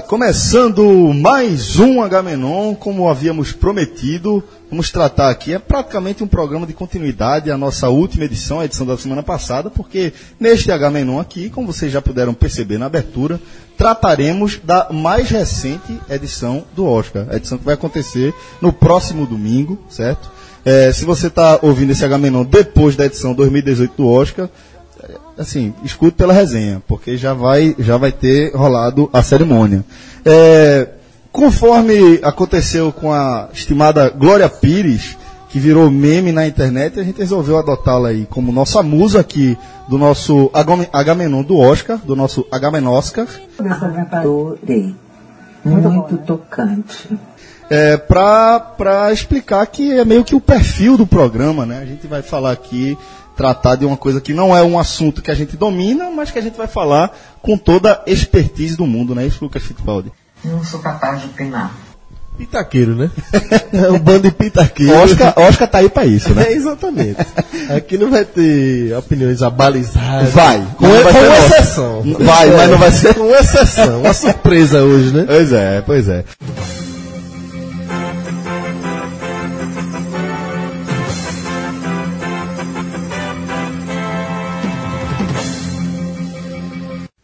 Começando mais um H-Menon, como havíamos prometido, vamos tratar aqui, é praticamente um programa de continuidade, a nossa última edição, a edição da semana passada, porque neste H-Menon aqui, como vocês já puderam perceber na abertura, trataremos da mais recente edição do Oscar, a edição que vai acontecer no próximo domingo, certo? É, se você está ouvindo esse H-Menon depois da edição 2018 do Oscar, assim, escute pela resenha, porque já vai, já vai ter rolado a cerimônia. É, conforme aconteceu com a estimada Glória Pires, que virou meme na internet, a gente resolveu adotá-la aí como nossa musa aqui do nosso Agame- Agamenon do Oscar, do nosso Agamenoscar, Adorei. Muito tocante. é, para explicar que é meio que o perfil do programa, né? A gente vai falar aqui, tratar de uma coisa que não é um assunto que a gente domina, mas que a gente vai falar com toda a expertise do mundo, né? Isso, Lucas Fittipaldi. Não sou capaz de opinar. Pitaqueiro, né? É um bando de pitaqueiro. Oscar, Oscar tá aí pra isso, né? É, exatamente. Aqui não vai ter opiniões abalizadas. Vai, Com, vai com exceção. Vai, mas não vai ser- Com exceção. Uma surpresa hoje, né? Pois é, pois é.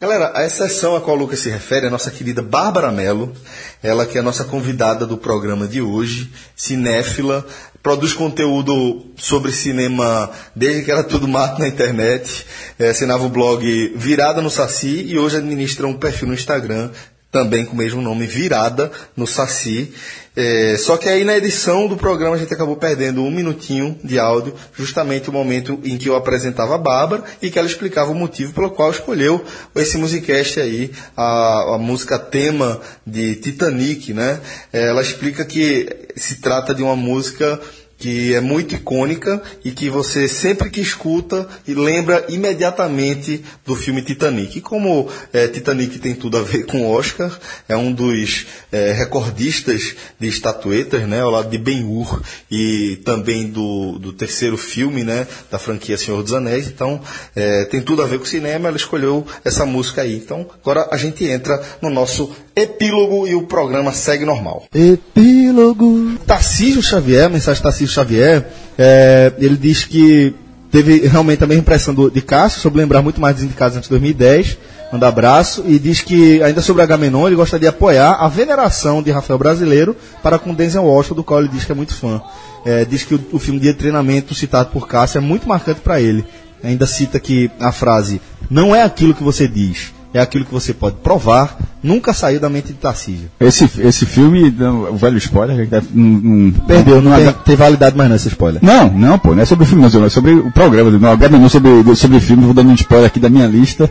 Galera, a exceção a qual o Lucas se refere é a nossa querida Bárbara Mello, ela que é a nossa convidada do programa de hoje, cinéfila, produz conteúdo sobre cinema desde que era tudo mato na internet, é, assinava o blog Virada no Saci e hoje administra um perfil no Instagram também com o mesmo nome, Virada no Saci. É, só que aí na edição do programa a gente acabou perdendo um minutinho de áudio, justamente o momento em que eu apresentava a Bárbara e que ela explicava o motivo pelo qual escolheu esse musicast aí, a, a música tema de Titanic, né? É, ela explica que se trata de uma música que é muito icônica e que você sempre que escuta e lembra imediatamente do filme Titanic. E como eh, Titanic tem tudo a ver com Oscar, é um dos eh, recordistas de estatuetas, né, ao lado de Ben-Hur e também do, do terceiro filme, né, da franquia Senhor dos Anéis. Então, eh, tem tudo a ver com cinema. Ela escolheu essa música aí. Então, agora a gente entra no nosso epílogo e o programa segue normal. Epílogo. Tarcísio Xavier, mensagem Tarcísio Xavier, é, ele diz que teve realmente a mesma impressão do, de Cássio, sobre lembrar muito mais dos indicados antes de 2010, manda abraço, e diz que, ainda sobre Agamenon, ele gostaria de apoiar a veneração de Rafael Brasileiro para com Denzel Washington, do qual ele diz que é muito fã. É, diz que o, o filme Dia de Treinamento, citado por Cássio, é muito marcante para ele. Ainda cita que a frase, não é aquilo que você diz, é aquilo que você pode provar, nunca saiu da mente de Tarcísio. Esse, esse filme, o velho spoiler, que deve, não, não- Perdeu, não, não, tem, tem validade mais não esse spoiler. não, não, pô, não é sobre o filme, não, é sobre o programa. Não, agora não sobre, sobre o filme, vou dando um spoiler aqui da minha lista.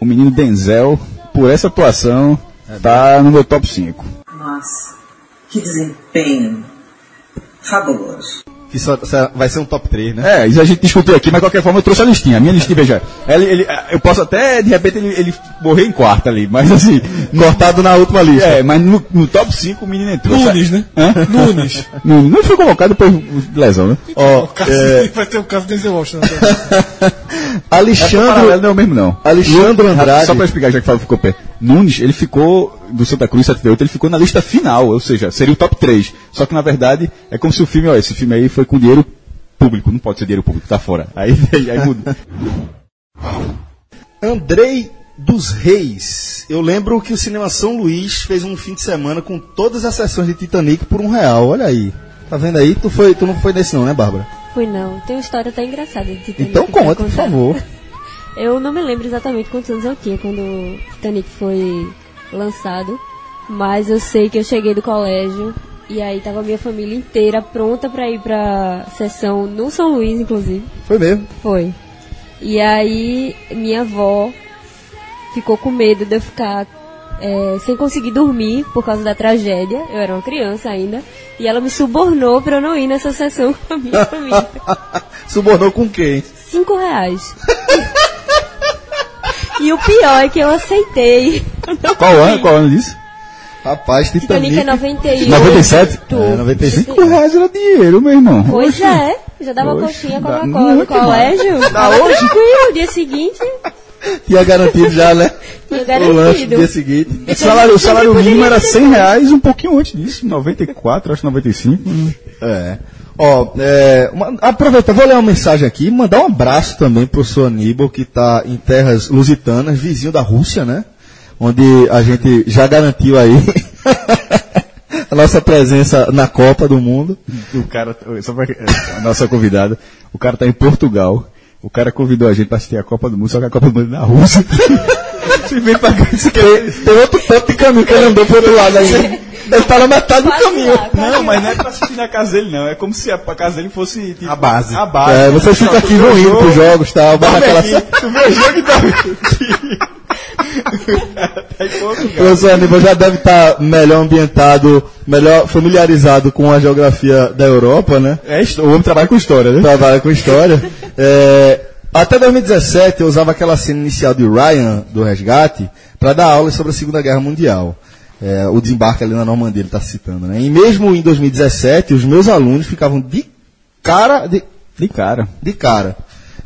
O menino Denzel, por essa atuação, tá no meu top 5. Nossa, que desempenho fabuloso. Que só, só vai ser um top 3, né? É, isso a gente discutiu aqui, mas de qualquer forma eu trouxe a listinha. A minha listinha, veja. Ele, ele, eu posso até, de repente, ele, ele morrer em quarta ali, mas assim. Cortado na última lista. É, mas no, no top 5 o menino entrou. Nunes, né? Hã? Nunes. Nunes. Não foi convocado depois de lesão, né? Ó, O caso- é, Vai ter o caso de Denzel Washington. É Alexandre, paralelo não é o mesmo, não. Alexandre Andrade. Só pra explicar, já que fala ficou pé. Nunes, ele ficou, do Santa Cruz 78, ele ficou na lista final, ou seja, seria o top 3. Só que na verdade, é como se o filme, ó, esse filme aí foi com dinheiro público, não pode ser dinheiro público, tá fora. Aí, aí, aí muda. Andrei dos Reis. Eu lembro que o Cinema São Luís fez um fim de semana com todas as sessões de Titanic por um real. Olha aí. Tá vendo aí? Tu, foi, tu não foi nesse não, né, Bárbara? Fui não. Tem uma história até engraçada de Titanic. Então conta, por favor. Eu não me lembro exatamente quantos anos eu tinha quando o Titanic foi lançado, mas eu sei que eu cheguei do colégio e aí tava minha família inteira pronta pra ir pra sessão no São Luís, inclusive. Foi mesmo. Foi. E aí minha avó ficou com medo de eu ficar é, sem conseguir dormir por causa da tragédia. Eu era uma criança ainda. E ela me subornou pra eu não ir nessa sessão com a minha família. Subornou com quem? Cinco reais. e o pior é que eu aceitei. Qual ano? Qual ano disso? Rapaz, Titanic Titanic. é 98. 97? É, 95. 5 reais era dinheiro, meu irmão. Pois é, já dava Oxe, coxinha dá Coca-Cola no muito colégio. Dá hoje? tranquilo, dia seguinte, Tinha garantido já, né? tinha O lanche no garantido. dia seguinte. O salário, o salário mínimo era poderia 100 reais um pouquinho antes disso. 94, acho que 95. É. Ó, é, uma, aproveita, vou ler uma mensagem aqui, mandar um abraço também pro seu Aníbal, que está em terras lusitanas, vizinho da Rússia, né? Onde a gente já garantiu aí a nossa presença na Copa do Mundo. O cara, só pra, a nossa convidada, o cara tá em Portugal. O cara convidou a gente pra assistir a Copa do Mundo, só que a Copa do Mundo é na Rússia. Você vem pra cá, você quer- Tem, tem outro tanto de caminho que ele andou pro outro lado ainda. Deve estar na metade do caminho. Não, mas não é pra assistir na casa dele, não. É como se a, a casa dele fosse tipo, A base. A base. É, vocês ficam aqui vão indo pros jogos, tá? Vai naquela... O meu jogo tá tá O professor Aníbal já deve estar melhor ambientado, melhor familiarizado com a geografia da Europa, né? É, o homem trabalha com história, né? trabalha com história. É, até 2017 eu usava aquela cena inicial de Ryan, do resgate, para dar aulas sobre a Segunda Guerra Mundial. É, o desembarque ali na Normandia, ele está citando, né? E mesmo em 2017, os meus alunos ficavam de cara, de, De cara. de cara.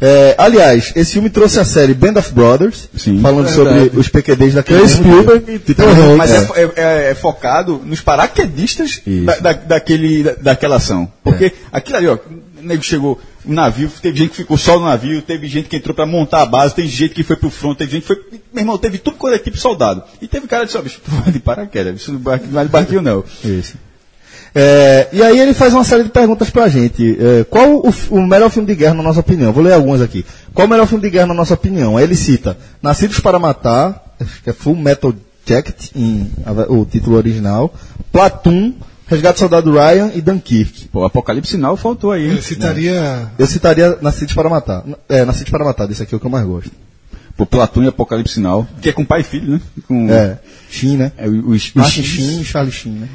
É, aliás, esse filme trouxe a série Band of Brothers, Sim. falando Verdade. sobre os PQDs daquele Chris mundo. Spielberg e Peter Tom Hanks. Mas É. é, é- é- é focado nos paraquedistas da, da- daquele, da- daquela ação. Porque aquilo ali, ó, o nego chegou, o navio, teve gente que ficou só no navio, teve gente que entrou pra montar a base, teve gente que foi pro front, teve gente que foi. Meu irmão, teve tudo quanto é tipo soldado. E teve cara que disse, ó, bicho, de paraquedas, isso não vai de barquinho não. Isso. É, e aí ele faz uma série de perguntas pra gente. É, qual o, o melhor filme de guerra na nossa opinião? Vou ler algumas aqui. Qual o melhor filme de guerra na nossa opinião? Aí ele cita Nascidos para Matar, acho que é Full Metal Jacket, em, a- o título original, Platoon, Resgate do Soldado Ryan e Dunkirk. Pô, Apocalipse Sinal faltou aí. Eu hein? citaria. Eu citaria Nascidos para Matar. É, Nascidos para Matar, desse aqui é o que eu mais gosto. Pô, Platão e Apocalipse Sinal. Que é com pai e filho, né? Com, É, Shin, né? é, o- Sheen e Charlie Sheen, né?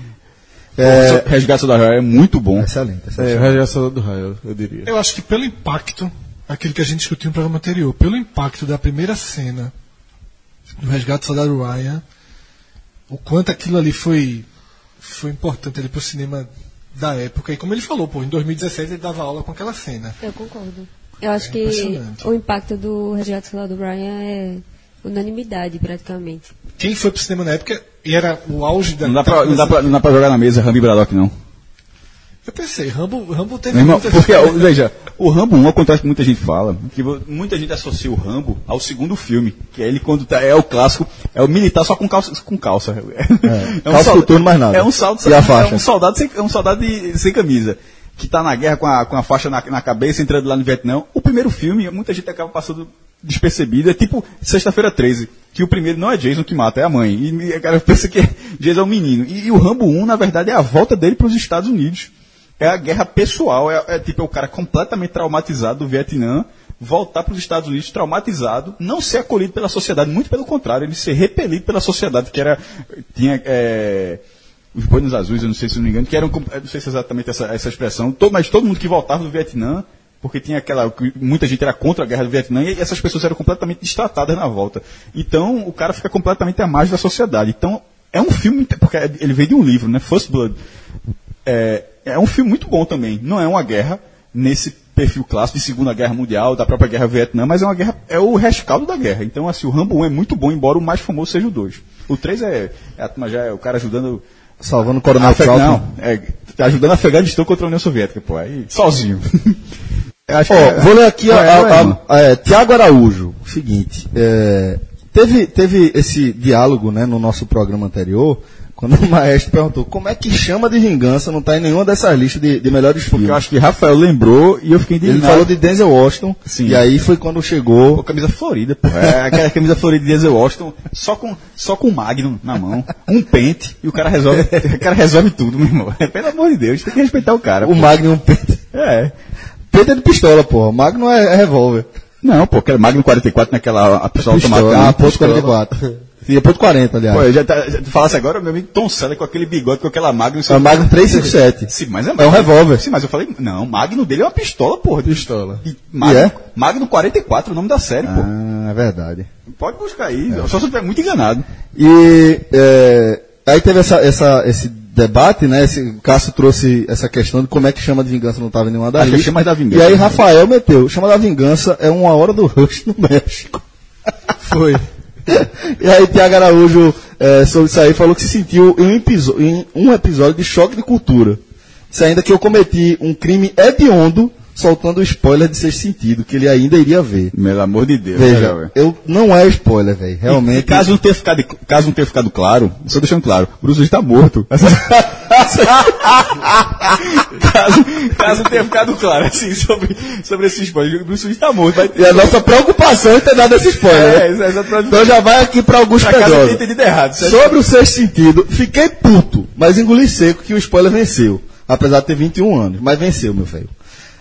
É, Resgate da Raia é muito bom. Excelente, É, excelente. radiação do raio, eu diria. Eu acho que pelo impacto, aquilo que a gente discutiu no programa anterior, pelo impacto da primeira cena do Resgate do Soldado Ryan, o quanto aquilo ali foi, foi importante ali pro cinema da época. E como ele falou, pô, em 2017 ele dava aula com aquela cena. Eu concordo. Eu acho que impressionante. o impacto do Resgate Solar do Brian é unanimidade, praticamente. Quem foi pro cinema na época e era o auge da. Não dá, pra, não, dá pra, não dá pra jogar na mesa Rambi Braddock, não. Eu pensei, Rambo, Rambo teve irmão, muitas- porque, ó, veja, o Rambo 1, ao contrário do que muita gente fala, que muita gente associa o Rambo ao segundo filme, que é ele quando tá, é o clássico, é o militar só com calça. Com calça. É, calça solda- coturno, mais nada. É um, saldo, E a é um soldado, sem, é um soldado de- sem camisa, que tá na guerra com a, com a faixa na, na cabeça, entrando lá no Vietnã. O primeiro filme, muita gente acaba passando despercebido, é tipo Sexta-feira 13, que o primeiro não é Jason que mata, é a mãe. E o cara pensa que Jason é um menino. E, e o Rambo 1, na verdade, é a volta dele para os Estados Unidos é a guerra pessoal, é, é tipo é o cara completamente traumatizado do Vietnã, voltar para os Estados Unidos traumatizado, não ser acolhido pela sociedade, muito pelo contrário, ele ser repelido pela sociedade, que era. tinha. é, os boinos azuis, eu não sei se não me engano, que eram. Não sei se é exatamente essa, essa expressão, to- mas todo mundo que voltava do Vietnã, porque tinha aquela. que Muita gente era contra a guerra do Vietnã e essas pessoas eram completamente destratadas na volta. Então o cara fica completamente à margem da sociedade. Então é um filme, porque ele veio de um livro, né? First Blood é, é um filme muito bom também. Não é uma guerra nesse perfil clássico de Segunda Guerra Mundial, da própria Guerra Vietnã, mas é uma guerra, é o rescaldo da guerra. Então, assim, o Rambo 1 é muito bom, embora o mais famoso seja o 2. O 3 é, é, já é o cara ajudando. Salvando o Coronel Afe- Troutman. Não, é, ajudando a Afeganistão contra a União Soviética, pô, aí, sozinho. Que é- vou ler aqui é, a, é, a- a- é, Tiago Araújo. Seguinte, é, teve, teve esse diálogo né, no nosso programa anterior Quando o maestro perguntou como é que chama de vingança, não tá em nenhuma dessas listas de, de melhores Porque filmes. eu acho que Rafael lembrou e eu fiquei Ele indignado. falou de Denzel Washington, Sim. e aí foi quando chegou. Pô, camisa florida, pô. É aquela camisa florida de Denzel Washington, só com, só com Magnum na mão, um pente, e o cara resolve, o cara resolve tudo, meu irmão. É, pelo amor de Deus, tem que respeitar o cara. O pô. Magnum Penta. É. Penta de pistola, porra. Magnum é, é revólver. Não, pô, aquele Magnum 44 naquela a pistola automática. Pistola. Ah, né? ponto Pistola. 44. Sim, é ponto 40, aliás. Pô, eu já, tá, já tu falasse agora, meu amigo Tom Selleck com aquele bigode, com aquela Magnum. É o Magnum 357. Sim, mas é, É um revólver. Sim, mas eu falei, não, o Magnum dele é uma pistola, porra. Pistola. E Magnum, E é? Magnum 44, o nome da série, pô. Ah, é verdade. Pode buscar aí, só se eu estiver muito enganado. E é, aí teve essa, essa, esse debate, né? Esse, o Cássio trouxe essa questão de como é que chama de vingança não estava em nenhuma das Acho é. Chama da Vingança. E aí Rafael meteu, chama da vingança é uma hora do rush no México. Foi. E aí Tiago Araújo, é, sobre isso aí, falou que se sentiu em um, episo- em um episódio de choque de cultura. Disse ainda que eu cometi um crime hediondo soltando o spoiler de sexto sentido, que ele ainda iria ver. Pelo amor de Deus. Veja, velho. eu não é spoiler, velho. E Realmente. caso não, tenha ficado, caso não tenha ficado claro, só deixando claro, o Bruce Willis está morto. caso, caso não tenha ficado claro, assim, sobre, sobre esse spoiler, o Bruce Willis está morto. E a nossa preocupação é ter dado esse spoiler. é, né? é, exatamente. Então já vai aqui para errado. certo? Sobre o sexto sentido, fiquei puto, mas engoli seco que o spoiler venceu. Apesar de ter 21 anos, mas venceu, meu velho.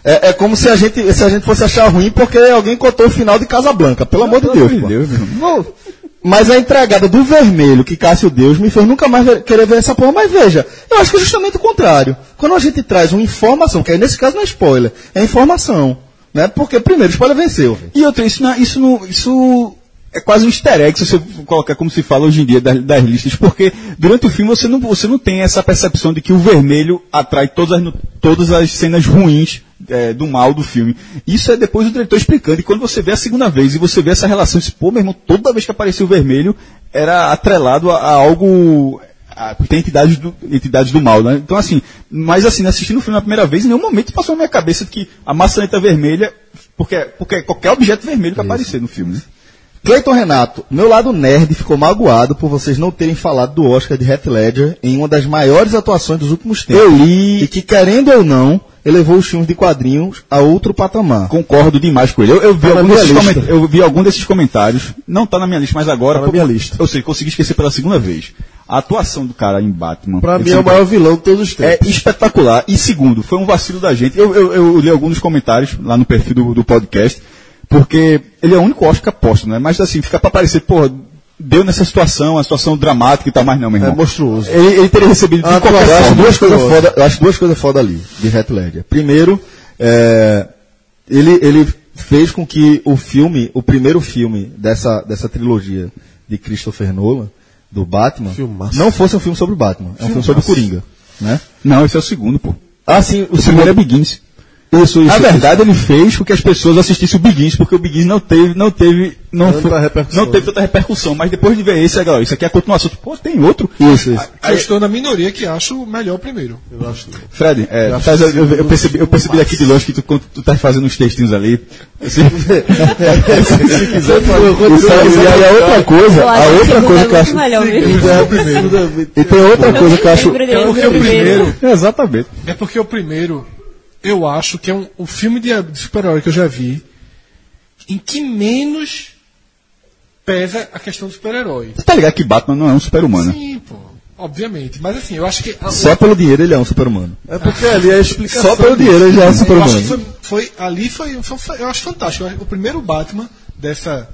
É, é como se a, gente, se a gente fosse achar ruim porque alguém contou o final de Casablanca. Pelo amor de Pelo Deus. amor de pô. Deus. Mas a entregada do vermelho que Cássio Deus me fez nunca mais ver- querer ver essa porra. Mas veja, eu acho que é justamente o contrário. Quando a gente traz uma informação, que aí nesse caso não é spoiler, é informação. Né? Porque primeiro, o spoiler venceu. E outra, isso, não, isso, não, isso é quase um easter egg, se você colocar como se fala hoje em dia das, das listas, porque durante o filme você não, você não tem essa percepção de que o vermelho atrai todas as, todas as cenas ruins é, do mal do filme. Isso é depois o diretor explicando, e quando você vê a segunda vez e você vê essa relação, você, pô, meu irmão, toda vez que aparecia o vermelho era atrelado a, a algo. a- tem entidades do, entidades do mal, né? Então, assim, mas assim, assistindo o filme na primeira vez, em nenhum momento passou na minha cabeça que a maçaneta vermelha, porque, porque qualquer objeto vermelho que aparecer no filme, né? Cleiton Renato, meu lado nerd ficou magoado por vocês não terem falado do Oscar de Heath Ledger em uma das maiores atuações dos últimos tempos. Eu li- E que, querendo ou não, elevou os filmes de quadrinhos a outro patamar. Concordo demais com ele. Eu, eu vi, Tá algum desses coment- eu vi algum desses comentários. Não está na minha lista, mas agora. Tá na minha lista. Ou seja, consegui esquecer pela segunda vez. A atuação do cara em Batman. Pra ele mim é o maior vilão de todos os É tempos. espetacular. E segundo, foi um vacilo da gente. Eu, eu, eu li alguns comentários lá no perfil do, do podcast, porque ele é o único Oscar posto, né? Mas assim, fica pra parecer, pô, deu nessa situação, uma situação dramática e tal, mas não, meu irmão. É monstruoso. Ele, ele teria recebido de Ah, qualquer eu, acho duas coisas foda, eu acho duas coisas foda ali, de Heath Ledger. Primeiro, é, ele, ele fez com que o filme, o primeiro filme dessa, dessa trilogia de Christopher Nolan, do Batman, Filmaço. não fosse um filme sobre o Batman. É um filme sobre o Coringa. Né? Não, esse é o segundo, pô. Ah, sim, O primeiro é Begins. Isso, isso. Na verdade, ele fez com que as pessoas assistissem o Begins, porque o Begins não teve, não teve, não, Tanta foi- repercussão. não teve tanta repercussão. Mas depois de ver esse, a galera, isso aqui é a continuação. Pô, tem outro. Isso, isso. Eu estou na minoria que acho melhor o primeiro. Eu acho. Fred, é, Eu acho faz- eu, eu percebi, eu percebi daqui de longe que tu, tu tá fazendo uns textinhos ali. Se quiser, isso, e aí a outra coisa, Eu a que o outra coisa é que eu acho. É. E tem outra coisa que eu acho. É porque o primeiro. exatamente. É porque o primeiro, eu acho que é um, o filme de, de super-herói que eu já vi em que menos pesa a questão do super-herói. Você tá ligado que Batman não é um super-humano? Sim, pô. Obviamente. Mas assim, eu acho que. a- Só pelo dinheiro ele é um super-humano. É porque ali é a explicação. Só pelo dinheiro ele já é um Eu acho que super-humano. foi, foi- ali foi, foi- foi- eu acho fantástico. Eu acho- O primeiro Batman dessa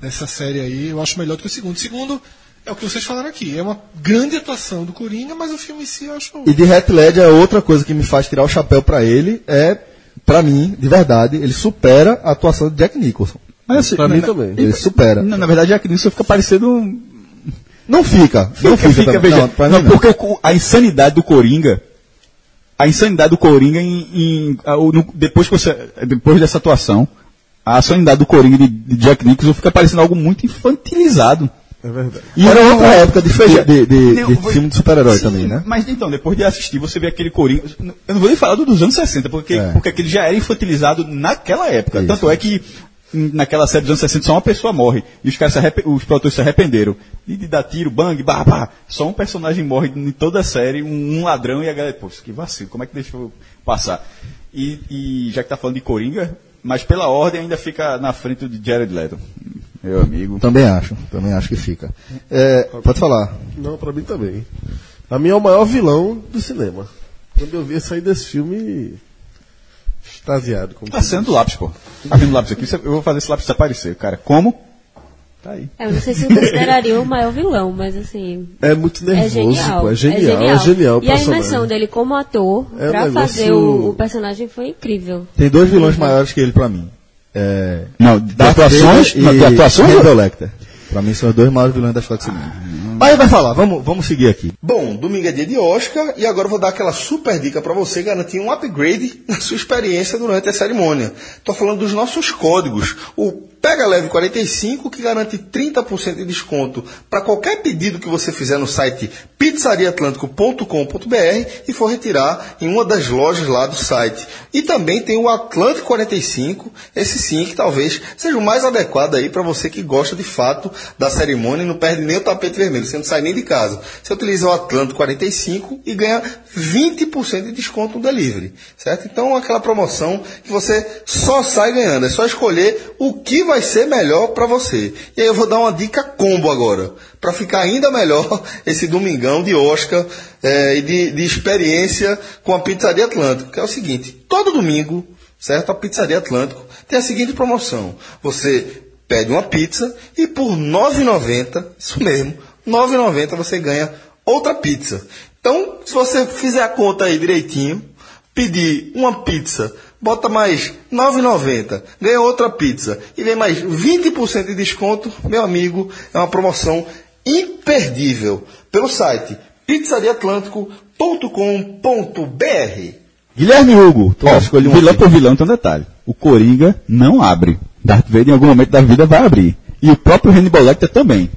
dessa série aí, eu acho melhor do que o segundo. O segundo é o que vocês falaram aqui, é uma grande atuação do Coringa, mas o filme em si eu acho E de Heath Ledger, outra coisa que me faz tirar o chapéu pra ele é, pra mim, de verdade, ele supera a atuação de Jack Nicholson. Mas, assim, Pra mim na- também. Ele supera. Na, na verdade, Jack Nicholson fica parecendo. Não fica. Não fica. fica, também. veja, não, pra mim não, não. porque a insanidade do Coringa, a insanidade do Coringa em, em- no- depois, que você, depois dessa atuação, a insanidade do Coringa de, de Jack Nicholson fica parecendo algo muito infantilizado. É verdade. E era outra época de, Veja, de, de- não, de filme de super-herói também, né? Mas então, depois de assistir, você vê aquele Coringa. Eu não vou nem falar do dos anos 60, porque, É. porque aquele já era infantilizado naquela época. Isso. Tanto é que naquela série dos anos 60 só uma pessoa morre. E os caras os produtores se arrependeram. E de dar tiro, bang, bah, bah. Só um personagem morre em toda a série, um, um ladrão e a galera, pô, isso que vacilo, como é que deixou passar? E, e já que tá falando de Coringa, mas pela ordem ainda fica na frente de Jared Leto. Meu amigo. Também acho, também acho que fica. É, pode falar. Não, pra mim também. A mim é o maior vilão do cinema. Quando eu vi sair desse filme, extasiado. Como Tá sendo lápis, pô. Tá vendo lápis aqui? Eu vou fazer esse lápis desaparecer, cara. Como? Tá aí. É, eu não sei se eu consideraria o maior vilão, mas assim. É muito É nervoso, genial. pô. É genial, é genial. o E a imersão dele como ator É um pra negócio- fazer o, o personagem foi incrível. Tem dois vilões maiores que ele pra mim. É, Não, de atuações? Não, e de atuações? Lecter. Pra mim são os dois maiores vilões da história do cinema. Mas vai falar, vamos, vamos seguir aqui. Bom, domingo é dia de Oscar e agora eu vou dar aquela super dica para você garantir um upgrade na sua experiência durante a cerimônia. Tô falando dos nossos códigos. O Pega Leve 45 que garante 30% de desconto para qualquer pedido que você fizer no site pizzariaatlântico.com.br e for retirar em uma das lojas lá do site. E também tem o Atlântico 45, esse sim que talvez seja o mais adequado aí para você que gosta de fato da cerimônia e não perde nem o tapete vermelho, você não sai nem de casa. Você utiliza o Atlântico 45 e ganha 20% de desconto no delivery, certo? Então aquela promoção que você só sai ganhando, é só escolher o que vai ser melhor para você. E aí eu vou dar uma dica combo agora, para ficar ainda melhor esse domingão de Oscar eh, e de, de experiência com a Pizzaria Atlântico, que é o seguinte, todo domingo, certo? A Pizzaria Atlântico tem a seguinte promoção. Você pede uma pizza e por R$ 9,90, isso mesmo, 9,90 você ganha outra pizza. Então, se você fizer a conta aí direitinho, pedir uma pizza, bota mais R$ 9,90, ganha outra pizza e vem mais 20% de desconto, meu amigo, é uma promoção imperdível. Pelo site pizzariaatlântico.com.br Guilherme Hugo, tu Ó, escolhe um vilão por vilão tem um detalhe. O Coringa não abre. Darth Vader em algum momento da vida vai abrir. E o próprio Hannibal Lecter também.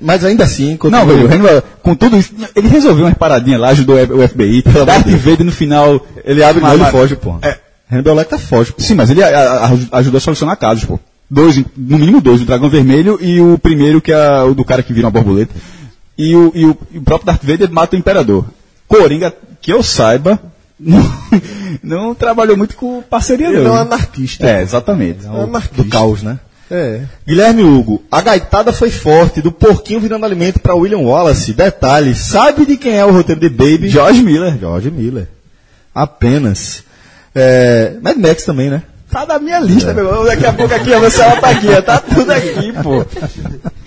Mas ainda assim, Não, continua- velho, o Hannibal, com tudo isso, ele resolveu umas paradinhas lá, ajudou o FBI. Darth Vader no final, ele abre mão e foge, pô. É. Hannibal Lecter foge, pô. Sim, mas ele a- a- a- ajudou a solucionar casos, pô. Dois, no mínimo dois, o Dragão Vermelho e o primeiro, que é o do cara que vira uma borboleta. E o, e o, e o próprio Darth Vader mata o Imperador. Coringa, que eu saiba, não, não trabalhou muito com parceria, Ele não. é um anarquista. É, exatamente. É um anarquista. Do caos, né? É. Guilherme Hugo, a gaitada foi forte, do porquinho virando alimento para William Wallace. Detalhe, sabe de quem é o roteiro de Baby? George Miller. George Miller. Apenas. É, Mad Max também, né? Tá na minha lista, meu irmão. Daqui a pouco aqui, você vai tá aqui, ó. Tá tudo aqui, pô.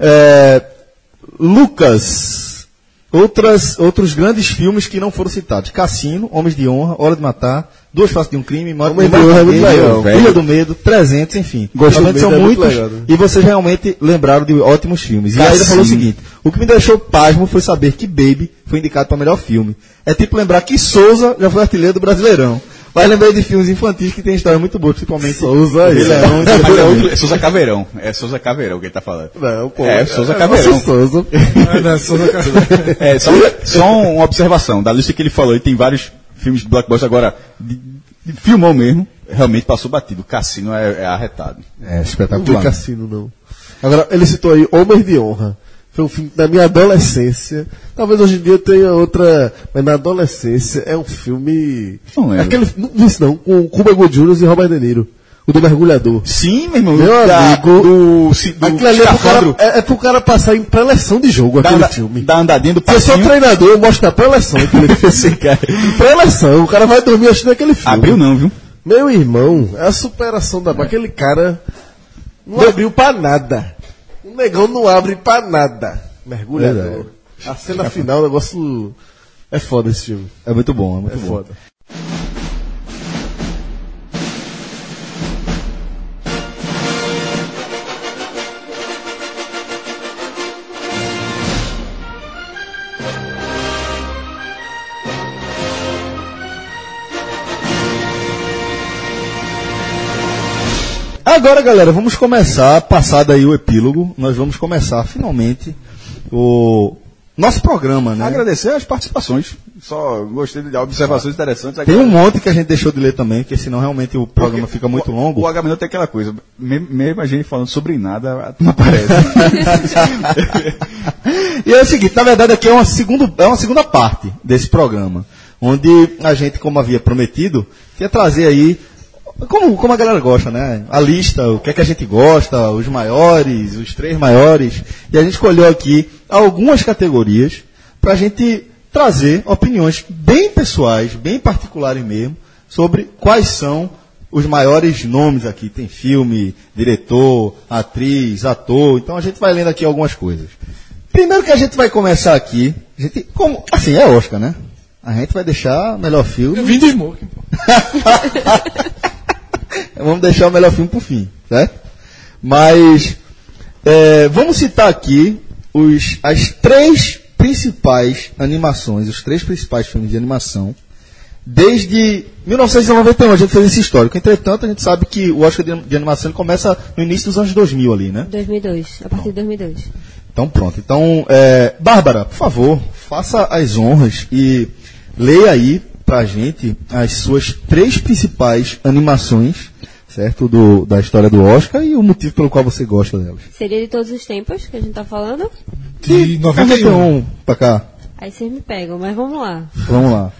É, Lucas, outras, outros grandes filmes que não foram citados: Cassino, Homens de Honra, Hora de Matar, Duas Faces de um Crime, Morte do de Honra é legal. Ilha do Medo, 300, enfim. Gosto do são Medo, é muito muitos legal, né? e vocês realmente lembraram de ótimos filmes. E aí ele falou o seguinte: o que me deixou pasmo foi saber que Baby foi indicado para melhor filme. É tipo lembrar que Souza já foi artilheiro do Brasileirão. Mas lembrei de filmes infantis que tem história muito boa, principalmente Souza Leão e é, Leão. é Souza Caveirão. É Souza Caveirão que ele tá falando. Não, pô. É, Souza é Caveirão. nosso Souza. Ah, não, Souza Carvalho. É, só, só uma observação. Da lista que ele falou, ele tem vários filmes de blockbuster agora. De, de filmou mesmo. Realmente passou batido. Cassino é, é arretado. É, Não vi espetacular. Cassino, não. Agora, ele citou aí Homens de Honra. Foi um filme da minha adolescência. Talvez hoje em dia tenha outra. Mas na adolescência é um filme. Não lembro. Aquele, não vi isso não, com Cuba Gooding Jr. e Robert De Niro. O do mergulhador. Sim, meu irmão. Meu da- amigo, do, do Aquilo ali é pro, cara, é, é pro cara passar em pré-eleção de jogo, da, aquele anda- filme. da andadinha do Se eu sou passinho. treinador, eu mostro na pré-eleção aquele filme. Pré-eleção, o cara vai dormir assistindo aquele filme. Abriu não, viu? Meu irmão, é a superação da. Aquele cara não abriu pra nada. O negão não abre pra nada. Mergulhador. A cena final, o negócio. É foda esse filme. É muito bom, é muito É bom. foda. Agora, galera, vamos começar, passado aí o epílogo, nós vamos começar finalmente o nosso programa, né? Agradecer as participações. Só gostei de observações interessantes. Tem um monte que a gente deixou de ler também, porque senão realmente o programa fica muito o, longo. O Agamenon tem aquela coisa, me- mesmo a gente falando sobre nada, não aparece. E é o seguinte, na verdade aqui é uma, segundo, é uma segunda parte desse programa, onde a gente, como havia prometido, quer trazer aí, como, como a galera gosta, né? A lista, o que é que a gente gosta, os maiores, os três maiores, e a gente escolheu aqui algumas categorias para a gente trazer opiniões bem pessoais, bem particulares mesmo, sobre quais são os maiores nomes aqui. Tem filme, diretor, atriz, ator. Então a gente vai lendo aqui algumas coisas. Primeiro que a gente vai começar aqui, a gente, como, assim, é Oscar, né? A gente vai deixar o melhor filme. Eu vim do Smoking, pô. Vamos deixar o melhor filme pro fim, certo? Mas é, vamos citar aqui os, as três principais animações, os três principais filmes de animação, desde 1991 a gente fez esse histórico. Entretanto, a gente sabe que o Oscar de, de animação começa no início dos anos 2000 ali, né? 2002, a partir de 2002. Então pronto. Então, é, Bárbara, por favor, faça as honras e leia aí pra gente as suas três principais animações, certo? Do, da história do Oscar e o motivo pelo qual você gosta delas. Seria de todos os tempos que a gente tá falando? De 91. 91 pra cá. Aí vocês me pegam, mas vamos lá. Vamos lá.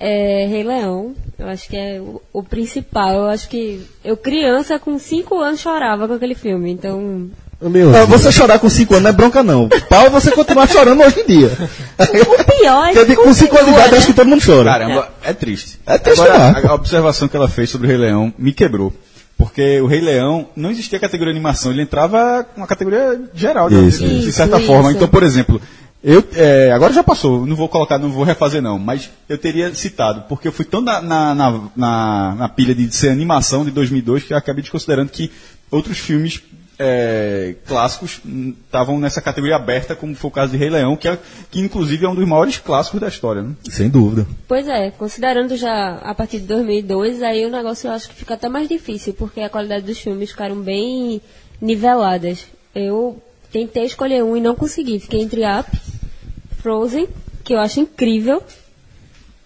É, Rei Leão, eu acho que é o, o principal. Eu acho que eu, criança, com 5 anos, chorava com aquele filme. Então, Não, você chorar com 5 anos não é bronca, não. Pau é você continuar chorando hoje em dia. o pior é Porque que com 5 anos de idade, né? acho que todo mundo chora. Caramba, é triste. É triste Agora, a, observação que ela fez sobre o Rei Leão me quebrou. Porque o Rei Leão não existia categoria animação, ele entrava com uma categoria geral, de, Isso, de, certa Isso, forma. isso. Então, por exemplo, eu é, agora já passou, não vou colocar, não vou refazer não, mas eu teria citado, porque eu fui tão na, na, na, na- na pilha de ser animação de 2002 que eu acabei desconsiderando que outros filmes é, clássicos estavam nessa categoria aberta, como foi o caso de Rei Leão, que, é, que inclusive é um dos maiores clássicos da história. Né? Sem dúvida. Pois é, considerando já a partir de 2002, aí o negócio eu acho que fica até mais difícil, porque a qualidade dos filmes ficaram bem niveladas. Eu tentei escolher um e não consegui. Fiquei entre Up, Frozen, que eu acho incrível,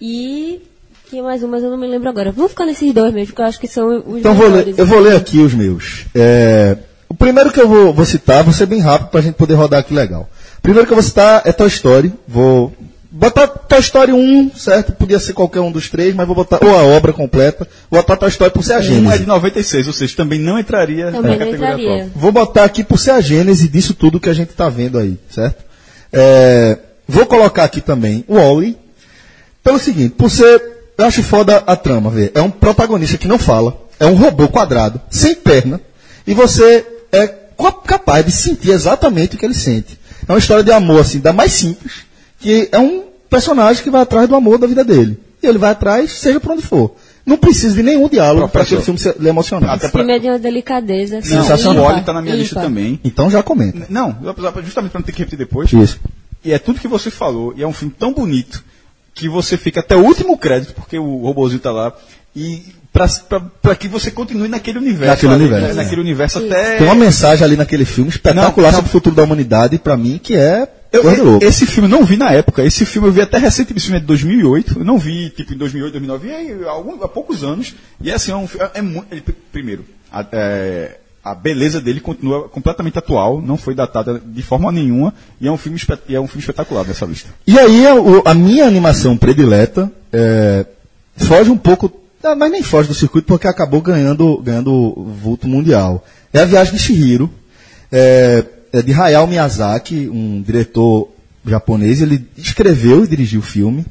e tinha mais um, mas eu não me lembro agora. Vamos ficar nesses dois mesmo, que eu acho que são os Então vou melhores. eu vou ler aqui os meus. É, o primeiro que eu vou, vou citar, vou ser bem rápido para a gente poder rodar aqui legal. O primeiro que eu vou citar é Toy Story. Vou botar Toy Story 1, certo? Podia ser qualquer um dos três, mas vou botar ou a obra completa. Vou botar Toy Story por ser a Um é de gênese. 96, ou seja, também não entraria Também na não categoria entraria. atual. Vou botar aqui por ser a gênese disso tudo que a gente está vendo aí, certo? É, vou colocar aqui também o Wally. Pelo seguinte, por ser. Eu acho foda a trama, ver. É um protagonista que não fala, é um robô quadrado, sem perna, e você é capaz de sentir exatamente o que ele sente. É uma história de amor, assim, da mais simples, que é um personagem que vai atrás do amor da vida dele. E ele vai atrás, seja por onde for. Não precisa de nenhum diálogo para aquele filme ser lhe emocionar. Até Esse filme é de uma delicadeza. assim, Não, Sensacional. o está na minha lista ímpar. também. Então já comenta. Não, justamente para não ter que repetir depois. Isso. E é tudo que você falou, e é um filme tão bonito que você fica até o último crédito, porque o robozinho tá lá, e para que você continue naquele universo. Naquele ali, universo, né? Naquele universo até. Tem uma mensagem ali naquele filme espetacular Não, não. sobre o futuro da humanidade, pra mim, que é Eu, esse filme eu não vi na época. Esse filme eu vi até recentemente, esse filme é de 2008. Eu não vi, tipo, em 2008, 2009, vi há, algum- há poucos anos. E é assim, é um é, muito. ele- primeiro, a, é, a beleza dele continua completamente atual, não foi datada de forma nenhuma. E é um filme, é um filme espetacular dessa lista. E aí, a, a minha animação predileta é, foge um pouco, ah, mas nem foge do circuito, porque acabou ganhando, ganhando vulto mundial. É a Viagem de Shihiro, é, é de Hayao Miyazaki, um diretor japonês. Ele escreveu e dirigiu o filme.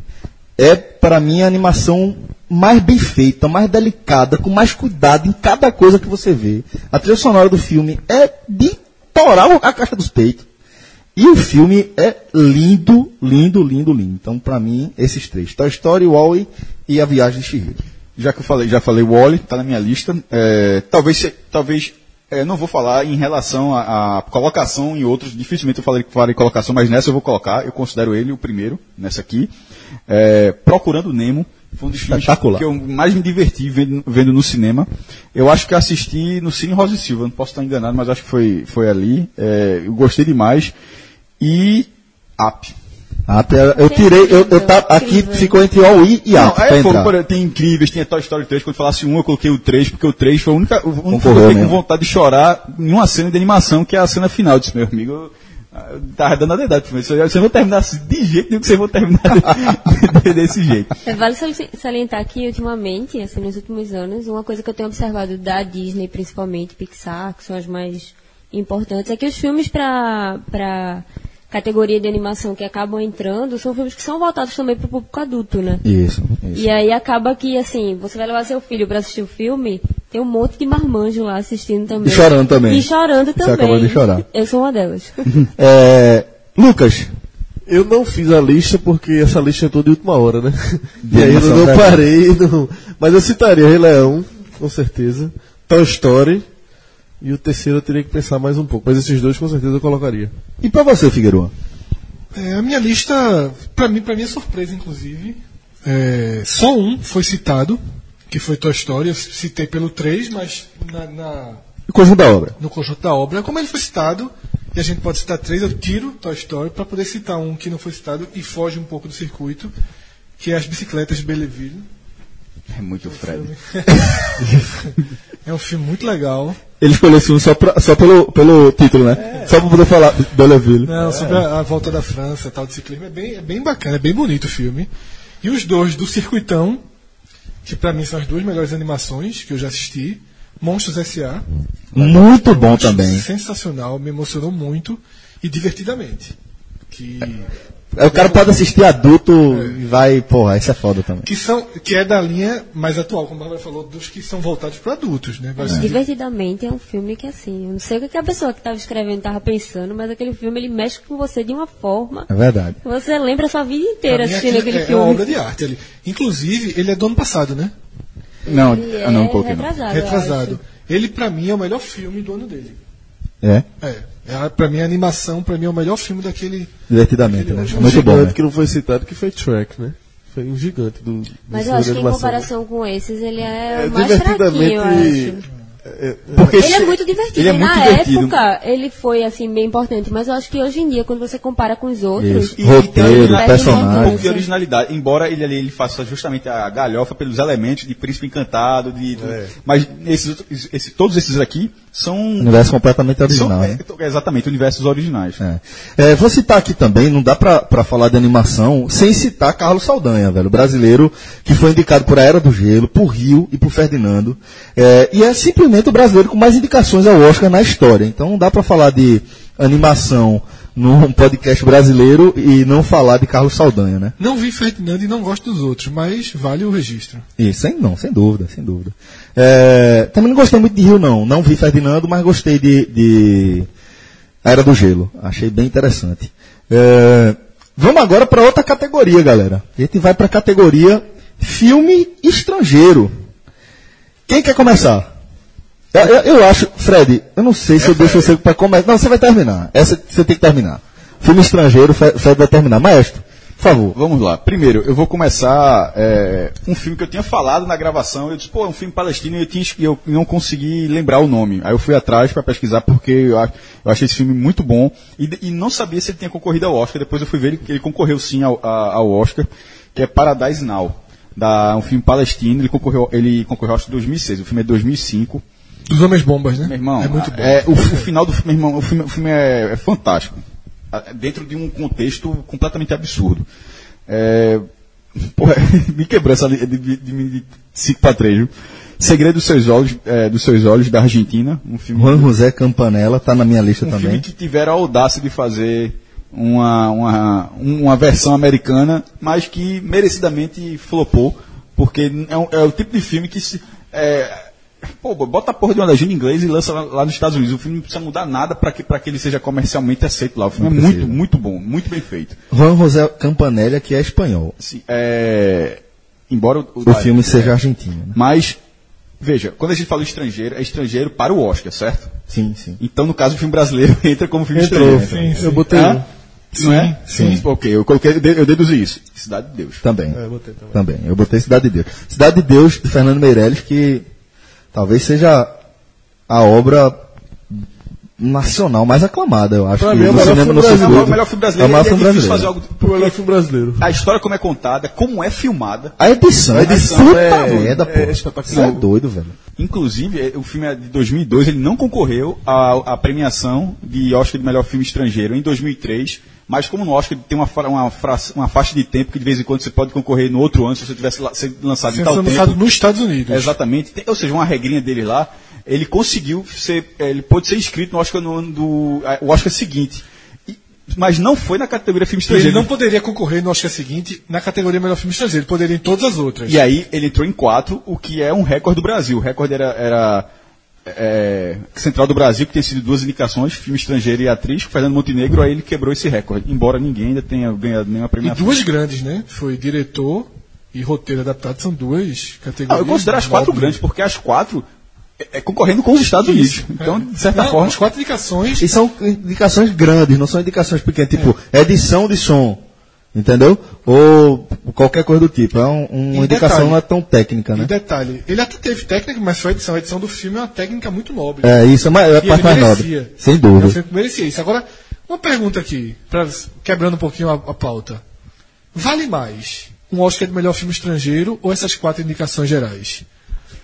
É, para mim, a animação mais bem feita, mais delicada, com mais cuidado em cada coisa que você vê. A trilha sonora do filme é de torar a caixa dos peitos. E o filme é lindo, lindo, lindo, lindo. Então, pra mim, esses três: Toy Story, Wall-E e A Viagem de Chihiro. Já que eu falei, já falei Wally, tá na minha lista. É, talvez, talvez, é, não vou falar em relação à colocação em outros. Dificilmente eu falei, falei colocação, mas nessa eu vou colocar. Eu considero ele o primeiro nessa aqui. É, Procurando Nemo. Foi um dos filmes que eu mais me diverti vendo, vendo no cinema. Eu acho que assisti no Cine Rosa e Silva. Não posso estar enganado, mas acho que foi, foi ali. É, eu gostei demais. E Up. Up, eu, tirei, eu, eu tá, aqui Incrível. ficou entre All I e Não, Up pra é entrar. por exemplo, tem incríveis, tem Toy Story 3, quando falasse um, eu coloquei o 3, porque o 3 foi o único, o único que eu fiquei com vontade de chorar em uma cena de animação, que é a cena final. Eu disse, meu amigo, eu, eu tava dando a verdade, mas você não terminar assim, de jeito nenhum que você vai terminar de- de- desse jeito. É, Vale sali- salientar que ultimamente, assim, nos últimos anos, uma coisa que eu tenho observado da Disney, principalmente Pixar, que são as mais importantes, é que os filmes para para categoria de animação que acabam entrando são filmes que são voltados também para o público adulto, né? Isso, isso. E aí acaba que, assim, você vai levar seu filho para assistir o filme, tem um monte de marmanjo lá assistindo também. E chorando também. E chorando Você também. acabou de chorar. Eu sou uma delas. É, Lucas, Eu não fiz a lista porque essa lista é toda de última hora, né? De e aí eu não parei. Não... Mas eu citaria Rei Leão, com certeza. Toy Story. E o terceiro eu teria que pensar mais um pouco. Mas esses dois com certeza eu colocaria. e pra você, Figueiredo? É, a minha lista, pra mim, pra minha surpresa, inclusive, é, só um foi citado, que foi Toy Story. Eu citei pelo 3, mas na, na- O conjunto da obra. no conjunto da obra, como ele foi citado, e a gente pode citar três, eu tiro Toy Story para poder citar um que não foi citado e foge um pouco do circuito, que é as bicicletas de Belleville. É muito Fred. É um filme muito legal. Ele escolheu esse um só, pra- só pelo, pelo título, né? Só pra poder falar Belleville. Não, sobre a, a volta da França, tal de ciclismo, é bem, é bem bacana, é bem bonito o filme. E os dois do Circuitão, que pra mim são as duas melhores animações que eu já assisti, Monstros S.A. Muito bom também. Sensacional, me emocionou muito e divertidamente. Que, Aí o cara pode assistir adulto e vai, porra, isso é foda também. que, são, que é da linha mais atual, como a Bárbara falou, dos que são voltados para adultos, né? Vai ser- Divertidamente é um filme que, assim, eu não sei o que a pessoa que estava escrevendo estava pensando, mas aquele filme ele mexe com você de uma forma. É verdade. Você lembra a sua vida inteira assistindo aquele é, é uma filme. obra de arte ali. Inclusive, ele é do ano passado, né? Não, Ele ah, não, é um pouquinho. não. retrasado. Retrasado. Ele, pra mim, é o melhor filme do ano dele. É, É. é pra mim, a animação, pra mim, é o melhor filme daquele. divertidamente, né? Um Muito um bom, gigante né? que não foi citado, que foi Track, né? Foi um gigante do. do Mas eu acho que em comparação com esses, ele é, É o mais fraquinho, eu acho. Porque Ele é muito divertido. Ele é muito na divertido. época, ele foi, assim, bem importante. Mas eu acho que hoje em dia, quando você compara com os outros... Isso. E- Roteiro, e personagem. Um pouco de originalidade, embora ele ali ele faça justamente a galhofa pelos elementos de Príncipe Encantado, de, É. mas esses, esse- todos esses aqui são, Universo completamente original, são né? é, exatamente universos originais. É. É, vou citar aqui também, não dá pra, pra falar de animação sem citar Carlos Saldanha, velho, brasileiro que foi indicado por A Era do Gelo, por Rio e por Ferdinando. É, e é simplesmente o brasileiro com mais indicações ao Oscar na história. Então não dá pra falar de animação num podcast brasileiro e não falar de Carlos Saldanha, né? Não vi Ferdinando e não gosto dos outros, mas vale o registro. Isso, sem, não, sem dúvida, sem dúvida. É, também não gostei muito de Rio, não. Não vi Ferdinando, mas gostei de, de A Era do Gelo. Achei bem interessante. É, vamos agora para outra categoria, galera. A gente vai para a categoria filme estrangeiro. Quem quer começar? Eu, eu- eu acho, Fred, eu não sei se eu deixo você para começar. Não, você vai terminar. Essa você tem que terminar. Filme estrangeiro, Fre- Fred vai terminar. Maestro, por favor. Vamos lá. Primeiro, eu vou começar é, um filme que eu tinha falado na gravação. Eu disse, pô, é um filme palestino e eu, tinha, eu não consegui lembrar o nome. Aí eu fui atrás para pesquisar porque eu, eu achei esse filme muito bom e, e não sabia se ele tinha concorrido ao Oscar. Depois eu fui ver que ele concorreu sim ao, ao Oscar, que é Paradise Now. Da, um filme palestino, ele concorreu, ele concorreu acho em 2006, o filme é de 2005. Dos Homens Bombas, né? Meu irmão, é muito bom. é, o, o final do filme, irmão, o filme, o filme é, é fantástico. Dentro de um contexto completamente absurdo. É, porra, me quebrou essa de, de, de 5 para 3, viu? Segredo dos seus olhos, é, dos seus olhos da Argentina, um filme, Juan José Campanella tá na minha lista um também. filme que tiveram a audácia de fazer uma, uma, uma versão americana, mas que merecidamente flopou, porque é, um- é o tipo de filme que se. É, pô, bota a porra de uma legenda em inglês e lança lá, lá nos Estados Unidos. O filme não precisa mudar nada para que, pra que ele seja comercialmente aceito lá. O filme Não é precisa. muito, muito bom, muito bem feito. Juan José Campanella, que é espanhol. Assim, é, embora o, O filme seja argentino. Né? Mas, veja, quando a gente fala estrangeiro, é estrangeiro para o Oscar, certo? Sim, sim. Então, no caso, o filme brasileiro entra como filme Entrou. estrangeiro. Sim, Eu sim. botei Hã? um. Não é? sim. Ok, eu, coloquei, eu eu deduzi isso. Cidade de Deus. Também. É, eu botei também. Também. Eu botei Cidade de Deus. Cidade de Deus, de Fernando Meirelles, que talvez seja a obra nacional mais aclamada, eu acho. Pra mim é o no melhor filme brasileiro. circuito. o melhor filme É o brasileiro. é filme difícil brasileiro. fazer algo. O melhor filme brasileiro. A história como é contada, como é filmada. A edição, A edição puta é- merda, pô. é espetacular. Isso é doido, velho. Inclusive, eh, o filme é de 2002, ele não concorreu à, à premiação de Oscar de melhor filme estrangeiro em 2003. Mas como no Oscar tem uma, uma, uma faixa de tempo que de vez em quando você pode concorrer no outro ano se você tivesse lançado em tal tempo. lançado nos Estados Unidos. Exatamente. Tem- ou seja, uma regrinha dele lá, ele conseguiu ser, eh, ele pôde ser inscrito no Oscar no ano do, eh, o Oscar seguinte. Mas não foi na categoria filme E ele estrangeiro. não poderia concorrer no Oscar seguinte na categoria melhor filme estrangeiro. Ele poderia em todas as outras. E aí ele entrou em quatro, o que é um recorde do Brasil. O recorde era, era é, Central do Brasil, que tem sido duas indicações, filme estrangeiro e atriz, Fernando Montenegro, aí ele quebrou esse recorde, embora ninguém ainda tenha ganhado nenhuma E premiação. duas grandes, né? Foi diretor e roteiro adaptado, são duas categorias. Não, eu considero as quatro grandes, porque as quatro é, é concorrendo com os Estados Unidos. Então, de certa Não, forma. As quatro indicações. E são indicações grandes, não são indicações pequenas, tipo edição de som, entendeu? Ou qualquer coisa do tipo. É um- uma E indicação detalhe, não é tão técnica, E né? detalhe, ele até teve técnica, mas foi a edição. A edição do filme é uma técnica muito nobre. É, isso é, mais, é a E parte mais nobre. Sem É um dúvida. filme que merecia isso. Agora, uma pergunta aqui, pra, quebrando um pouquinho a, a pauta. Vale mais um Oscar de melhor filme estrangeiro ou essas quatro indicações gerais?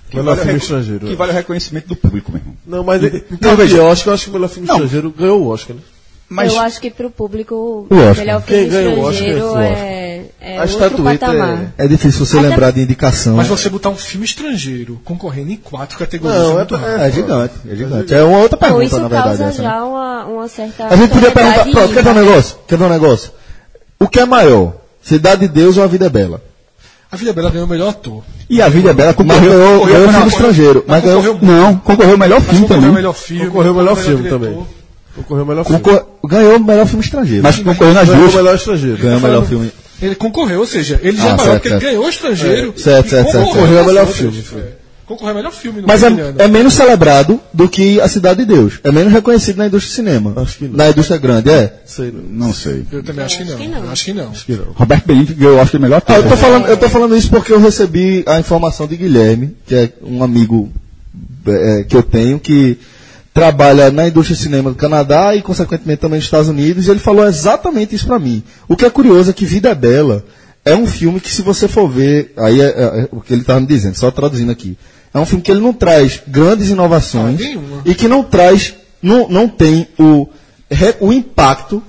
que Melhor vale filme estrangeiro. Que vale o reconhecimento do público, meu irmão. Não, mas não, veja. Oscar, eu acho que o melhor filme Não. estrangeiro ganhou o Oscar, né? Mas Eu acho que público, O Oscar. melhor Quem filme o Oscar estrangeiro foi o é, é A estatueta patamar. É difícil você lembrar de indicação. Mas você botar um filme estrangeiro concorrendo em quatro categorias Não, é é, muito raro. É gigante, é gigante. É uma outra Então, pergunta, isso na verdade. causa essa, né? já uma, uma certa. A gente podia perguntar, pronto, quer ver um né? negócio? Quer ver um negócio? O que é maior? Cidade de Deus ou A Vida é Bela? A Vida Bela ganhou o melhor ator. E a Vida é Bela Mas concorreu, ganhou, ganhou não, filme estrangeiro. Mas ganhou, concorreu- Não, concorreu o melhor Mas filme concorreu também. o melhor filme. Concorreu o melhor filme também. Concorreu o melhor concor- filme. ganhou o melhor filme estrangeiro. Mas concorreu nas Ganhou duas. o melhor estrangeiro. ganhou o melhor filme. Ele concorreu, ou seja, ele já Ah, é maior certo, porque ele ganhou o estrangeiro. É, certo, certo, certo. Concorreu ao melhor filme. É. Concorreu ao melhor filme. Mas é, é menos celebrado do que A Cidade de Deus. É menos reconhecido na indústria do cinema. Acho que não. Na indústria grande, é. Sei não. Não sei. Eu também acho que não. Acho que não. Acho que não. Acho que não. Roberto Benigni ganhou o Oscar de melhor Ah, eu, tô falando, eu tô falando isso porque eu recebi a informação de Guilherme, que é um amigo é, que eu tenho, que trabalha na indústria de cinema do Canadá e, consequentemente, também nos Estados Unidos, e ele falou exatamente isso pra mim. O que é curioso é que Vida é Bela é um filme que, se você for ver, aí é, é- é o que ele estava me dizendo, só traduzindo aqui, é um filme que ele não traz grandes inovações Ah, e que não traz, não, não tem o, o impacto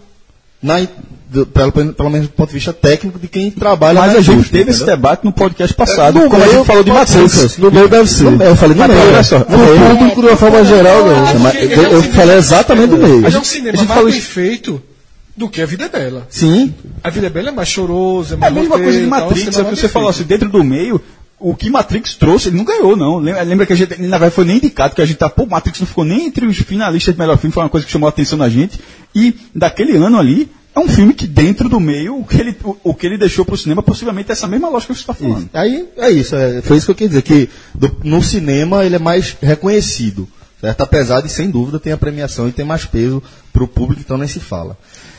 na, do- pelo, pelo menos do ponto de vista técnico de quem trabalha Mas na a gente indústria, teve esse entendeu? debate no podcast passado, No quando a meio gente falou de Matrix. No meio deve ser. eu falei no meio. olha só, no público, de uma forma geral, não. Ele eu, é falei exatamente do meio. É um cinema a gente mais falou bem isso- feito do que a Vida é Bela. Sim. A Vida é Bela é mais choroso, é É a mais mesma roteiro coisa de tal, Matrix, cinema é o que você falou assim, dentro do meio, o que Matrix trouxe, ele não ganhou, não. Lembra, lembra que a gente, ele, na verdade, foi nem indicado, que a gente tá, pô, Matrix não ficou nem entre os finalistas de melhor filme, foi uma coisa que chamou a atenção da gente. E daquele ano ali, é um filme que dentro do meio, o que ele, o, o que ele deixou pro cinema, possivelmente é essa mesma lógica que você está falando. Aí é isso, é, foi isso que eu quis dizer, que do- no cinema ele é mais reconhecido, certo? Apesar de, sem dúvida, tem a premiação e tem mais peso para o público, então nem se fala.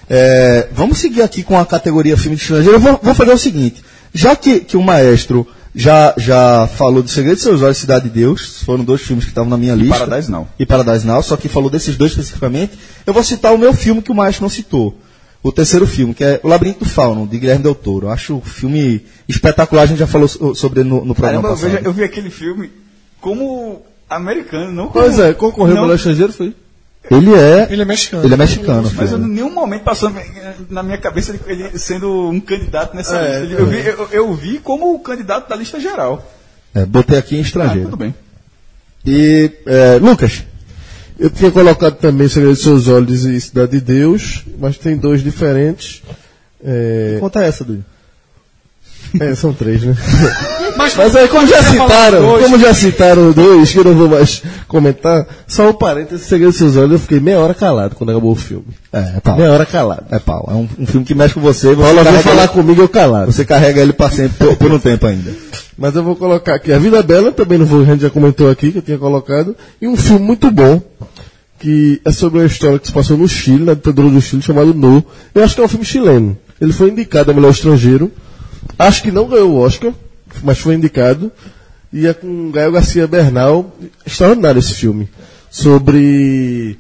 É, vamos seguir aqui com a categoria filme de estrangeiro. Eu vou, vou fazer o seguinte, já que, que o maestro já, já falou de Segredo de Seus Olhos e Cidade de Deus, foram dois filmes que estavam na minha lista. Paradise Now. E Paradise Now, só que falou desses dois especificamente. Eu vou citar o meu filme que o maestro não citou. O terceiro filme, que é O Labirinto do Fauno, de Guilherme Del Toro. Eu acho o filme espetacular, a gente já falou so- sobre ele no, no programa Caramba, eu, passado. veja, eu vi aquele filme como americano, não como... Pois é, concorreu o não, melhor estrangeiro, foi. Ele é. Ele é mexicano. Ele é mexicano. Mas eu, em nenhum momento passou na minha cabeça ele, ele sendo um candidato nessa É, lista. Ele- eu, vi, eu, eu vi como o candidato da lista geral. É, botei aqui em Ah, estrangeiro. tudo bem. e é, Lucas, Eu tinha colocado também Segredo de Seus Olhos e Cidade de Deus, mas tem dois diferentes. É, conta essa, Dudu. é, são três, né? Mas, Mas aí, como já citaram, dois. como já citaram dois, que eu não vou mais comentar, só um parênteses, Segredo de Seus Olhos, eu fiquei meia hora calado quando acabou o filme. É, é pau. Meia hora calado. É pau. É um, um filme que mexe com você. Você Paulo veio falar comigo, eu calado. você carrega ele para sempre, por, por um tempo ainda. Mas eu vou colocar aqui. A Vida Bela, também não vou, a gente já comentou aqui, que eu tinha colocado. E um filme muito bom, que é sobre uma história que se passou no Chile, na ditadura do Chile, chamado No. Eu acho que é um filme chileno. Ele foi indicado a melhor estrangeiro. Acho que não ganhou o Oscar, mas foi indicado. E é com Gael Garcia Bernal. Extraordinário esse filme. Sobre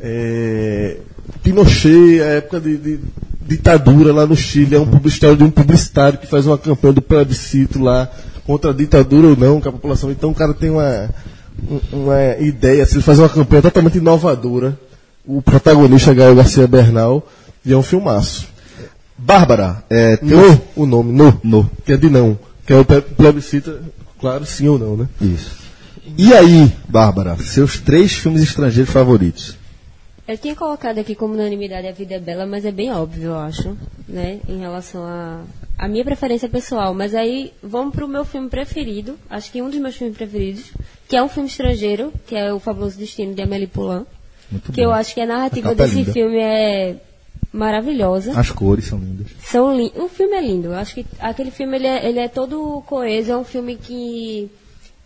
É, Pinochet, a época de, de ditadura lá no Chile, é um publicitário de um publicitário que faz uma campanha do plebiscito lá contra a ditadura ou não, com a população. Então o cara tem uma, um- uma ideia, se ele faz uma campanha totalmente inovadora. O protagonista é Gael Garcia Bernal e é um filmaço. Bárbara, é, teu... No, o nome, no, No. que é de não. Que é o ple- plebiscito, claro, sim ou não, né? Isso. E aí, Bárbara, seus três filmes estrangeiros favoritos? Eu tinha colocado aqui como unanimidade A Vida é Bela, mas é bem óbvio, eu acho, né? Em relação a, a minha preferência pessoal. Mas aí, vamos pro meu filme preferido, acho que um dos meus filmes preferidos, que é um filme estrangeiro, que é O Fabuloso Destino de Amélie Poulain. Muito que bom. eu acho que a narrativa A é desse linda. filme é maravilhosa. As cores são lindas. São lin... O filme é lindo. Eu acho que aquele filme ele é, ele é todo coeso. É um filme que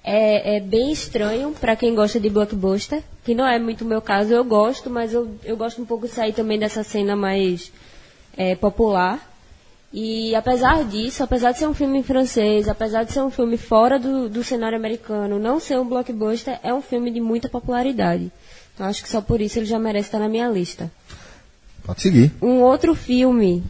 é, é bem estranho para quem gosta de blockbuster. Que não é muito o meu caso. Eu gosto, mas eu, eu gosto um pouco de sair também dessa cena mais é, popular. E apesar disso, apesar de ser um filme francês, apesar de ser um filme fora do, do cenário americano, não ser um blockbuster, é um filme de muita popularidade. Então acho que só por isso ele já merece estar na minha lista. Pode seguir. Um outro filme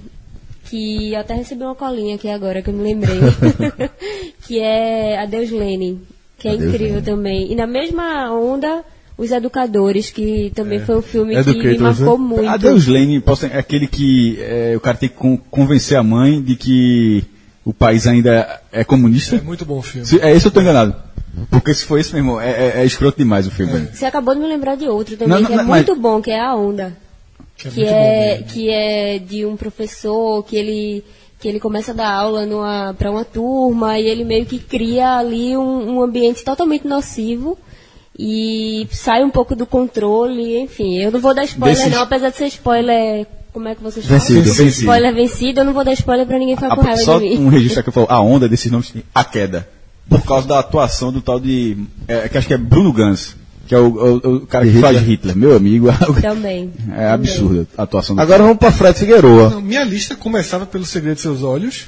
que eu até recebi uma colinha aqui agora que eu me lembrei, que é Adeus Lenin, que é Adeus, incrível Lenin. também. E na mesma onda, Os Educadores, que também foi um filme que me Educators, marcou né? muito. Adeus Lane, posso- é aquele que é, o cara tem que con- convencer a mãe de que o país ainda é comunista. É muito bom o filme. Se- é esse eu tô enganado. Porque se for esse mesmo, é, é, é escroto demais o filme. velho. Você acabou de me lembrar de outro também, Não, não, que é não, muito mas- bom, que é A Onda. Que é que é que é de um professor que ele que ele começa a dar aula numa para uma turma e ele meio que cria ali um, um ambiente totalmente nocivo e sai um pouco do controle, enfim, eu não vou dar spoiler Desses- não, apesar de ser spoiler, como é que vocês Vencido. falam? Vencido. Spoiler vencido, eu não vou dar spoiler pra ninguém ficar A- com raiva só de mim. um registro que eu falo, a onda desses nomes, a queda. Por causa da atuação do tal de. É, que acho que é Bruno Gans, que é o, o- o cara que faz Hitler, meu amigo. Também. É absurda a atuação do Agora vamos para Fred Figueroa. Não, minha lista começava pelo Segredo de Seus Olhos.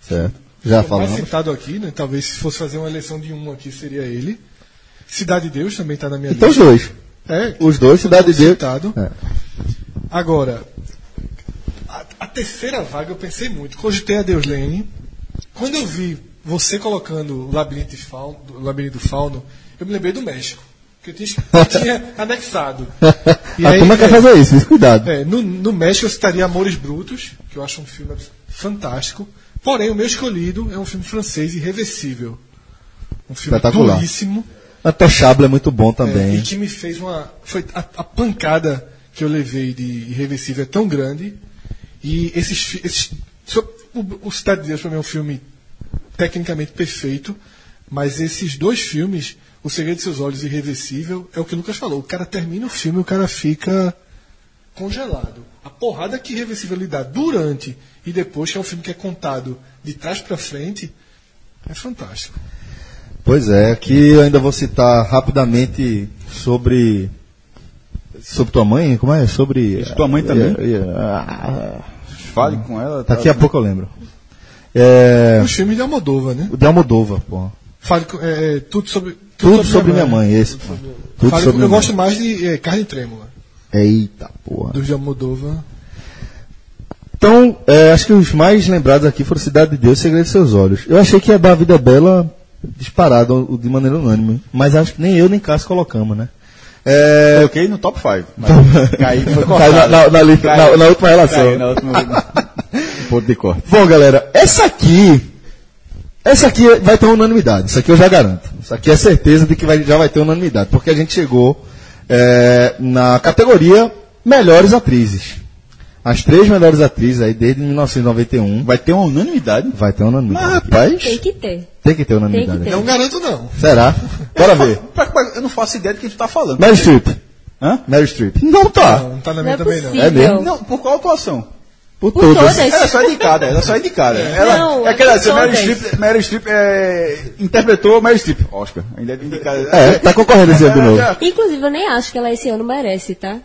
Certo. Já é mais falamos. citado aqui, né? Talvez se fosse fazer uma eleição de um aqui, seria ele. Cidade de Deus também está na minha Então os lista. dois. É, Os dois, Cidade de Deus. É. Agora, a, a terceira vaga eu pensei muito. Cogitei a Deus Lene. Quando eu vi você colocando o Labirinto, Fauno, o Labirinto Fauno, eu me lembrei do México. Que eu tinha, eu tinha anexado. E a aí, turma quer é, fazer isso, cuidado. é, no, no México eu citaria Amores Brutos, que eu acho um filme fantástico. Porém, o meu escolhido é um filme francês irreversível. Um filme Espetacular. Duríssimo. Intouchable é muito bom É, também. e que me fez uma. Foi a, a pancada que eu levei de irreversível é tão grande. E esses. esses o, o Cidade de Deus para mim é um filme tecnicamente perfeito. Mas esses dois filmes, O Segredo de Seus Olhos e Irreversível, é o que o Lucas falou. O cara termina o filme e o cara fica congelado. A porrada que Irreversível lhe dá durante e depois, que é um filme que é contado de trás para frente, é fantástico. Pois é, aqui eu ainda vou citar rapidamente sobre. Sobre tua mãe? Como é? Sobre. Isso, tua mãe também? É, é, ah, Fale com ela. tá- daqui a pouco eu lembro. É. Os filmes de Almodóvar, né? O de Almodóvar, pô. Fale com- é, tudo sobre. Tudo sobre minha mãe, esse. pô. Tudo Fale sobre com- eu gosto mãe. mais de é, Carne Trêmula, Eita, porra. dos de Almodóvar. Então, é, acho que os mais lembrados aqui foram Cidade de Deus e Segredo de Seus Olhos. Eu achei que ia dar a Vida Bela disparado de maneira unânime. Mas acho que nem eu nem Cássio colocamos, né? É, Coloquei no top 5. Caiu, foi Caiu cortado. na, na- na na- na última relação. Caiu na última. Ponto de corte. Bom, galera, essa aqui. Essa aqui vai ter unanimidade. Isso aqui eu já garanto. Isso aqui é certeza de que vai- já vai ter unanimidade. Porque a gente chegou é, na categoria Melhores Atrizes. As três melhores atrizes aí desde 1991. Vai ter uma unanimidade. Vai ter unanimidade. Mas, aqui. rapaz. Tem que ter. Tem que ter unanimidade. Tem que aqui. Não garanto, não. Será? Bora ver. Pra- pra- Eu não faço ideia do que tu tá falando. Meryl Streep. Hã? Meryl Streep. Não tá. Não, não tá na Não minha é também, não. É mesmo? Não, por qual atuação? Por, Por todas. todas. Ela é só indicada, ela é só indicada. Ela, Não, é aquela, é se Meryl. Streep, Meryl Streep é, interpretou Meryl Streep. Oscar, ainda é indicada. É, tá concorrendo esse ano de novo. Inclusive, eu nem acho que ela esse ano merece, tá?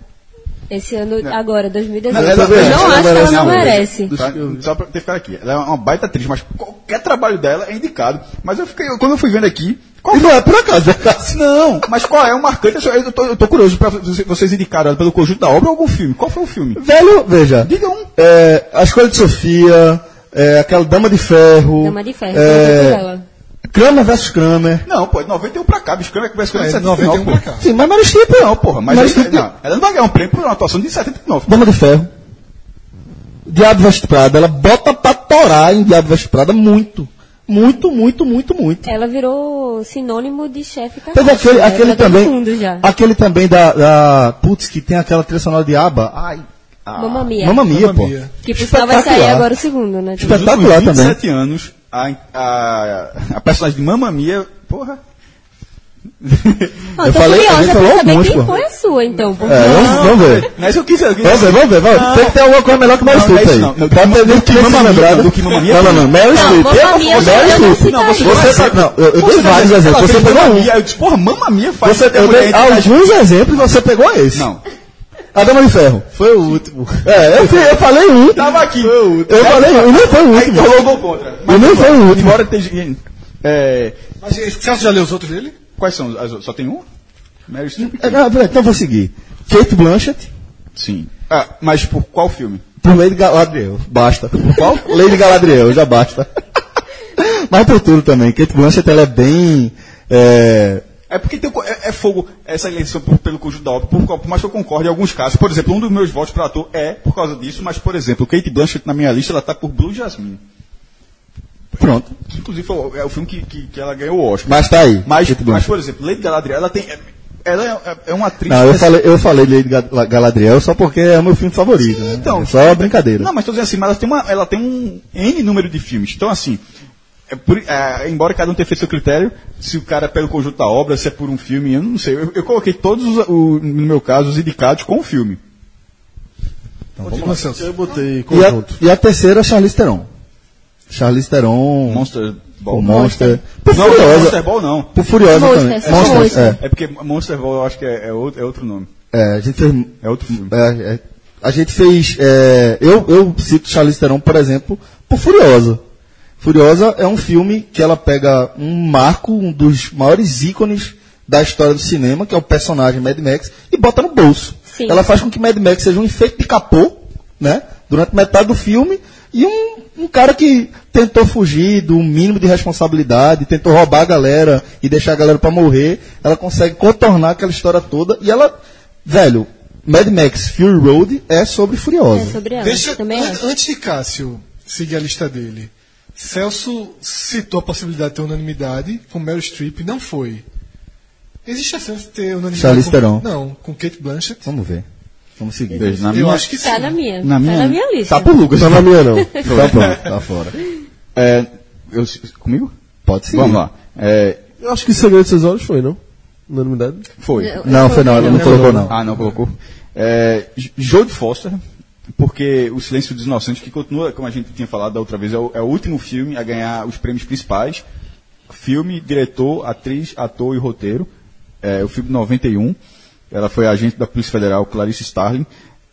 Esse ano, agora, 2018. Não, não ela acho que ela merece, não não. merece. Tá? Só pra ter ficado aqui. Ela é uma baita atriz, mas qualquer trabalho dela é indicado. Mas eu fiquei, quando eu fui vendo aqui, E não é por acaso, é acaso. Não, mas qual é o marcante? Eu tô, eu tô curioso, pra, vocês- ela pelo conjunto da obra ou algum filme? Qual foi o filme? Velho, veja. Diga um. É, a escolha de Sofia, é, aquela Dama de Ferro. Dama de Ferro, é, é... Kramer versus Kramer. Não, pô, é 91 pra cá, bicho, que vai escolher É, 79, 91 pô. pra cá. Sim, mas Meryl Streep Não, porra, mas ele- Streep- não, ela não vai ganhar um prêmio por uma atuação de 79. Dama de Ferro. Diabo Veste Prada. Ela bota pra torar em Diabo Veste Prada muito. Muito, muito, muito, muito. Ela virou sinônimo de chefe Teve Kardashian, aquele, né? aquele também. Aquele também da, da. Putz, que tem aquela trilha sonora de aba. Ai. Mamma Mia. Mamma Mia, Mamma pô. Que por sinal vai sair agora o segundo, né? Nos Espetacular últimos também. 27 anos, a, a, a personagem de Mamma Mia, porra. Ah, Eu tô falei- a curiosa gente pra falou saber alguns, quem pô. foi a sua, então. Porque... É, vamos, vamos ver. Mas eu quis. Eu quis Vamos ver, vamos ver. Vamos. Tem que ter alguma coisa melhor que Meryl Não, não é Streep aí. não. Não, Pode ter do nem que Mamma lembrado. do que Mamma Mia. Não, não, não. Meryl Não, Streep. Meryl não Streep. citaria. Não, você Você, não, eu, eu dei vários exemplos. Você pegou um. Eu disse, porra, Mamma Mia faz Você, eu dei alguns exemplos e você pegou esse. Não. A Dama de Ferro. Foi o último. É, eu, fui- eu falei um. Tava aqui. Eu falei um. E nem foi o Aí último. rolou gol contra. E nem foi o último. Embora esteja. É, Mas Celso já leu os outros dele? quais são? as? Só tem um? Mary Streep? É, não, peraí, Então eu vou seguir. Kate Blanchett. Sim. Ah, mas por qual filme? Por Lady Galadriel. Basta. Por qual? Lady Galadriel, já basta. Mas por tudo também. Kate Blanchett, ela é bem... É, É porque tem, é, é fogo essa eleição por- pelo conjunto da obra, por, por mais que eu concorde em alguns casos. Por exemplo, um dos meus votos para ator é por causa disso, mas, por exemplo, Kate Blanchett na minha lista, ela tá por Blue Jasmine. pronto. Inclusive foi é o filme que, que, que ela ganhou o Oscar. Mas tá aí. Mas, mas, por exemplo, Lady Galadriel, ela tem. é- Ela é, é uma atriz. Não, eu que- falei, eu falei Lady Ga- Galadriel só porque é o meu filme favorito. né? Então, É só brincadeira. Não, mas tô dizendo assim, mas ela tem, uma, ela tem um N número de filmes. Então, assim, é por- é, embora cada um tenha feito seu critério, se o cara é pelo conjunto da obra, se é por um filme, eu não sei. Eu, eu coloquei todos, os, o- no meu caso, os indicados com o filme. Continua, Celso. Eu botei e, a, conjunto. e a terceira, Charlize Theron. Charlize Theron... Monster Ball. O Monster. Por Não, não é Furiosa. Monster Ball não. Por Furiosa Monster, também. Monster, Monster. é. É porque Monster Ball eu acho que é, é outro, é outro nome. É, a gente fez... É outro filme. é, é, a gente fez... é, eu, eu cito Charlize Theron, por exemplo, por Furiosa. Furiosa é um filme que ela pega um marco, um dos maiores ícones da história do cinema, que é o personagem Mad Max, e bota no bolso. Sim. Ela faz com que Mad Max seja um efeito de capô, né? Durante metade do filme, e um, um cara que tentou fugir do mínimo de responsabilidade, tentou roubar a galera e deixar a galera pra morrer, ela consegue contornar aquela história toda, e ela, velho, Mad Max Fury Road é sobre Furiosa. É sobre ela. Deixa, Também an- acho. antes de Cássio seguir a lista dele, Celso citou a possibilidade de ter unanimidade com Meryl Streep, não foi. Existe a chance de ter unanimidade Charlize com, Theron. Não, com Kate Blanchett? Vamos ver. Vamos seguir. Veja, na Eu minha, acho que sim. Tá na minha. na minha, tá na minha lista. Tá por Lucas. Não na minha não. tá pronto, tá fora. É, eu, comigo? Pode seguir. Vamos lá. É, Eu acho que Segredo dos Seus Olhos foi, não? Unanimidade? foi. Eu- Não, foi não, ela não colocou não. Ah, não colocou. É, Jodie Foster, porque O Silêncio dos Inocentes, que continua, como a gente tinha falado da outra vez, é o, é o último filme a ganhar os prêmios principais. Filme, diretor, atriz, ator e roteiro. É, o filme de 91. Ela foi agente da Polícia Federal, Clarice Starling.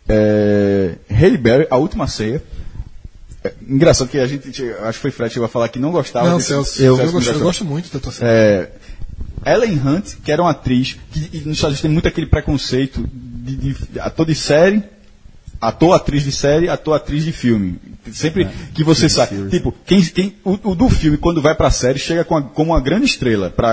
É, Halle Berry, A Última Ceia. É, engraçado que a gente, acho que foi Fred que a falar que não gostava Não, Celso. eu- Eu, gosto, eu gosto muito da tua série. É, Ellen Hunt, que era uma atriz, que nos Estados Unidos tem muito aquele preconceito de, de- de ator de série, ator, atriz de série, ator, atriz de filme. Sempre que você sabe. Tipo, quem, quem, o, o do filme, quando vai pra série, chega com a- como uma grande estrela. Pra,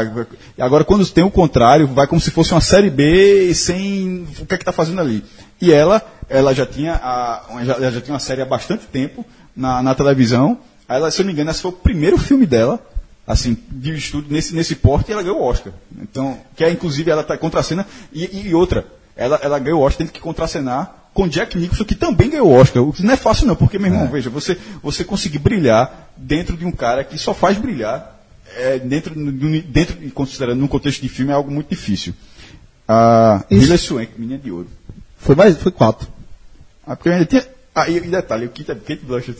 agora, quando tem o contrário, vai como se fosse uma série B sem. O que é que tá fazendo ali? E ela, ela já tinha, a, uma- já, ela já tinha uma série há bastante tempo na, na televisão. Ela, se eu não me engano, esse foi o primeiro filme dela assim, de estudo nesse, nesse porte e ela ganhou o Oscar. Então, que é inclusive ela tá contracena e, e outra, ela, ela ganhou o Oscar tendo que contracenar com Jack Nicholson, que também ganhou o Oscar. Não é fácil não, porque, meu irmão, veja, você, você conseguir brilhar dentro de um cara que só faz brilhar é, dentro, dentro, considerando num contexto de filme, é algo muito difícil. A Hilary Swank, Menina de Ouro. Foi mais, foi quatro. Ah, porque ainda tinha... Ah, e, e detalhe, o Kate, Kate Blanchett.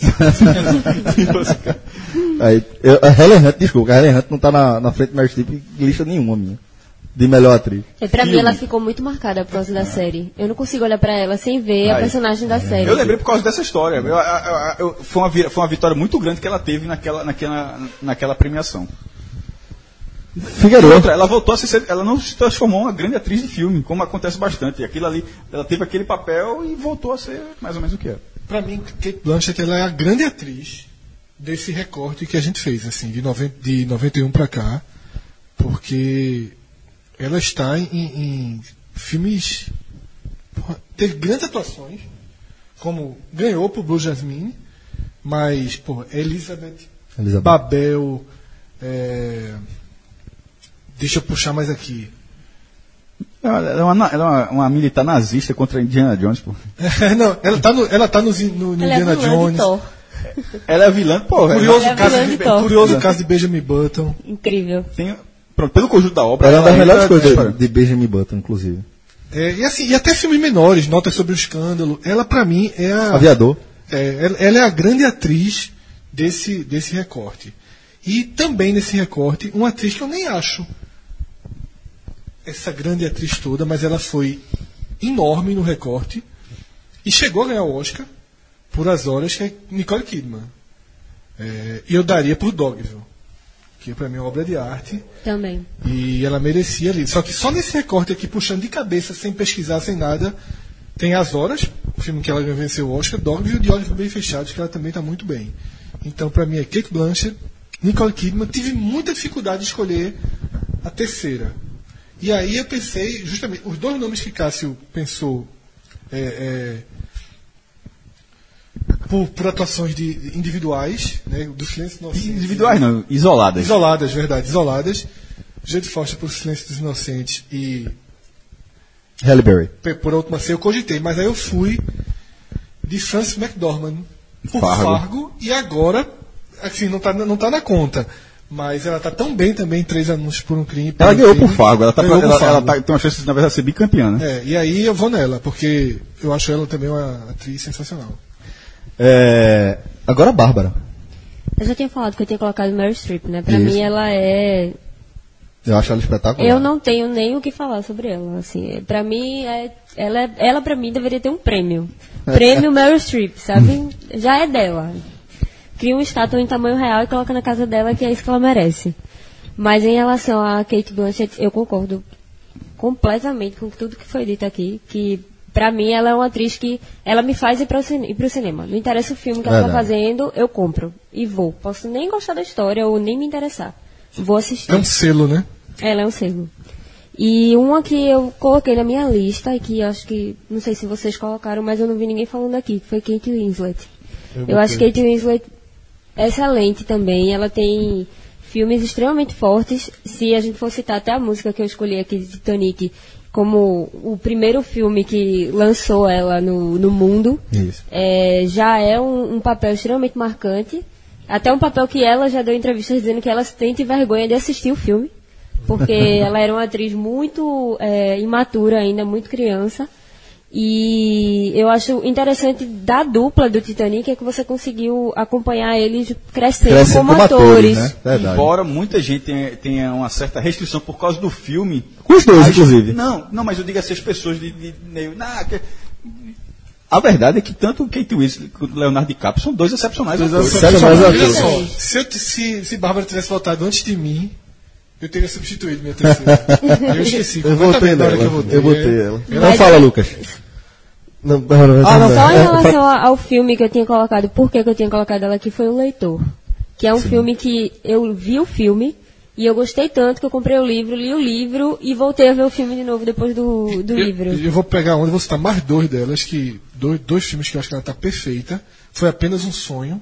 Aí, eu, a Helen Hunt, desculpa, a Helen Hunt não tá na, na frente do Meryl Streep lista nenhuma minha. De melhor atriz. É, pra mim Filme. ela ficou muito marcada por causa da série. Eu não consigo olhar pra ela sem ver a Aí. personagem da série. Eu lembrei por causa dessa história. Eu- eu- eu- eu- foi, uma, foi uma vitória muito grande que ela teve naquela, naquela, naquela premiação. Figueiredo. outra, ela voltou a ser, ela não se transformou em uma grande atriz de filme, como acontece bastante. E aquilo ali, ela teve aquele papel e voltou a ser mais ou menos o que é. Pra mim, Kate Blanchett ela é a grande atriz desse recorte que a gente fez, assim, de, 90, de 91 pra cá, porque ela está em, em filmes. porra, teve grandes atuações, como ganhou pro Blue Jasmine, mas, pô, Elizabeth, Elizabeth. Babel, é, deixa eu puxar mais aqui. Ela é uma, ela é uma, uma militar nazista contra a Indiana Jones, pô. Não, ela tá no, ela tá no, no, no Ela é Indiana de Jones. Ela é vilã, pô. Curioso, é caso vilã de, de curioso caso de Benjamin Button. Incrível. Tem, pronto, pelo conjunto da obra. Ela é uma das melhores coisas de Benjamin Button, inclusive. É, e assim, e até filmes menores, Notas sobre o Escândalo. Ela, pra mim, é a. Aviador. É, ela, ela é a grande atriz desse, desse recorte. E também nesse recorte, uma atriz que eu nem acho essa grande atriz toda, mas ela foi enorme no recorte e chegou a ganhar o Oscar por As Horas, que é Nicole Kidman. É, e eu daria por Dogville, que pra mim é uma obra de arte. Também. E ela merecia ali. Só que só nesse recorte aqui, puxando de cabeça, sem pesquisar, sem nada, tem As Horas, o filme que ela venceu o Oscar, Dogville de Olhos Bem Fechados, que ela também está muito bem. Então, para mim, é Kate Blanchett, Nicole Kidman. Tive muita dificuldade de escolher a terceira. E aí eu pensei, justamente, os dois nomes que Cássio pensou é, é, por, por atuações de, de individuais, né, do Silêncio Inocente. Individuais não, isoladas. Isoladas, verdade, isoladas. Jade Foster por Silêncio dos Inocentes e Halle Berry. por A Última Ceia eu cogitei, mas aí eu fui de Francis McDormand por Fargo. Fargo, e agora, assim, não tá, não tá na conta. Mas ela tá tão bem também Três Anúncios por um Crime. Ela um ganhou crime. por Fargo, ela, tá, pra- ela, ela tá- tem uma chance, na verdade, de ser bicampeã, né? É, e aí eu vou nela, porque eu acho ela também uma atriz sensacional. É, agora a Bárbara. Eu já tinha falado que eu tinha colocado Meryl Streep, né? Pra Isso. mim ela é. Eu acho ela espetacular. Eu não tenho nem o que falar sobre ela. Assim, para mim, é, ela, é- ela para mim deveria ter um prêmio. Prêmio Meryl Streep, sabe? Já é dela. Cria uma estátua em tamanho real e coloca na casa dela, que é isso que ela merece. Mas em relação a Kate Blanchett, eu concordo completamente com tudo que foi dito aqui, que pra mim ela é uma atriz que ela me faz ir, para pro cinema. Não interessa o filme que ela tá Verdade. fazendo, eu compro e vou. Posso nem gostar da história ou nem me interessar. Vou assistir. É um selo, né? Ela é um selo. E uma que eu coloquei na minha lista, e que eu acho que, não sei se vocês colocaram, mas eu não vi ninguém falando aqui, que foi Kate Winslet. Eu, acho Kate Winslet excelente também. Ela tem filmes extremamente fortes. Se a gente for citar até a música que eu escolhi aqui de Titanic, como o primeiro filme que lançou ela no, no mundo, é, já é um, um papel extremamente marcante. Até um papel que ela já deu entrevistas dizendo que ela sente vergonha de assistir o filme. Porque ela era uma atriz muito é, imatura ainda, muito criança. E eu acho interessante da dupla do Titanic é que você conseguiu acompanhar eles crescendo, Crescendo como, como atores, atores. né? Verdade. Embora muita gente tenha, tenha uma certa restrição por causa do filme. Com os dois, inclusive. Não, não, mas eu digo assim, as pessoas de. de, de nah, que- a verdade é que tanto o Kate Winslet quanto o Leonardo DiCaprio são dois excepcionais atores. Sério, mas Olha atores. só, se, se, se Bárbara tivesse voltado antes de mim, eu teria substituído minha terceira. eu esqueci. Eu votei hora nela. que eu votei. Eu botei ela. Mas- fala, Lucas. Não, não, não, Ah, não, Só em É, relação ao filme que eu tinha colocado, por que que eu tinha colocado ela aqui foi o Leitor. Que é um filme que eu vi o filme e eu gostei tanto que eu comprei o livro, li o livro e voltei a ver o filme de novo depois do, do Eu, livro. eu vou pegar onde vou citar mais dois delas, que dois, dois filmes que eu acho que ela está perfeita. Foi apenas um sonho.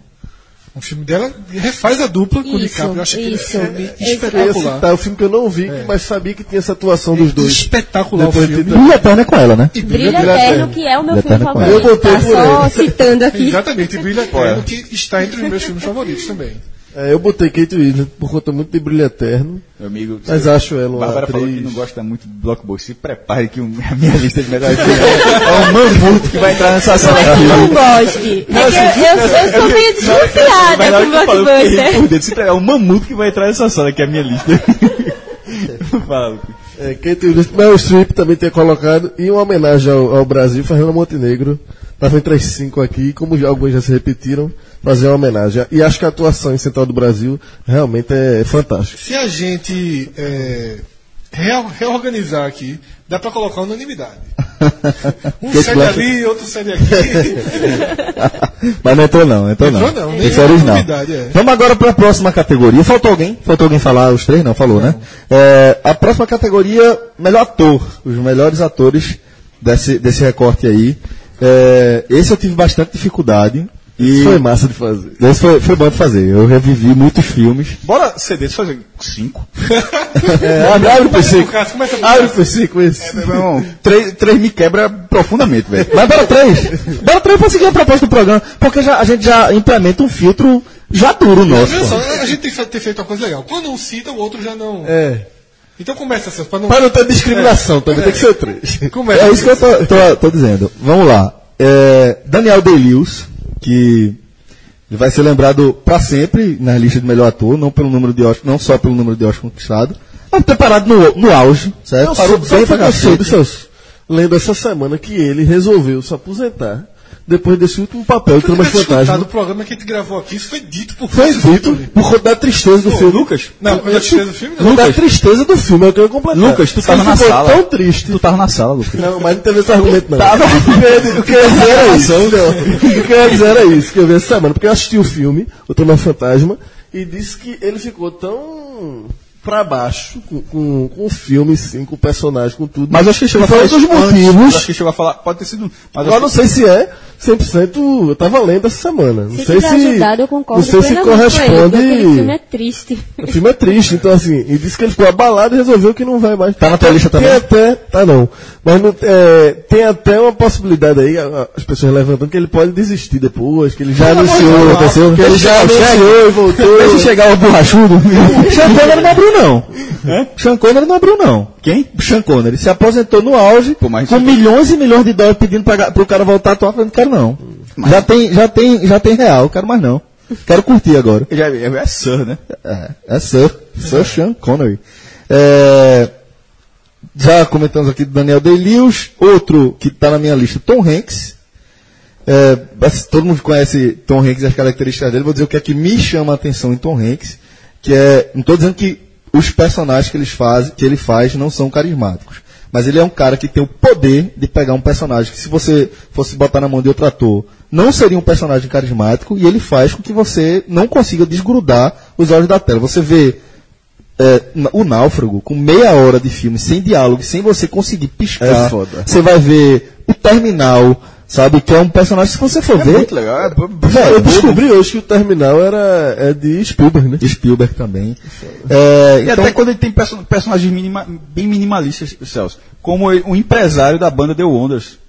Um filme dela e refaz a dupla com o DiCaprio. Eu acho aquele isso. filme ia espetacular. citar o filme que eu não vi, mas sabia que tinha essa atuação dos dois. Espetacular Depois o de filme. ter- Brilho Eterno é com ela, né? E Brilho Brilho Eterno, Eterno. que é o meu Brilho filme favorito. Eu botei tá por só ele. citando aqui. Exatamente, e Brilho Eterno, que está entre os meus filmes favoritos também. É, eu botei Kate Winslet por conta muito de Brilho Eterno, Meu amigo, mas acho ela uma Bárbara falou que atriz... não gosta muito de blockbuster. Se prepare que um- a minha lista de melhores filmes é um mamute que vai entrar nessa sala é aqui. eu não goste. É que eu, eu, eu sou meio desconfiada com Blockbuster. Se prepare, É um mamute que vai entrar nessa sala, que é a minha lista. Fala. É, Kate Winslet, Meryl Streep também tinha colocado, e uma homenagem ao, ao Brasil, Fernanda Montenegro, estava entre as cinco aqui, como já, alguns já se repetiram, fazer uma homenagem. E acho que a atuação em Central do Brasil realmente é fantástica. Se a gente é, reo- reorganizar aqui, dá pra colocar unanimidade. Um Que ali, outro cede aqui. Mas não entrou não, entrou não. Entrou não, que ser é original. é. Vamos agora para a próxima categoria. Faltou alguém? Faltou alguém falar os três? Não, falou, né? É, a próxima categoria, melhor ator. Os melhores atores desse, desse recorte aí. É, esse eu tive bastante dificuldade. E Foi massa de fazer. esse foi, foi bom de fazer. Eu revivi muitos filmes. Bora CD, fazer cinco. É, abre, começa por Abre pro cinco, esse. Meu irmão, três, três me quebra profundamente, velho. Mas bora três. bora três para seguir a proposta do programa. Porque já, a gente já implementa um filtro já duro nosso. Só, a gente tem que ter feito uma coisa legal. Quando um cita, o outro já não. É. Então começa assim, pra não. Pra não ter discriminação também, tem que ser três. Começa. É isso que eu tô, tô- tô dizendo. Vamos lá. É, Daniel Day-Lewis, que ele vai ser lembrado para sempre na lista de melhor ator, não pelo número de Oscar, não só pelo número de Oscar conquistado, mas ter parado no, no auge, certo? Eu Parou sou, bem pra cacete. Lendo essa semana que ele resolveu se aposentar depois desse último papel de Tramas escutado Fantasma. o programa que a gente gravou aqui, isso foi dito por Foi dito por conta da tristeza do filme. Lucas, Não, foi a tristeza do filme? Não. conta da tristeza do filme, é o que eu ia completar. Lucas, tu tava na sala. tão triste. tu tava na sala, Lucas. Não, mas não teve esse argumento, não. O que eu ia dizer era isso. O que eu ia dizer era isso, que eu vi essa semana. Porque eu assisti o filme, O Trama Fantasma, e disse que ele ficou tão pra baixo com, com, com o filme, sim, com o personagem, com tudo. Mas acho que chegou a falar dos antes. motivos. Acho que chegou a falar, pode ter sido. Mas Agora eu não sei se é 100%, eu tava lendo essa semana. Não Se sei tiver se. ajudado, eu concordo não sei se ele, corresponde. porque Aquele filme é triste. O filme é triste, então assim, e disse que ele ficou abalado e resolveu que não vai mais. Tá na tua lista Tem também? até, tá não. Mas não- é, tem até uma possibilidade aí, as pessoas levantando que ele pode desistir depois, que ele já anunciou, aconteceu? que ele já anunciou e voltou. Deixa chegar o borrachudo. Sean Connery não abriu, não. Sean Connery não abriu, não. Quem? Sean Connery se aposentou no auge, Pô, mas- com milhões e milhões de dólares pedindo para o cara voltar a atuar, falando, não quero não. Já tem, já tem, já tem real, quero mais não. Quero curtir agora. Ele é, é, Sir, né? É, é Sir, Sir Sean Connery. É, já comentamos aqui do Daniel Day-Lewis, outro que está na minha lista, Tom Hanks. É, mas todo mundo conhece Tom Hanks e as características dele. Vou dizer o que é que me chama a atenção em Tom Hanks, que é, não estou dizendo que os personagens que, eles que ele faz não são carismáticos, mas ele é um cara que tem o poder de pegar um personagem que se você fosse botar na mão de outro ator, não seria um personagem carismático e ele faz com que você não consiga desgrudar os olhos da tela. Você vê é, o Náufrago, com meia hora de filme, sem diálogo, sem você conseguir piscar, É você vai ver o Terminal, sabe? Que é um personagem, se você for É ver. muito legal. É, Velho, Eu descobri hoje que o terminal era é de Spielberg, né? Spielberg também. É, E então, até quando ele tem perso- personagens minima- bem minimalistas, Celso. Como um empresário da banda The Wonders.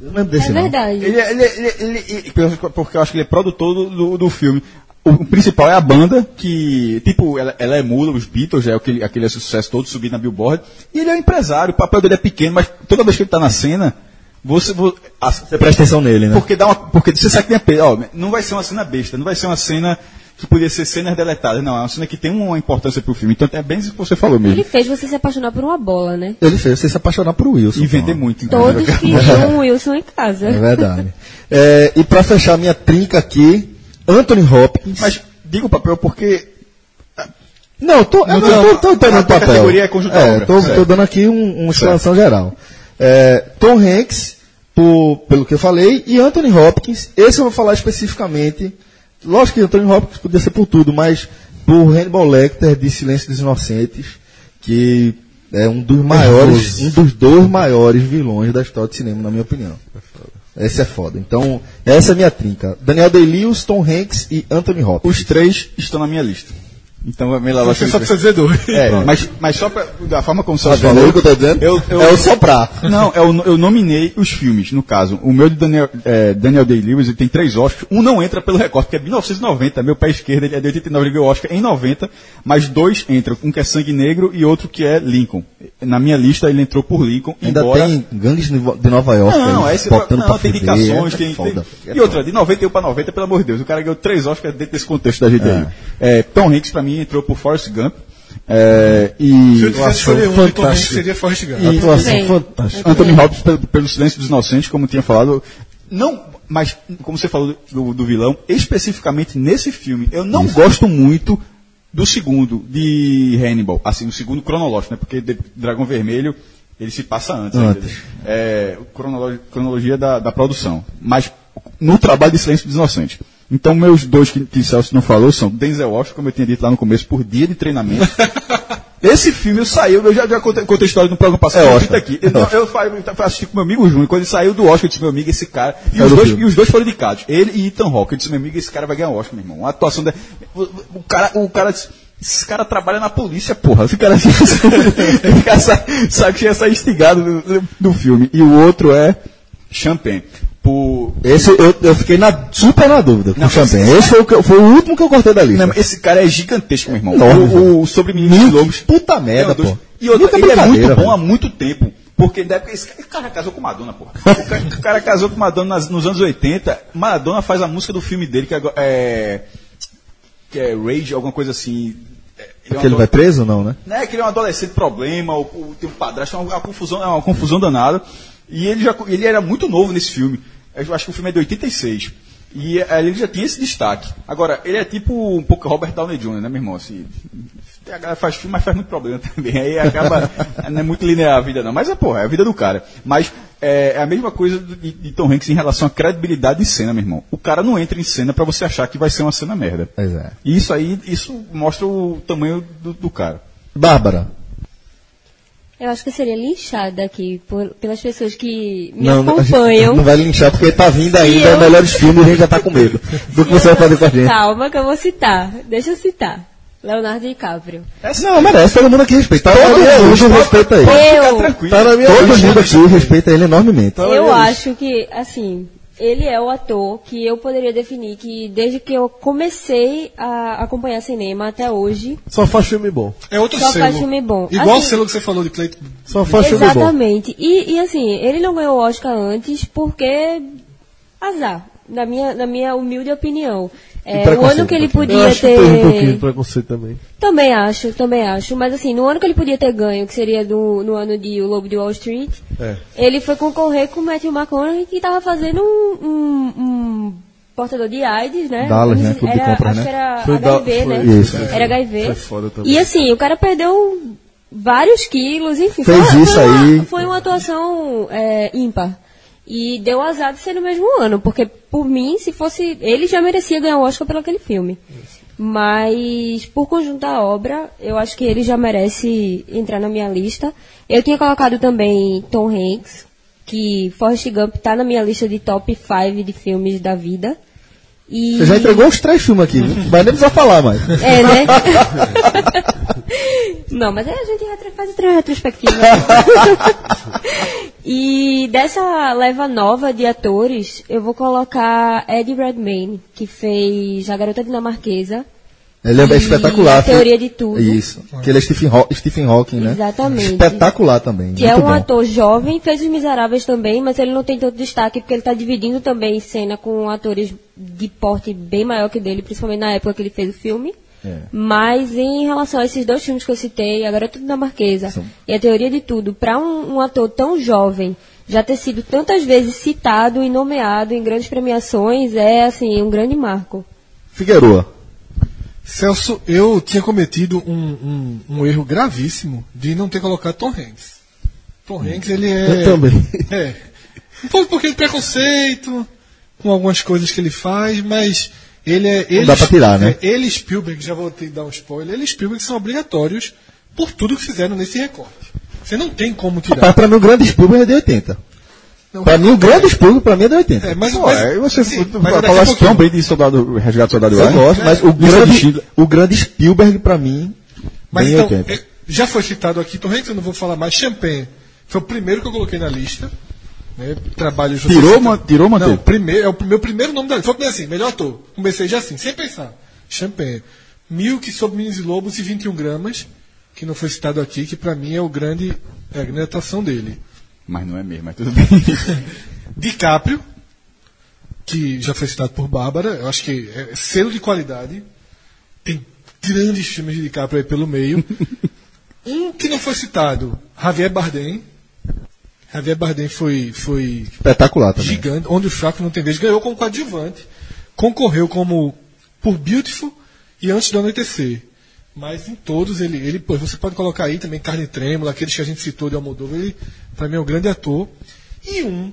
eu lembro desse É não. verdade. Ele, é- ele, é- ele, ele- ele- porque eu acho que ele é produtor do, do, do filme. O, o principal é a banda, que, tipo, ela, ela emula os Beatles, é aquele, aquele sucesso todo subindo na Billboard. E ele é um empresário, o papel dele é pequeno, mas toda vez que ele está na cena, você. vo- a- Você presta atenção nele, né? porque, dá uma, porque você sabe que tem a ó, não vai ser uma cena besta, não vai ser uma cena que poderia ser cenas deletadas, não, é uma cena que tem uma importância pro filme. Então é bem isso que você falou mesmo. Ele fez você se apaixonar por uma bola, né? Ele fez você se apaixonar por Wilson. E vender muito. Todos queriam um Wilson em casa. É verdade. É, e pra fechar minha trinca aqui, Anthony Hopkins. Mas diga o papel porque Não, tô, eu Não, não, tô, tô a entendendo o tua papel. categoria é conjunto da É, obra. tô, tô dando aqui um, uma explanação geral. É, Tom Hanks, por- pelo que eu falei, e Anthony Hopkins, esse eu vou falar especificamente. Lógico que Anthony Hopkins podia ser por tudo, mas por Hannibal Lecter de Silêncio dos Inocentes, que é um dos maiores, um dos dois maiores vilões da história de cinema, na minha opinião. Esse é foda. Então, essa é a minha trinca. Daniel Day-Lewis, Tom Hanks e Anthony Hopkins. os três estão na minha lista. Então é melhor Você só precisa dizer dois. É, mas, mas só pra, da forma como o Tá falou. aí o que eu tô dizendo? Eu, eu, É o soprar. Não, eu, eu nominei os filmes, no caso. O meu de Daniel, é, Daniel Day-Lewis, ele tem três Oscars. Um não entra pelo recorte, porque é 1990. Meu pé esquerdo ele é de 89, ele ganhou o Oscar em 90. Mas dois entram. Um que é Sangue Negro e outro que é Lincoln. Na minha lista, ele entrou por Lincoln. Ainda embora... tem gangues de Nova York Não, aí, esse botando não, pra tem fuder, indicações, é tem, foda. tem- E outra, de 91 para 90, pelo amor de Deus, o cara ganhou três Oscars dentro desse contexto da gente aí. É, Tom Hanks, pra mim, entrou por Forrest Gump. É, Se eu e escolher um, fantástica. Hanks seria Forrest Gump. Atuação Sim. fantástica. Anthony Hopkins pelo, pelo Silêncio dos Inocentes, como tinha falado. Não, Mas, como você falou do, do vilão, especificamente nesse filme, eu não gosto muito do segundo, de Hannibal. Assim, o segundo cronológico, né? Porque Dragão Vermelho, ele se passa antes. Antes. ainda. É, cronolo- cronologia da, da produção. Mas no trabalho de Silêncio dos Inocentes. Então, meus dois que, que Celso não falou são Denzel Washington, como eu tinha dito lá no começo, por dia de treinamento. Esse filme saiu, eu já, já contei, contei a história no programa passado, É eu Oscar. repito aqui. Eu, eu, fa- eu assisti com meu amigo Júnior, quando ele saiu do Oscar, eu disse, meu amigo, esse cara. E, É os do dois, e os dois foram indicados, ele e Ethan Hawke. Eu disse, meu amigo, esse cara vai ganhar o Oscar, meu irmão. A atuação dele. O, o cara, o cara disse, esse cara trabalha na polícia, porra. Esse cara, esse cara sabe, sabe que ia sair instigado do, do filme. E o outro é Champagne. Por, Esse eu, eu fiquei na, super na dúvida com Não, o Champagne. esse- Esse foi o, foi o último que eu cortei da lista. Não, esse cara é gigantesco, meu irmão. Enorme, o, o sobre Meninos Lobos. Puta merda, pô. E outra, ele é muito bom há muito tempo. Porque da época, esse cara, casou com Madonna, porra. O cara, o cara casou com Madonna nas- nos anos 80. Madonna faz a música do filme dele, que é, é, que é Rage, alguma coisa assim. É, ele é um ele vai preso, não, né? né, que ele é um adolescente problema, ou, ou tem um padrasto, é uma, uma confusão, é uma confusão danada. E ele, já, ele era muito novo nesse filme. Eu acho que o filme é de 86. E eh, ele já tinha esse destaque. Agora, ele é tipo um pouco Robert Downey Jr., né, meu irmão? Assim, a galera faz filme, mas faz muito problema também. Aí acaba. não é muito linear a vida, não. Mas é, porra, é a vida do cara. Mas é, é a mesma coisa de, de Tom Hanks em relação à credibilidade de cena, meu irmão. O cara não entra em cena pra você achar que vai ser uma cena merda. Pois é. E isso aí, isso mostra o tamanho do, do cara. Bárbara. Eu acho que eu seria linchada aqui por- pelas pessoas que me não, não- acompanham. Não vai linchar porque tá vindo ainda eu- melhores filmes e a gente já tá com medo do que você vai fazer com a gente. Calma que eu vou citar. Deixa eu citar. Leonardo DiCaprio. Não, merece, todo mundo aqui respeita. Todo mundo respeita ele. Eu, Tá na minha Todo mundo aqui respeita ele enormemente. eu acho que, assim, ele é o ator que eu poderia definir que desde que eu comecei a acompanhar cinema até hoje, Só faz filme bom. É outro Só selo. faz filme bom. Igual o Assim- selo que você falou de Clayton. Só faz filme bom. Exatamente. E, e assim, ele não ganhou o Oscar antes porque azar, na minha, na minha humilde opinião. É, o ano que ele um pouquinho. Eu podia acho que teve um pouquinho de ter. preconceito também. Também acho, também acho. Mas assim, no ano que ele podia ter ganho, que seria do, no ano de O Lobo de Wall Street, É. ele foi concorrer com o Matthew McConaughey, que estava fazendo um, um- um portador de AIDS, né? Dallas, né? Clube de Era- compras, acho né? que era Foi da- HIV, foi- né? Isso. Era HIV. Foi foda também. E assim, o cara perdeu vários quilos, enfim. Fez foi, isso foi uma, aí. Foi uma atuação é, ímpar. E deu azar de ser no mesmo ano, porque por mim, se fosse. Ele já merecia ganhar o Oscar pelo aquele filme. Mas, por conjunto da obra, eu acho que ele já merece entrar na minha lista. Eu tinha colocado também Tom Hanks, que Forrest Gump tá na minha lista de top 5 de filmes da vida. E... Você já entregou uns três filmes aqui, viu? Vai nem precisar falar mais. É, né? Não, mas aí a gente retro- faz outra retrospectiva. e dessa leva nova de atores, eu vou colocar Eddie Redmayne, que fez A Garota Dinamarquesa. Ele é espetacular. a teoria de tudo. Isso. Que ele é Stephen, Haw- Stephen Hawking, né? Exatamente. Espetacular também. Que é um bom. ator jovem, fez Os Miseráveis também, mas ele não tem tanto destaque porque ele está dividindo também cena com atores de porte bem maior que dele, principalmente na época que ele fez o filme. É. Mas em relação a esses dois filmes que eu citei, A Garota Dinamarquesa e A Teoria de Tudo, para um, um ator tão jovem já ter sido tantas vezes citado e nomeado em grandes premiações é assim um grande marco. Figueroa. Celso, eu tinha cometido um, um, um erro gravíssimo de não ter colocado Tom Hanks. Tom Hanks, ele é. Eu também. É. Um pouco porque de preconceito, com algumas coisas que ele faz, mas ele é. Ele, dá pra tirar, né? é, ele e Spielberg, já vou te dar um spoiler, ele e Spielberg são obrigatórios por tudo que fizeram nesse recorte. Você não tem como tirar. Rapaz, pra mim o grande Spielberg é de 80. Pra mim o grande Spielberg pra mim é de 80. É, mas, Pô, mas, aí você sim, mas falar assim, Tom Brady de soldado, resgate soldado Eu Ryan? gosto, mas o de grande, o grande Spielberg pra mim Mas bem então, 80. é, já foi citado aqui, Tom Hanks, eu não vou falar mais. Champagne foi o primeiro que eu coloquei na lista. Né, trabalhos Tirou, ma- tirou, manteve? Não, primeiro, é o meu primeiro nome da lista. Foi assim, melhor ator. Comecei já assim, sem pensar. Champagne. Milk sobre Minis e Lobos e 21 gramas, que não foi citado aqui, que pra mim é o grande, é a grande atuação dele. Mas não é mesmo, mas tudo bem. DiCaprio, que já foi citado por Bárbara, eu acho que é selo de qualidade. Tem grandes filmes de DiCaprio aí pelo meio. um que não foi citado, Javier Bardem, Javier Bardem foi, foi Espetacular também. gigante, onde o fraco não tem vez, ganhou como coadjuvante, concorreu como por Beautiful e Antes do Anoitecer. Mas em todos ele, ele pô, você pode colocar aí também Carne Trêmula, aqueles que a gente citou de Almodóvar, ele para mim é um grande ator. E um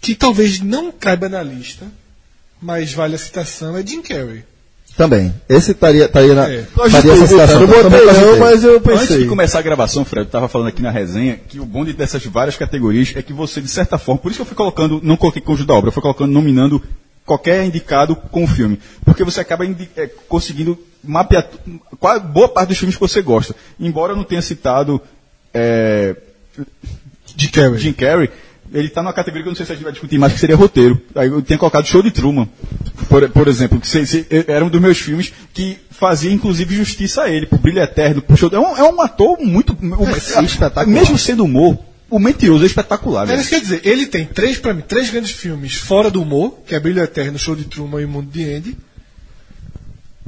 que talvez não caiba na lista, mas vale a citação, é Jim Carrey. Também. Esse estaria, estaria na. É. Essa citação. Eu botei não, mas eu Antes pensei. de começar a gravação, Fred, eu tava falando aqui na resenha que o bonde dessas várias categorias é que você, de certa forma, por isso que eu fui colocando, não coloquei conjunto da obra, eu fui colocando, nominando qualquer indicado com o filme. Porque você acaba eh, conseguindo mapear qual- boa parte dos filmes que você gosta. Embora eu não tenha citado eh, Jim Carrey. Jim Carrey, ele tá numa categoria que eu não sei se a gente vai discutir mais, que seria roteiro. Aí eu tinha colocado Show de Truman, por, por exemplo, que se- se- era um dos meus filmes que fazia inclusive justiça a ele, pro Brilho Eterno, pro show. É um, é um ator muito. um- espetacular. Mesmo sendo humor, o mentiroso é espetacular, É velho. isso que quer dizer, ele tem três, para mim, três grandes filmes fora do humor, que é Brilho Eterno, Show de Truman e Mundo de Andy.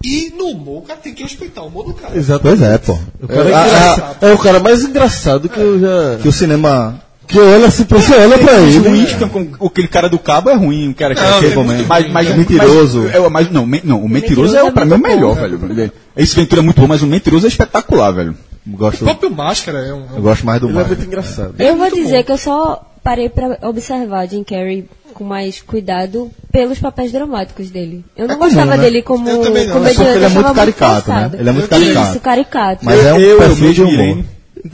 E no humor, o cara tem que respeitar o humor do cara. Exato. Pois é, pô. O cara é, É, a- engraçado. é o cara mais engraçado que eu já. que o cinema. Que eu olho assim, você olha pra O ele. Winston com aquele cara do cabo é ruim, o cara que Não, que é muito mas, mas, É mentiroso. Mas, é, mas não, me- não, o mentiroso, mentiroso é, é o- pra mim é o melhor, bom. velho. Esse Ventura é muito bom, mas o mentiroso é espetacular, velho. O Gosto, próprio Máscara é um. é eu gosto mais do Ele é Mario. muito engraçado. Eu vou dizer que eu só parei pra observar Jim Carrey com mais cuidado pelos papéis dramáticos dele. Eu não É comum, gostava né? dele como Eu também não. comediante. Só que ele é muito caricato, né? forçado. Ele é muito Isso, caricato. caricato. Mas é um Eu- eu perfil de mesmo, humor.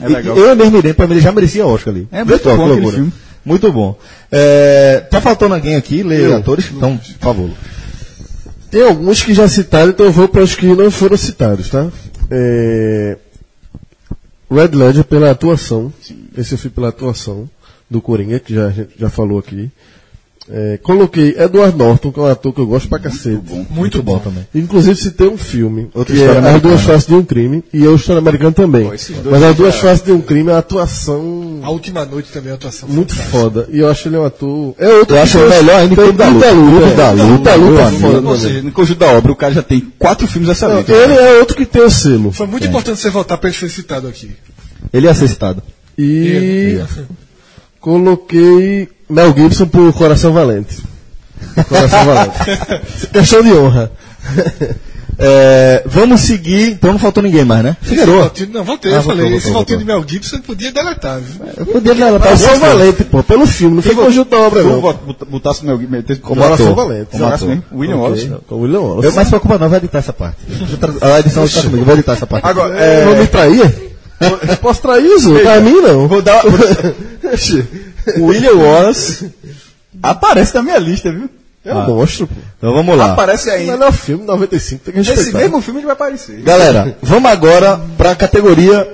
É legal. Eu mesmo Irene, pra mim, ele já merecia Oscar ali. É muito bom loucura. filme. Muito bom. É, tá faltando alguém aqui, ler atores? Então, por favor. Tem alguns que já citaram, então eu vou para os que não foram citados, tá? É... Red Ledger pela atuação. Esse eu fui pela atuação do Coringa, que já, já falou aqui. É, coloquei Edward Norton, que é um ator que eu gosto pra cacete. muito bom. também. Inclusive citei um filme, Outra que é história As. Duas Faces de um Crime, e eu História Americana também. Mas As Duas já- Faces de um Crime é uma atuação A última noite também, a atuação muito fantástica. foda. E eu acho ele um ator... É outro Eu que acho tem- melhor ainda tem Clube da Luta. Luta, Clube da é. Luta, Clube da Luta é amigo. foda Ou seja, no conjunto da obra, o cara já tem quatro filmes excelentes. Ele é outro que tem o selo. Foi muito importante você votar para ele ser citado aqui. Ele ia ser citado. E coloquei Mel Gibson por Coração Valente. Coração Valente. Questão de honra. É, vamos seguir, então não faltou ninguém mais, né? Figueiredo. não, votei. Ah, eu falei, votou, esse votinho votou. de Mel Gibson podia deletar. viu? Eu podia deletar o Coração sexto. Valente, pô, pelo filme, não foi conjunto da obra, não. bot- bot- botasse meu metesse- Como Coração ator. Valente. Como ator. William Wallace. Com o William Wallace. Eu, mas preocupa não, vai editar essa parte. A edição está comigo, vou editar essa parte. Agora, É... Não me traía? Trair isso? Pra mim, não. Vou dar. o William Wallace aparece na minha lista, viu? É um monstro, pô. Então vamos lá. Aparece ainda. melhor filme, 95, tem que Nesse respeitar. mesmo filme ele vai aparecer. Galera, vamos agora para a categoria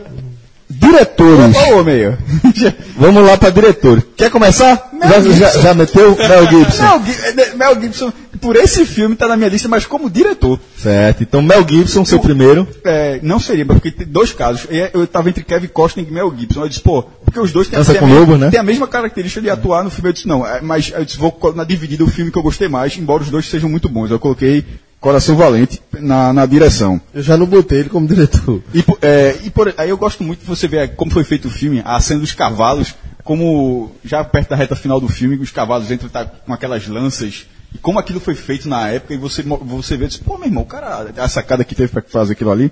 diretores. Ô, meio. Vamos lá para diretores. Quer começar? Já, já, já meteu Mel Gibson? Mel, eh, Mel Gibson, por esse filme, tá na minha lista, mas como diretor. Certo, então Mel Gibson, seu primeiro. É, não seria, porque tem dois casos. E Eu tava entre Kevin Costner e Mel Gibson. Eu disse, pô, porque os dois têm, Dança com a, mesma- Lobo, né? têm a mesma característica de atuar no filme. Eu disse, não, é, mas eu disse, vou na dividida o filme que eu gostei mais, embora os dois sejam muito bons. Eu coloquei Coração Valente na, na direção. Eu já não botei ele como diretor. E, é, e por- aí eu gosto muito de você ver como foi feito o filme, a cena dos cavalos, como já perto da reta final do filme, os cavalos entram tá, com aquelas lanças, e como aquilo foi feito na época, e você, você vê, diz, pô, meu irmão, o cara, a sacada que teve para fazer aquilo ali.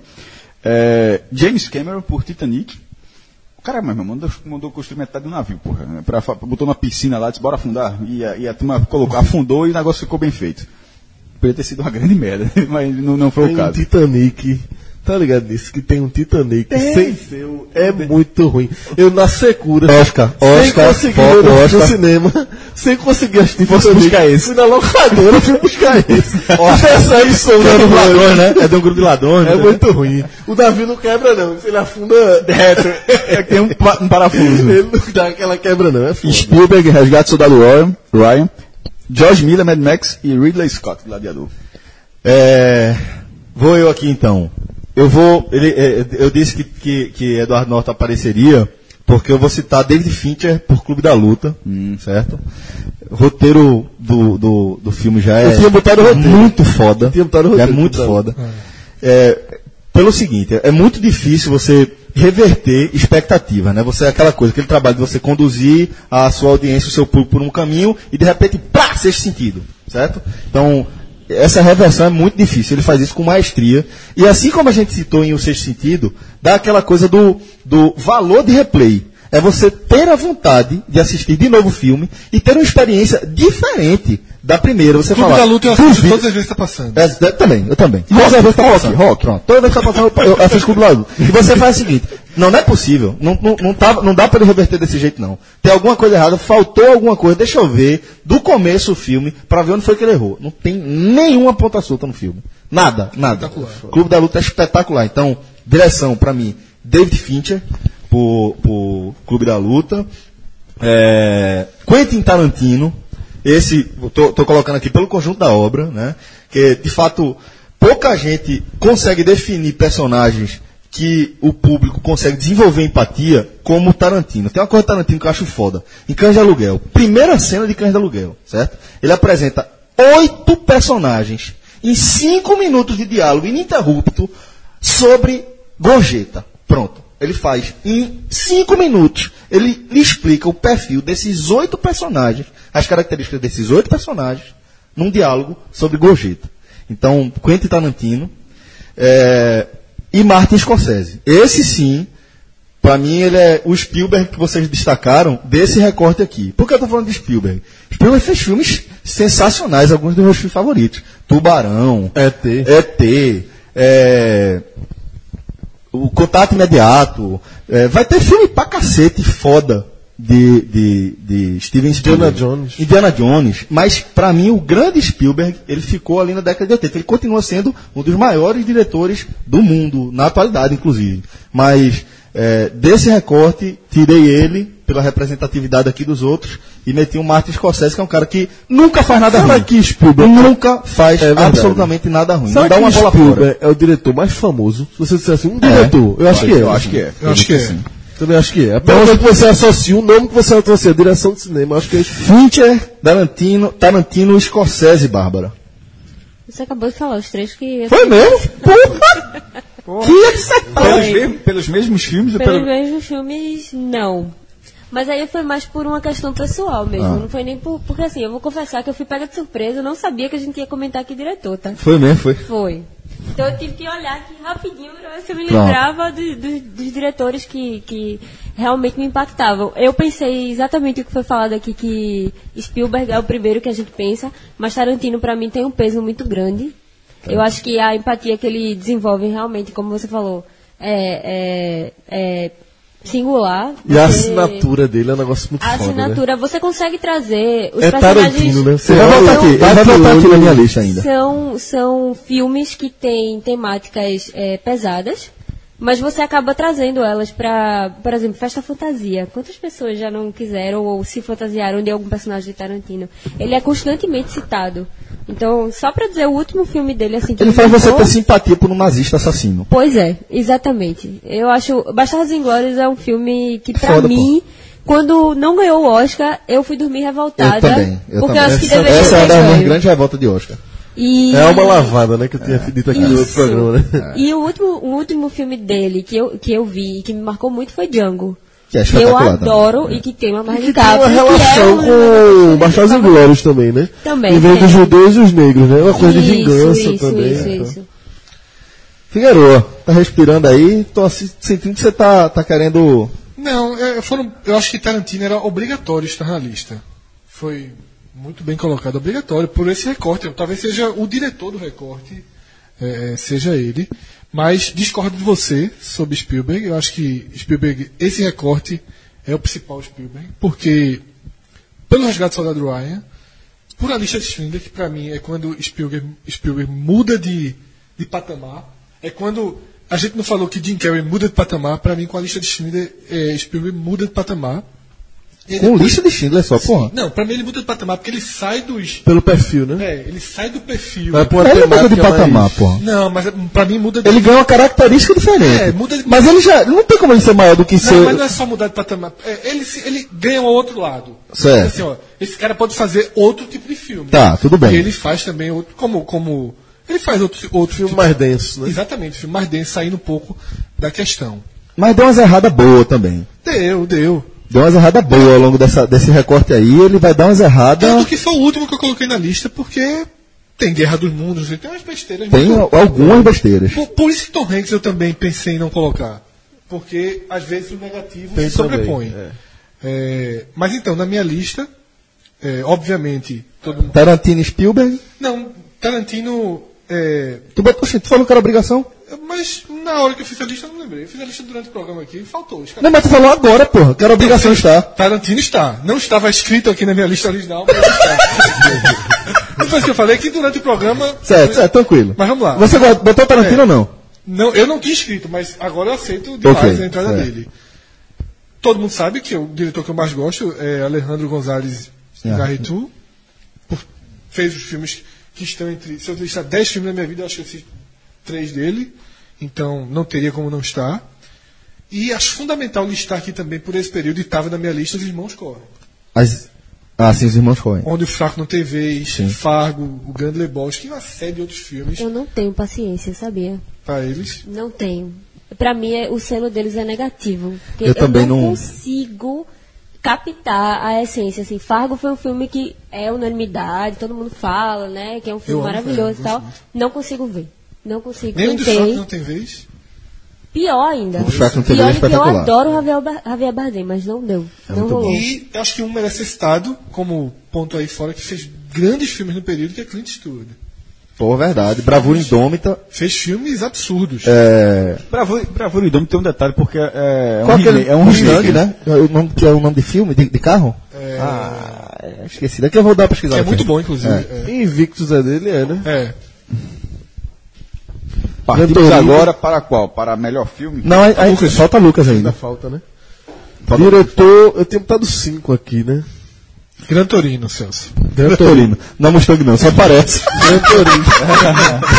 É, James Cameron por Titanic. O cara, meu irmão, mandou, mandou construir metade do navio, porra. né, Pra, botou uma piscina lá, disse, bora afundar. E a, e a turma colocou, afundou e o negócio ficou bem feito. Poderia ter sido uma grande merda, mas não, não foi Tem o um caso. Titanic. Tá ligado nisso? Que tem um Titanic sem seu. É muito ruim. Eu na secura. Oscar, sem Oscar, conseguir foco, ir no, no Oscar. cinema. Sem conseguir assistir Fosse Titanic. buscar esse. Fui na locadora, fui buscar esse. Percebe som É no de ladrões, ladrões, né? É de um grupo de ladrões. É né? muito ruim. O navio não quebra, não. Se ele afunda reto. Tem um, um parafuso. Ele não dá aquela quebra, não. É foda. Spielberg, Resgate do Soldado Ryan, George Miller, Mad Max e Ridley Scott, Gladiador. É, vou eu aqui então. Eu vou. Ele, é, eu disse que, que, que Eduardo Norton apareceria, porque eu vou citar David Fincher por Clube da Luta, certo? O roteiro do, do, do filme já é Eu tinha botado o roteiro. muito foda. Eu tinha botado o é roteiro, muito Clube da foda. É, pelo seguinte, é muito difícil você reverter expectativa, né? Você aquela coisa, aquele trabalho de você conduzir a sua audiência, o seu público por um caminho e de repente, pá, sexto sentido, certo? Então, essa reversão é muito difícil, ele faz isso com maestria. E assim como a gente citou em O Sexto Sentido, dá aquela coisa do, do valor de replay. É você ter a vontade de assistir de novo o filme e ter uma experiência diferente da primeira. Você Clube da Luta eu assisto todas as vezes que tá passando. É, eu também, eu também. Todas as vezes tá passando. Rock, pronto. Toda vez que tá passando, eu, eu assisto Clube da Luta. E você faz o seguinte, não, não é possível. Não, não, não, tá, não dá pra ele reverter desse jeito, não. Tem alguma coisa errada, faltou alguma coisa, deixa eu ver do começo o filme pra ver onde foi que ele errou. Não tem nenhuma ponta solta no filme. Nada, nada. Clube da Luta é espetacular. Então, direção, pra mim, David Fincher, por, Clube da Luta. É, Quentin Tarantino, esse, tô colocando aqui pelo conjunto da obra, né? Que de fato pouca gente consegue definir personagens que o público consegue desenvolver empatia como Tarantino. Tem uma coisa Tarantino que eu acho foda. Em Cães de Aluguel, primeira cena de Cães de Aluguel, certo? Ele apresenta oito personagens em cinco minutos de diálogo ininterrupto sobre gorjeta. Pronto. Ele faz em cinco minutos. Ele lhe explica o perfil desses oito personagens, as características desses oito personagens, num diálogo sobre gorjeta. Então, Quentin Tarantino é, e Martin Scorsese. Esse sim, para mim, ele é o Spielberg que vocês destacaram desse recorte aqui. Por que eu tô falando de Spielberg? Spielberg fez filmes sensacionais, alguns dos meus filmes favoritos. Tubarão, ET. ET, é, o Contato Imediato. é, vai ter filme pra cacete foda de, de, de Steven Spielberg. Jones. Indiana Jones. Mas, pra mim, o grande Spielberg, ele ficou ali na década de 80. Ele continua sendo um dos maiores diretores do mundo, na atualidade, inclusive. Mas, é, desse recorte, tirei ele, pela representatividade aqui dos outros, e meti o Martin Scorsese, que é um cara que nunca faz nada Será ruim. que Spielberg- Nunca faz É absolutamente nada ruim. Será Não dá que uma o bola fora. É o diretor mais famoso? Se você dissesse um diretor, eu acho que é. Eu acho que é. Eu acho que é. Também acho que é. Apenas que você associa o nome que você associa, direção de cinema, eu acho que é Fincher, Tarantino, Tarantino e Scorsese, Bárbara. Você acabou de falar os três que. Foi mesmo? Porra! Que acertado! Pelos, mesmos- pelos mesmos filmes Pelos pelo... mesmos filmes, não. Mas aí foi mais por uma questão pessoal mesmo. Ah. Não foi nem por. Porque assim, eu vou confessar que eu fui pega de surpresa, eu não sabia que a gente ia comentar aqui diretor, tá? Foi mesmo, foi. Foi. Então eu tive que olhar aqui rapidinho pra ver se eu me lembrava do- do- dos diretores que, que realmente me impactavam. Eu pensei exatamente o que foi falado aqui, que Spielberg é o primeiro que a gente pensa, mas Tarantino pra mim tem um peso muito grande. Eu acho que a empatia que ele desenvolve realmente, como você falou, é, é- é singular. E a assinatura dele é um negócio muito A foda, né? assinatura, você consegue trazer os É personagens... Tarantino, né? Você vai voltar aqui, vai voltar aqui na minha lista ainda. São, são filmes que têm temáticas é, pesadas, mas você acaba trazendo elas para, por exemplo, Festa Fantasia. Quantas pessoas já não quiseram ou se fantasiaram de algum personagem de Tarantino? Ele é constantemente citado. Então, só para dizer o último filme dele, assim, que Ele faz você ter simpatia por um nazista assassino. Pois é, exatamente. Eu acho. Bastardos Inglórios é um filme que, Foda, mim, quando não ganhou o Oscar, eu fui dormir revoltada. Eu também. Eu porque também. eu acho que essa deveria essa é ter uma das grandes revoltas de Oscar. E... É uma lavada, né? Que eu tinha dito aqui no outro Isso. programa, né? E o último, o último filme dele que eu, que eu vi e que me marcou muito foi Django. Que é Que eu também. adoro e que tem uma mais Que de tem uma capa. relação com Bastardos Inglórios também, né? Também, Que vem dos judeus e os negros, né? Uma coisa de Isso, vingança isso, também. Isso, então. isso. Figueroa, tá respirando aí, tô sentindo que você tá, tá querendo. Não, é, foram, eu acho que Tarantino era obrigatório estar na lista. Foi muito bem colocado, obrigatório, por esse recorte. Talvez seja o diretor do recorte, é, seja ele. Mas discordo de você sobre Spielberg. Eu acho que Spielberg, esse recorte é o principal Spielberg, porque pelo resgate do Soldado Ryan, por a lista de Schindler, que pra mim é quando Spielberg, Spielberg muda de, de patamar, é quando a gente não falou que Jim Carrey muda de patamar, pra mim com a lista de Schindler, é, Spielberg muda de patamar. E Com depois- lista de Schindler só, porra. Não, pra mim ele muda de patamar porque ele sai dos. Pelo perfil, né? É, ele sai do perfil. Pra uma Ele muda de patamar, mais- porra. Não, mas é- pra mim muda de. Ele ganha uma característica diferente. É, muda de- Mas ele já. Não tem como ele ser maior do que ser. Não, mas não é só mudar de patamar. É, ele, se- ele ganha um outro lado. Certo. Assim, ó, esse cara pode fazer outro tipo de filme. Tá, tudo bem. E ele faz também outro. Como. como ele faz outro, outro Filme tipo- mais denso, né? Exatamente, filme mais denso, saindo um pouco da questão. Mas deu umas erradas boas também. Deu, deu. Deu umas erradas boas ao longo dessa, desse recorte aí. Ele vai dar umas erradas. Tanto que foi o último que eu coloquei na lista, porque tem Guerra dos Mundos, tem umas besteiras. Tem muito- algumas besteiras. Por, por isso que Tom Hanks eu também pensei em não colocar. Porque às vezes o negativo Tem se sobrepõe. também, é. É, mas então, na minha lista, é, obviamente, todo mundo. Tarantino e Spielberg. Não, Tarantino. é, Tu, botou, tu falou que era obrigação? Mas na hora que eu fiz a lista, eu não lembrei. Eu fiz a lista durante o programa aqui e faltou. Não, mas tu falou agora, porra, que era obrigação estar. Tarantino está. Não estava escrito aqui na minha lista original, mas está. Depois que eu falei que durante o programa. Certo, certo, tranquilo. Mas vamos lá. Você botou Tarantino É. ou não? Não, eu não tinha escrito, mas agora eu aceito demais Ok, a entrada certo. dele. Todo mundo sabe que o diretor que eu mais gosto é Alejandro González É. Iñárritu. Por- Fez os filmes que estão entre. Se eu listar 10 filmes na minha vida, eu acho que eu assisti três dele. Então não teria como não estar. E acho fundamental listar aqui também por esse período, e estava na minha lista, os irmãos Coen. As... Ah, sim, os irmãos Coen. Onde o Fraco não tem vez, Sim. Fargo, o Grande Lebowski e uma série de outros filmes Eu não tenho paciência, sabia? para eles. Não tenho. Pra mim, é- o selo deles é negativo. Porque Eu também não, não- consigo captar a essência. Assim, Fargo foi um filme que é unanimidade, todo mundo fala, né? Que é um filme Eu maravilhoso é, e tal. Não consigo ver. Não consigo. Nem o do Tentei. Fraco não tem vez. Pior ainda. O Shrek não tem Pior vez é que eu adoro o Javier, Bar- Javier Bardem, mas não deu. não muito rolou. E eu acho que um merece ser citado como ponto aí fora que fez grandes filmes no período, que é Clint Eastwood. Pô, verdade. Bravura Indômita. Fez filmes absurdos. É... Bravura, Bravura Dome tem um detalhe, porque é, é um Qual que remake. É um Mustang, remake, né? É o nome, que é o nome de filme, de, de carro? Ah, é, esqueci. Daqui eu vou dar uma pesquisada. É muito bom, inclusive. É. Invictus é dele, é, né? É. Partimos agora para qual? Para melhor filme? Não, aí, aí falta Lucas Ainda ainda. falta, né? Diretor, eu tenho botado cinco aqui, né? Gran Torino, Celso. Gran Torino. Não é Mustang não, só parece. Gran Torino.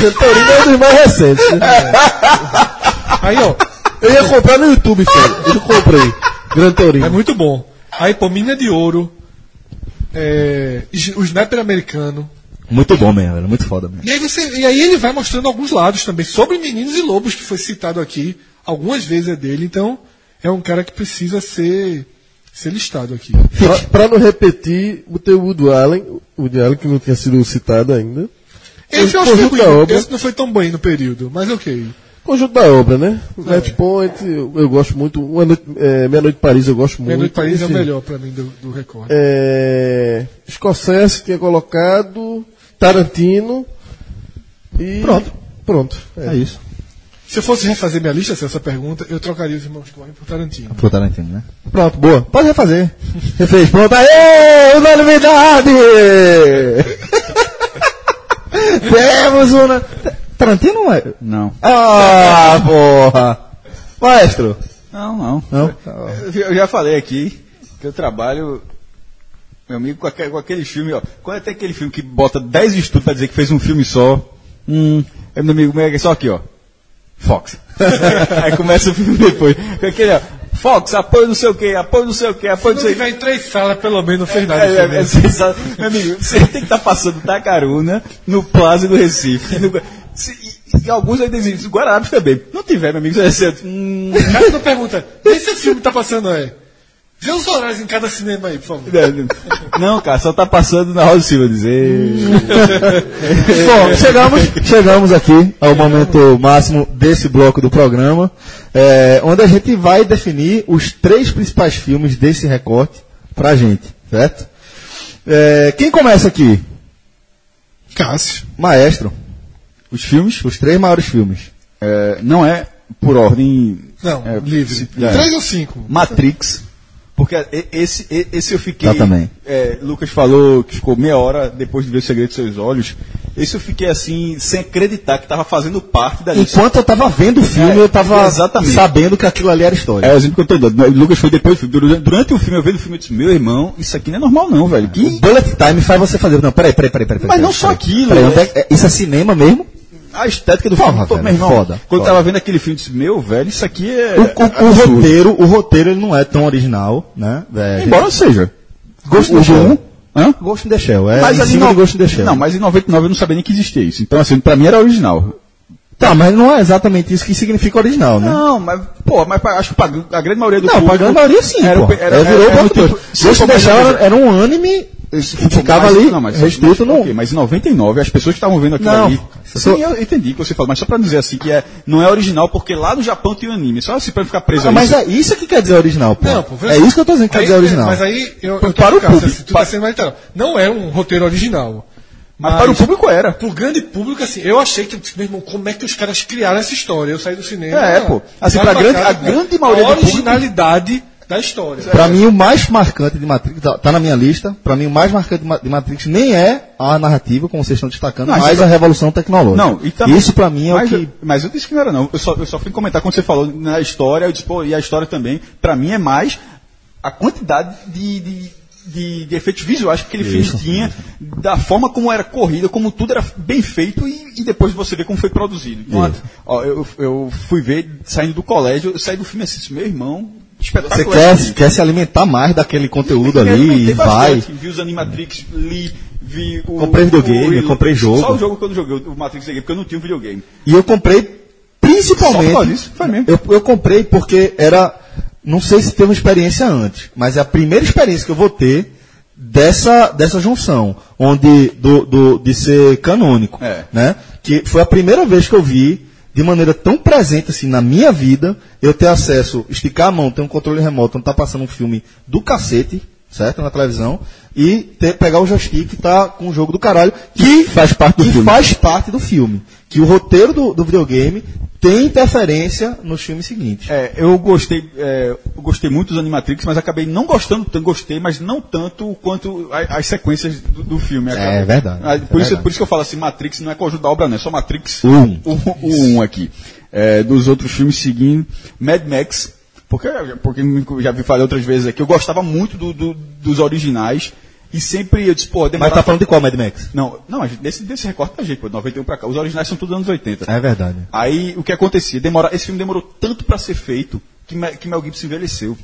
Gran Torino é um dos mais recentes. né? Aí, ó, Eu ia comprar no YouTube, filho. Eu comprei. Gran Torino. é muito bom. Aí, pô, Mina de Ouro. É, o Sniper americano. Muito bom mesmo, velho. Muito foda mesmo. E aí, você, e aí ele vai mostrando alguns lados também. Sobre Meninos e Lobos, que foi citado aqui. Algumas vezes é dele. Então, é um cara que precisa ser, ser listado aqui. Pra, pra não repetir, o Woody Allen, o Woody Allen que não tinha sido citado ainda. Esse eu O acho que conjunto foi da ruim. obra. Esse não foi tão bem no período, mas ok. Conjunto da obra, né? O Net Point, eu, eu gosto muito. Uma noite, é, Meia Noite Paris, eu gosto muito. Meia Noite Paris é o Enfim. melhor pra mim do, do recorde. É, Scorsese tinha colocado, Tarantino e. Pronto. Pronto. É isso. Se eu fosse refazer minha lista, se essa pergunta, eu trocaria os irmãos Coen por Tarantino. Pro Tarantino, né? Pronto, boa. Pode refazer. Refez. Pronto. Aê! Unanimidade! Temos uma... Tarantino não é? Não. Ah, porra! Maestro. Não, não. Não? Eu já falei aqui que eu trabalho, meu amigo, com, aque- com aquele filme, ó. Quando tem aquele filme que bota 10 estudos pra dizer que fez um filme só, hum, é meu amigo, é só aqui, ó. Fox. Aí começa o filme depois. Com aquele, ó. Fox, apoio não sei o que, apoio não sei o que, apoio não Se sei o tiver que. em três salas, pelo menos não fez nada. É, é, é, meu amigo, você tem que estar passando Tacaruna no Plaza do Recife. No- se- e, e alguns ainda existem, Guararapes também. Não tiver, meu amigo, você vai ser. Hum, O cara não pergunta, esse filme tá passando aí. Vê os horários em cada cinema aí, por favor. Não, cara, só tá passando na Rosa Silva dizer. Bom, chegamos, chegamos aqui ao momento máximo desse bloco do programa, é, onde a gente vai definir os três principais filmes desse recorte pra gente, certo? É, quem começa aqui? Cássio. Maestro. Os filmes Os três maiores filmes. é, não é por ordem. Não, é, livre. é. Três ou cinco? Matrix. Porque e- esse, e- esse eu fiquei. Eu também. é, Lucas falou que ficou meia hora depois de ver o Segredo dos Seus Olhos. Esse eu fiquei assim, sem acreditar que estava fazendo parte da lista. Enquanto eu tava vendo o filme, É, eu tava exatamente. sabendo que aquilo ali era história. É o exemplo que eu tô dando. O Lucas foi depois. Durante, durante o filme, eu vendo o filme, eu disse, meu irmão, isso aqui não é normal não, velho. O Que... Bullet Time faz você fazer. Não, peraí, peraí, peraí. peraí Mas peraí, não peraí, só aquilo, Peraí, é- onde é é- isso é cinema mesmo? A estética do Porra, filme, pô, velho, irmão, foda, quando eu foda. tava vendo aquele filme, eu disse, meu, velho, isso aqui é... O, o- o roteiro, o roteiro ele não é tão original, né? É, Embora seja. Ghost in O the Shell. um, hã? Ghost in the Shell, é Mas em cima no- Ghost in the Shell. Não, mas em 99 eu não sabia nem que existia isso. Então, assim, pra mim era original. Tá, mas não é exatamente isso que significa original, né? Não, mas, pô, mas acho que pra- a grande maioria do Não, público... pra grande maioria sim, era, pô. Era, É, virou era, tipo, Se deixar, mais- era, era um anime, ficava Mas- ali não, mas- restrito mas, no... ok, mas em 99, as pessoas que estavam vendo aquilo Não, ali. eu Sim, eu entendi o que você falou, mas só pra dizer assim que é, não é original, porque lá no Japão tem o anime. Só assim pra não ficar preso Ah, a mas isso. é isso que quer dizer original, pô. Não, pô, é isso que eu tô dizendo que quer Aí- dizer original. Mas aí eu, eu Para o público, assim, tu para- tá sendo mais. Não é um roteiro original. Mas para o público era. Pro grande público, assim, eu achei que, meu irmão, como é que os caras criaram essa história? Eu saí do cinema. É, pô. Assim, pra grande- cara, a grande maioria do A público- originalidade da história. Pra mim, o mais marcante de Matrix, tá, tá na minha lista, pra mim, o mais marcante de Ma- de Matrix nem é a narrativa, como vocês estão destacando, Não, mas a revolução tecnológica. Não, também- Isso pra mim é mas, o eu- que... mas eu disse que não era, não. Eu só, eu só fui comentar quando você falou na história, eu disse, pô, e a história também, pra mim é mais a quantidade de, de, de- de efeitos visuais que aquele Isso. filme tinha, da forma como era corrida, como tudo era bem feito e, e depois você vê como foi produzido. Então, Isso. ó, eu, eu fui ver, saindo do colégio, eu saí do filme assim, meu irmão, Você quer, quer se alimentar mais daquele conteúdo ali e vai. bastante, Vi os Animatrix, li, vi o. Comprei videogame, o- comprei jogo. Só o jogo que eu não joguei, o Matrix porque eu não tinha um videogame. E eu comprei principalmente. Só disso? Foi mesmo. Eu, eu comprei porque era. Não sei se teve uma experiência antes, mas é a primeira experiência que eu vou ter dessa, dessa junção, onde do, do- de ser canônico. É. Né? Que foi a primeira vez que eu vi, de maneira tão presente assim na minha vida, eu ter acesso, esticar a mão, ter um controle remoto, onde tá passando um filme do cacete, certo? Na televisão, e ter, pegar o joystick e tá com o jogo do caralho, que faz parte do filme. faz parte do filme. Que o roteiro do, do videogame tem interferência nos filmes seguintes. É, eu gostei, é, eu gostei muito dos Animatrix, mas acabei não gostando tanto, gostei, mas não tanto quanto a- as sequências do, do filme. É verdade, Ah, é por, isso, verdade. por isso que eu falo assim, Matrix não é conjunto da obra, não, é só Matrix O um. o, o um aqui. É, dos outros filmes seguindo, Mad Max, porque, porque eu já vi falar outras vezes aqui, eu gostava muito do- do- dos originais, e sempre eu disse, pô, Mas demorava... tá falando de qual Mad Max? Não, não, desse, desse recorte da gente, pô, 91 pra cá. Os originais são todos anos 80. É verdade. Aí o que acontecia? Demora, esse filme demorou tanto para ser feito que, que Mel Gibson envelheceu.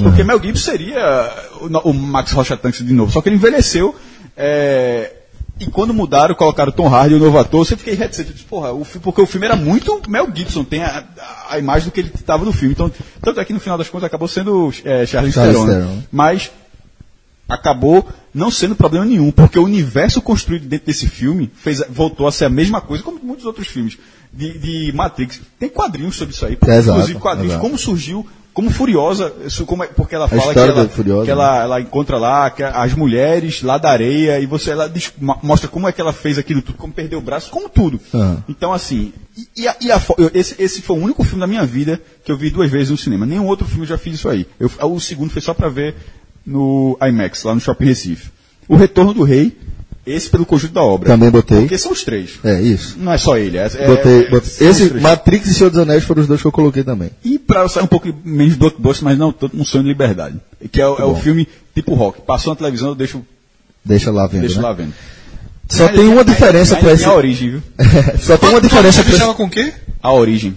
Porque Mel Gibson seria o, o Max Rocha Tanks de novo. Só que ele envelheceu. é, e quando mudaram, colocaram Tom Hardy, o novo ator, você fiquei reticente. Eu disse, porra, o, porque o filme era muito Mel Gibson, tem a, a- imagem do que ele estava no filme. Então, tanto é que no final das contas acabou sendo é, Charles Charlize Theron. né? Theron. Mas acabou não sendo problema nenhum, porque o universo construído dentro desse filme fez, voltou a ser a mesma coisa como muitos outros filmes de, de Matrix. Tem quadrinhos sobre isso aí, É, exato, inclusive quadrinhos, exato. como surgiu, como Furiosa, isso como é- porque ela fala que ela, Furiosa, que ela, ela encontra lá que as mulheres lá da areia e você ela mostra como é que ela fez aquilo tudo, como perdeu o braço, como tudo. Aham. Então assim, e, a- e a esse, esse foi o único filme da minha vida que eu vi duas vezes no cinema. Nenhum outro filme eu já fiz isso aí. Eu, o segundo foi só pra ver no IMAX, lá no Shopping Recife. O Retorno do Rei, esse pelo conjunto da obra. Também botei. Porque são os três. É isso. Não é só ele. É, é- Botei, é- botei. os Esse. Matrix e Senhor dos Anéis foram os dois que eu coloquei também. E pra sair um pouco menos blockbuster, mas não tanto um sonho de liberdade. Que é, o- é o filme tipo rock. Passou na televisão, eu deixo, Deixa lá vendo. deixo né? lá vendo. Só tem uma diferença tem esse. a origem, viu? Só tem uma diferença Você esse. com o quê? A origem.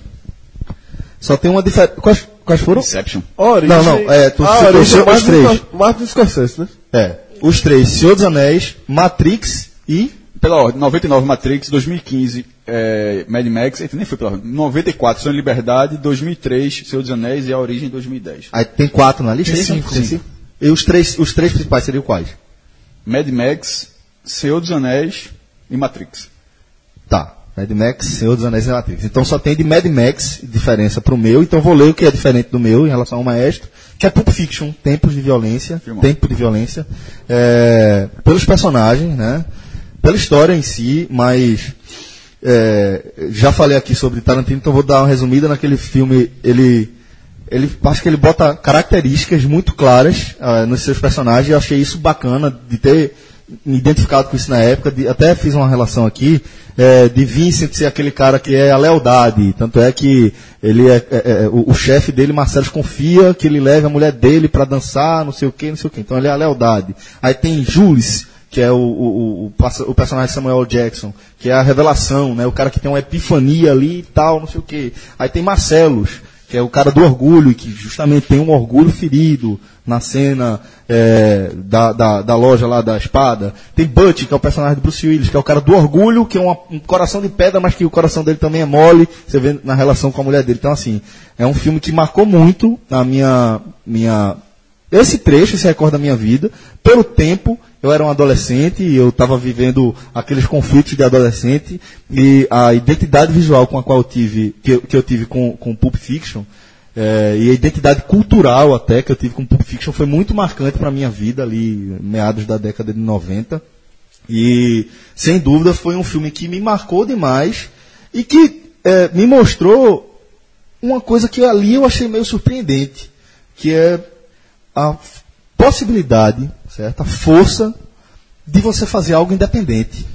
Só tem uma diferença. Quais, quais foram? Inception. Origem, Não, não, é, tu a citou origem os é Martin três. Martin Scorsese, né? É. Os três: Senhor dos Anéis, Matrix e. Pela ordem, 99 Matrix, 2015 é, Mad Max, nem foi pela ordem, 94 Sonho de Liberdade, 2003 Senhor dos Anéis e A Origem 2010. Aí tem quatro na lista? Tem é isso? cinco. Tem cinco. E os três, os três principais seriam quais? Mad Max, Senhor dos Anéis e Matrix. Tá. Mad Max, Senhor dos Anéis e Matrix. Então só tem de Mad Max diferença pro meu, então vou ler o que é diferente do meu em relação ao maestro, que é Pulp Fiction, Tempos de Violência. Tempo de Violência, é, pelos personagens, né? Pela história em si, mas é, já falei aqui sobre Tarantino, então vou dar uma resumida naquele filme, ele ele acho que ele bota características muito claras ah, nos seus personagens. Eu achei isso bacana de ter identificado com isso na época. de- até fiz uma relação aqui eh, de Vincent ser aquele cara que é a lealdade. Tanto é que ele é, é- é- o, o chefe dele, Marcelo, confia que ele leve a mulher dele para dançar, não sei o que, não sei o que. Então ele é a lealdade. Aí tem Jules que é o, o, o, personagem Samuel Jackson, que é a revelação, né? O cara que tem uma epifania ali e tal, não sei o quê. Aí tem Marcelos, que é o cara do orgulho, que justamente tem um orgulho ferido na cena é, da, da, da loja lá da espada. Tem Butch, que é o personagem do Bruce Willis, que é o cara do orgulho, que é uma- um coração de pedra, mas que o coração dele também é mole, você vê na relação com a mulher dele. Então, assim, é um filme que marcou muito a minha, minha esse trecho, esse recorde da minha vida, pelo tempo, eu era um adolescente e eu estava vivendo aqueles conflitos de adolescente e a identidade visual com a qual eu tive, que eu, que eu tive com, com Pulp Fiction, eh, e a identidade cultural até que eu tive com Pulp Fiction foi muito marcante para a minha vida ali, meados da década de 90. E, sem dúvida, foi um filme que me marcou demais e que eh, me mostrou uma coisa que ali eu achei meio surpreendente, que é a possibilidade, certo? a força de você fazer algo independente,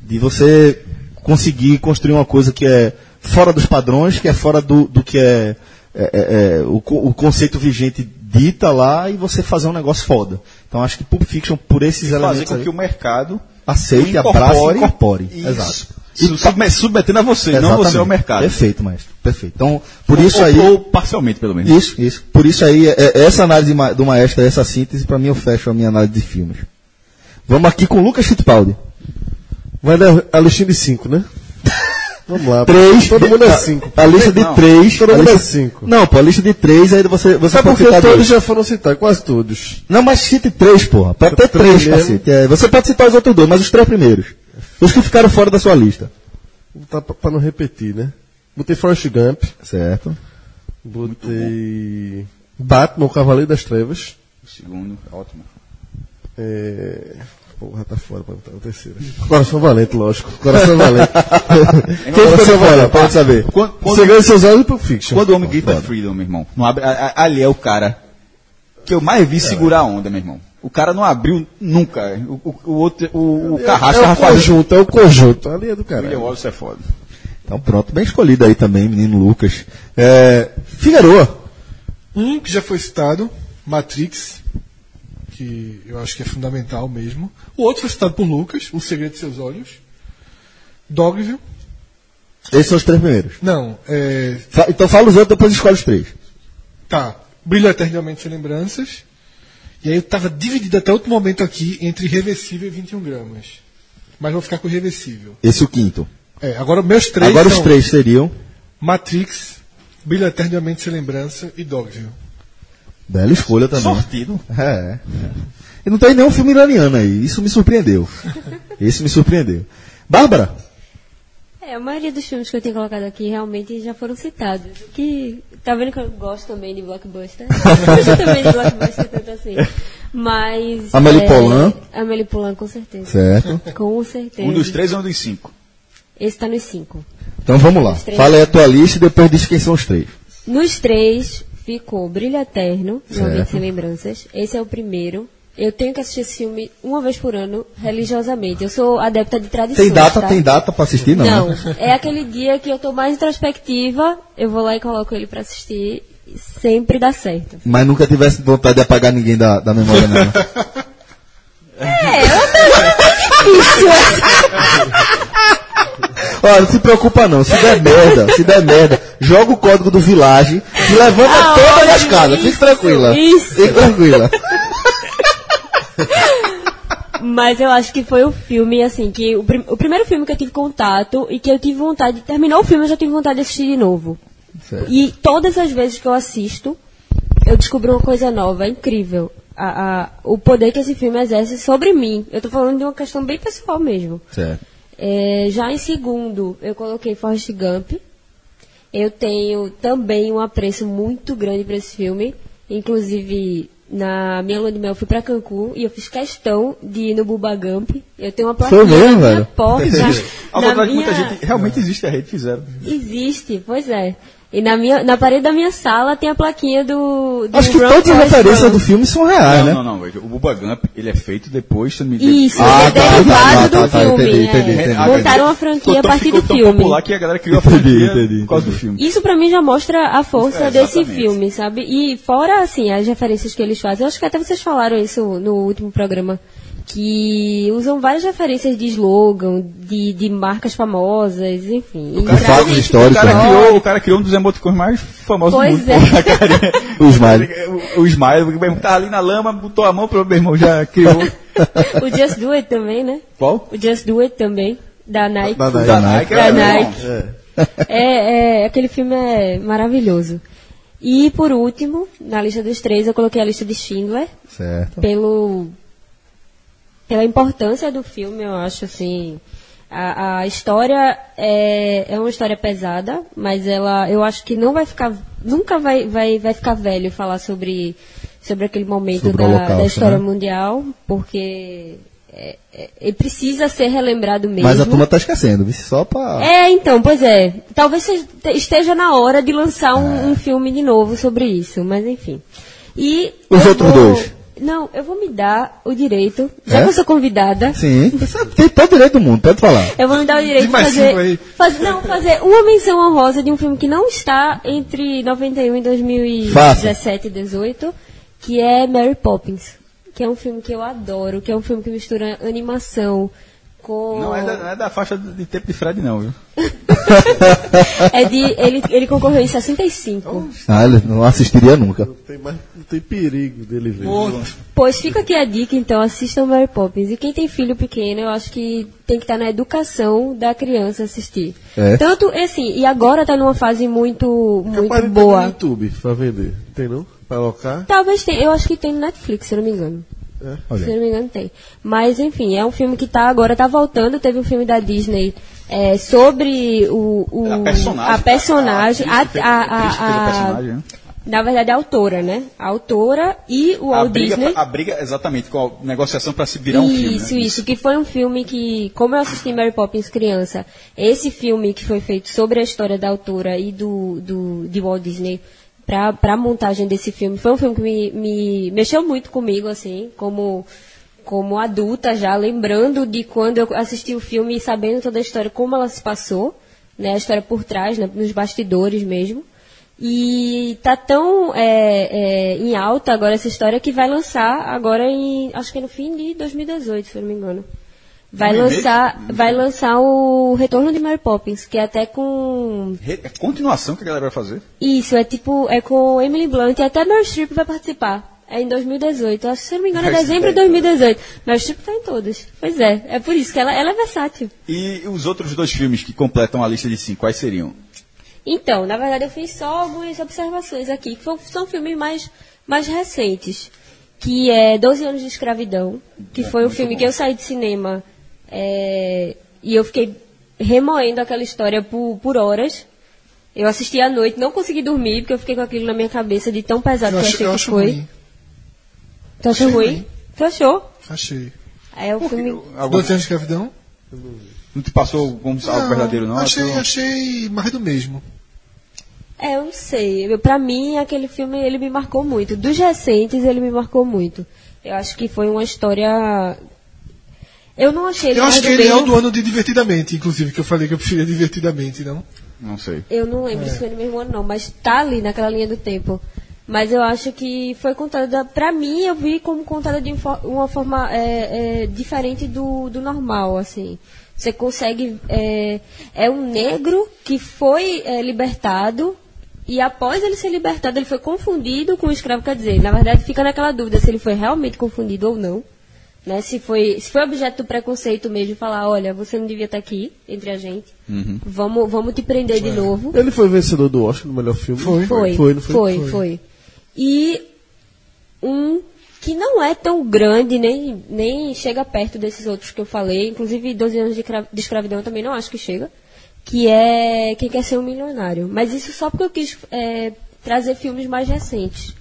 de você conseguir construir uma coisa que é fora dos padrões, que é fora do, do que é, é, é, é, o, o conceito vigente dita lá e você fazer um negócio foda. Então acho que Pulp Fiction, por esses Fazer elementos, com aí, que o mercado aceite, abrace e incorpore. Isso. Exato. Subme- Submetendo a você, não Exatamente. você ao mercado. Perfeito, maestro. Perfeito. Então, por Ou- isso ou- aí. Ou parcialmente, pelo menos. Isso, isso. Por isso aí, é- é- essa análise do maestro, essa síntese, para mim eu fecho a minha análise de filmes. Vamos aqui com o Lucas Fittipaldi. Vai dar a listinha de cinco, né? Vamos lá. Três. Todo mundo é a- cinco. A, lista de Não. três. Todo a mundo é lista- cinco. Não, pô, a lista de três, aí você, você Sabe pode porque citar todos dois. já foram citados, quase todos. Não, mas cite três, porra. Pode ter Três cacete. É, você pode citar os outros dois, mas os três primeiros. Os que ficaram fora da sua lista. Pra, pra não repetir, né? Botei Forrest Gump. Certo. Botei Batman, o Cavaleiro das Trevas. O segundo, ótimo. É... Porra, tá fora pra botar o terceiro. Coração Valente, lógico. Coração Valente. Quem ficou de fora? Pode saber. Quando, quando, Segredo de seus olhos e Pulp Fiction. quando o homem grita freedom, meu irmão, não abre, a- a- ali é o cara que eu mais vi segurar a onda, meu irmão. O cara não abriu nunca. O, o, o outro, o, o Carrasco é tava o fazendo. conjunto, é o conjunto. Ali é do William caralho. Wallace é foda. Então pronto, bem escolhido aí também, menino Lucas. É, Figueroa. Um que já foi citado, Matrix, que eu acho que é fundamental mesmo. O outro foi citado por Lucas, O Segredo de Seus Olhos. Dogville. Esses são os três primeiros. Não, é. Então fala os outros, depois escolhe os três. Tá. Brilho Eternamente Sem Lembranças. E aí eu tava dividido até outro momento aqui entre Reversível e 21 gramas. Mas vou ficar com Reversível. Esse é o quinto. É, agora meus três Agora os três seriam. Matrix, Brilho Eternamente Sem Lembrança e Dogville. Bela escolha também. Sortido. É, é. E não tem nenhum filme iraniano aí. Isso me surpreendeu. Esse me surpreendeu. Bárbara? É, a maioria dos filmes que eu tenho colocado aqui realmente já foram citados. O que. Tá vendo que eu gosto também de blockbuster? Eu gosto também de blockbuster tanto assim. Mas. Amélie é, Poulain. Amélie Poulain, com certeza. Certo. Com certeza. Um dos três ou um dos cinco? Esse tá nos cinco. Então vamos lá. Fala aí a tua lista e depois diz quem são os três. Nos três ficou Brilho Eterno, Certo. Realmente Sem Lembranças. Esse é o primeiro. Eu tenho que assistir esse filme uma vez por ano, religiosamente. Eu sou adepta de tradições. Tem data, tá? tem data pra assistir? Não. Não, né? é aquele dia que eu tô mais introspectiva, eu vou lá e coloco ele pra assistir. e Sempre dá certo. Mas nunca tivesse vontade de apagar ninguém da, da memória, não. É, eu difícil. Olha, não se preocupa não. Se der merda, se der merda, joga o código do Village e levanta Ah, todas as casas. Fique tranquila. isso. Fique tranquila. Mas eu acho que foi o filme, assim, que o, prim- o primeiro filme que eu tive contato e que eu tive vontade, terminou o filme, eu já tive vontade de assistir de novo. Certo. E todas as vezes que eu assisto, eu descubro uma coisa nova, é incrível. A, a- o poder que esse filme exerce sobre mim. Eu tô falando de uma questão bem pessoal mesmo. É, já em segundo, eu coloquei Forrest Gump. Eu tenho também um apreço muito grande para esse filme. Inclusive, na minha lua de mel, eu fui para Cancún e eu fiz questão de ir no Bubba Gump. Eu tenho uma plaquinha mesmo, na minha porta. Ao na contrário minha... muita gente, realmente existe a rede, fizeram. Existe, pois é. E na, minha, na parede da minha sala tem a plaquinha do. do Acho que Run, todas as referências do filme são reais, não, né? não, não, veja. O Bubba Gump, ele é feito depois, engano. Isso, Ah, ele é tá, derivado tá, tá, do tá, filme. entendi, é. entendi, entendi. Montaram uma franquia a partir do ficou tão filme. popular que a galera criou a franquia entendi, por causa do filme. Isso pra mim já mostra a força É, desse filme, sabe? E fora, assim, as referências que eles fazem, eu acho que até vocês falaram isso no último programa, que usam várias referências de slogan, de, de marcas famosas, enfim. E cara- fatos gente- O cara, né? criou, o cara criou um dos emoticons mais famosos Pois do é. mundo. carinha. O Smile. O, o Smile, o meu irmão tava ali na lama, botou a mão pro meu irmão, já criou. O Just Do It também, né? Qual? O Just Do It também, da Nike. Da Nike. Da Nike. Da é, Nike. É. É, é, aquele filme é maravilhoso. E por último, na lista dos três, eu coloquei a lista de Schindler, Certo. pelo pela importância do filme, eu acho assim. A, a história é, é uma história pesada, mas ela, eu acho que não vai ficar, nunca vai, vai, vai ficar velho falar sobre, sobre aquele momento Sobre da, Holocausto, da história né? mundial, porque é, é, ele precisa ser relembrado mesmo. Mas a turma tá esquecendo, só pra. É, então, pois é. Talvez esteja na hora de lançar um, um filme de novo sobre isso, mas enfim. E Os outros vou- dois? Não, eu vou me dar o direito, já É? que eu sou convidada, Sim, você tem todo direito do mundo, pode falar. eu vou me dar o direito de cinco fazer, aí. faz- não, fazer uma menção honrosa de um filme que não está entre 91 e 2017 Faça. e 18, que é Mary Poppins. Que é um filme que eu adoro, que é um filme que mistura animação Não é, da, não é da faixa de tempo de Fred, não, viu? É de. Ele, ele concorreu em 65. Ah, ele não assistiria nunca. Não tem, mais, não tem perigo dele ver. Pois fica aqui a dica, então, assistam Mary Poppins. E quem tem filho pequeno, eu acho que tem que estar na educação da criança assistir. É. Tanto, assim, e agora está numa fase muito, muito de ter no boa. YouTube pra vender. Tem não? Pra alocar? Talvez tenha, eu acho que tem no Netflix, se eu não me engano. É. Se não me engano, tem. Mas, enfim, é um filme que tá agora, tá voltando. Teve um filme da Disney é, sobre o, o- A personagem. a personagem, a, a- a né? na verdade, a autora, né? A autora e o A Walt briga, Disney. pra- a briga, exatamente, com a negociação para se virar um filme. Isso, né? isso, que foi um filme que, como eu assisti Mary Poppins criança, esse filme que foi feito sobre a história da autora e do, do de Walt Disney para a montagem desse filme, foi um filme que me, me mexeu muito comigo, assim, como, como adulta já, lembrando de quando eu assisti o filme e sabendo toda a história, como ela se passou, né, a história por trás, né, nos bastidores mesmo. E tá tão é, é, em alta agora essa história que vai lançar agora em. Acho que é no fim de 2018, se eu não me engano. Vai Um lançar, vai lançar o Retorno de Mary Poppins, que é até com. Re- É continuação que a galera vai fazer. Isso, é tipo. É com Emily Blunt e até Meryl Streep vai participar. É em 2018. Acho que, se eu não me engano, é dezembro de Streep 2018. Meryl Streep tá em todas. Pois é, é por isso que ela, ela é versátil. E os outros dois filmes que completam a lista de cinco, quais seriam? Então, na verdade, eu fiz só algumas observações aqui, que são, são filmes mais, mais recentes. Que é 12 anos de escravidão, que foi um filme que eu saí de cinema é, e eu fiquei remoendo aquela história por, por horas. Eu assisti à noite, não consegui dormir, porque eu fiquei com aquilo na minha cabeça de tão pesado Eu que eu acho, achei eu que acho foi. ruim. Tu achou ruim? ruim. Tu achou? Achei. É o filme. Algum, Doze anos de escravidão? não te passou como algo verdadeiro, não? Achei, achei mais do mesmo. É, eu não sei. Eu- Pra mim, aquele filme, ele me marcou muito. Dos recentes, ele me marcou muito. Eu acho que foi uma história... Eu não achei ele Eu acho que ele é mesmo. o do ano de Divertidamente, inclusive, que eu falei que eu preferia Divertidamente, não? Não sei. Eu não lembro se foi no mesmo ano, não. Mas tá ali naquela linha do tempo. Mas eu acho que foi contada... Pra mim, eu vi como contada de uma forma é, é, diferente do, do normal, assim. Você consegue... É, é um negro que foi é, libertado e após ele ser libertado, ele foi confundido com o escravo, quer dizer, na verdade fica naquela dúvida se ele foi realmente confundido ou não. Né? Se, foi, se foi objeto do preconceito mesmo, falar, olha, você não devia estar aqui entre a gente. Vamos, vamos te prender de novo. Ele foi vencedor do Oscar no melhor filme? Foi. Foi, Foi, não foi? foi, foi. E um que não é tão grande, nem, nem chega perto desses outros que eu falei, inclusive 12 anos de, de escravidão eu também não acho que chega, que é Quem Quer Ser um Milionário. Mas isso só porque eu quis é, trazer filmes mais recentes.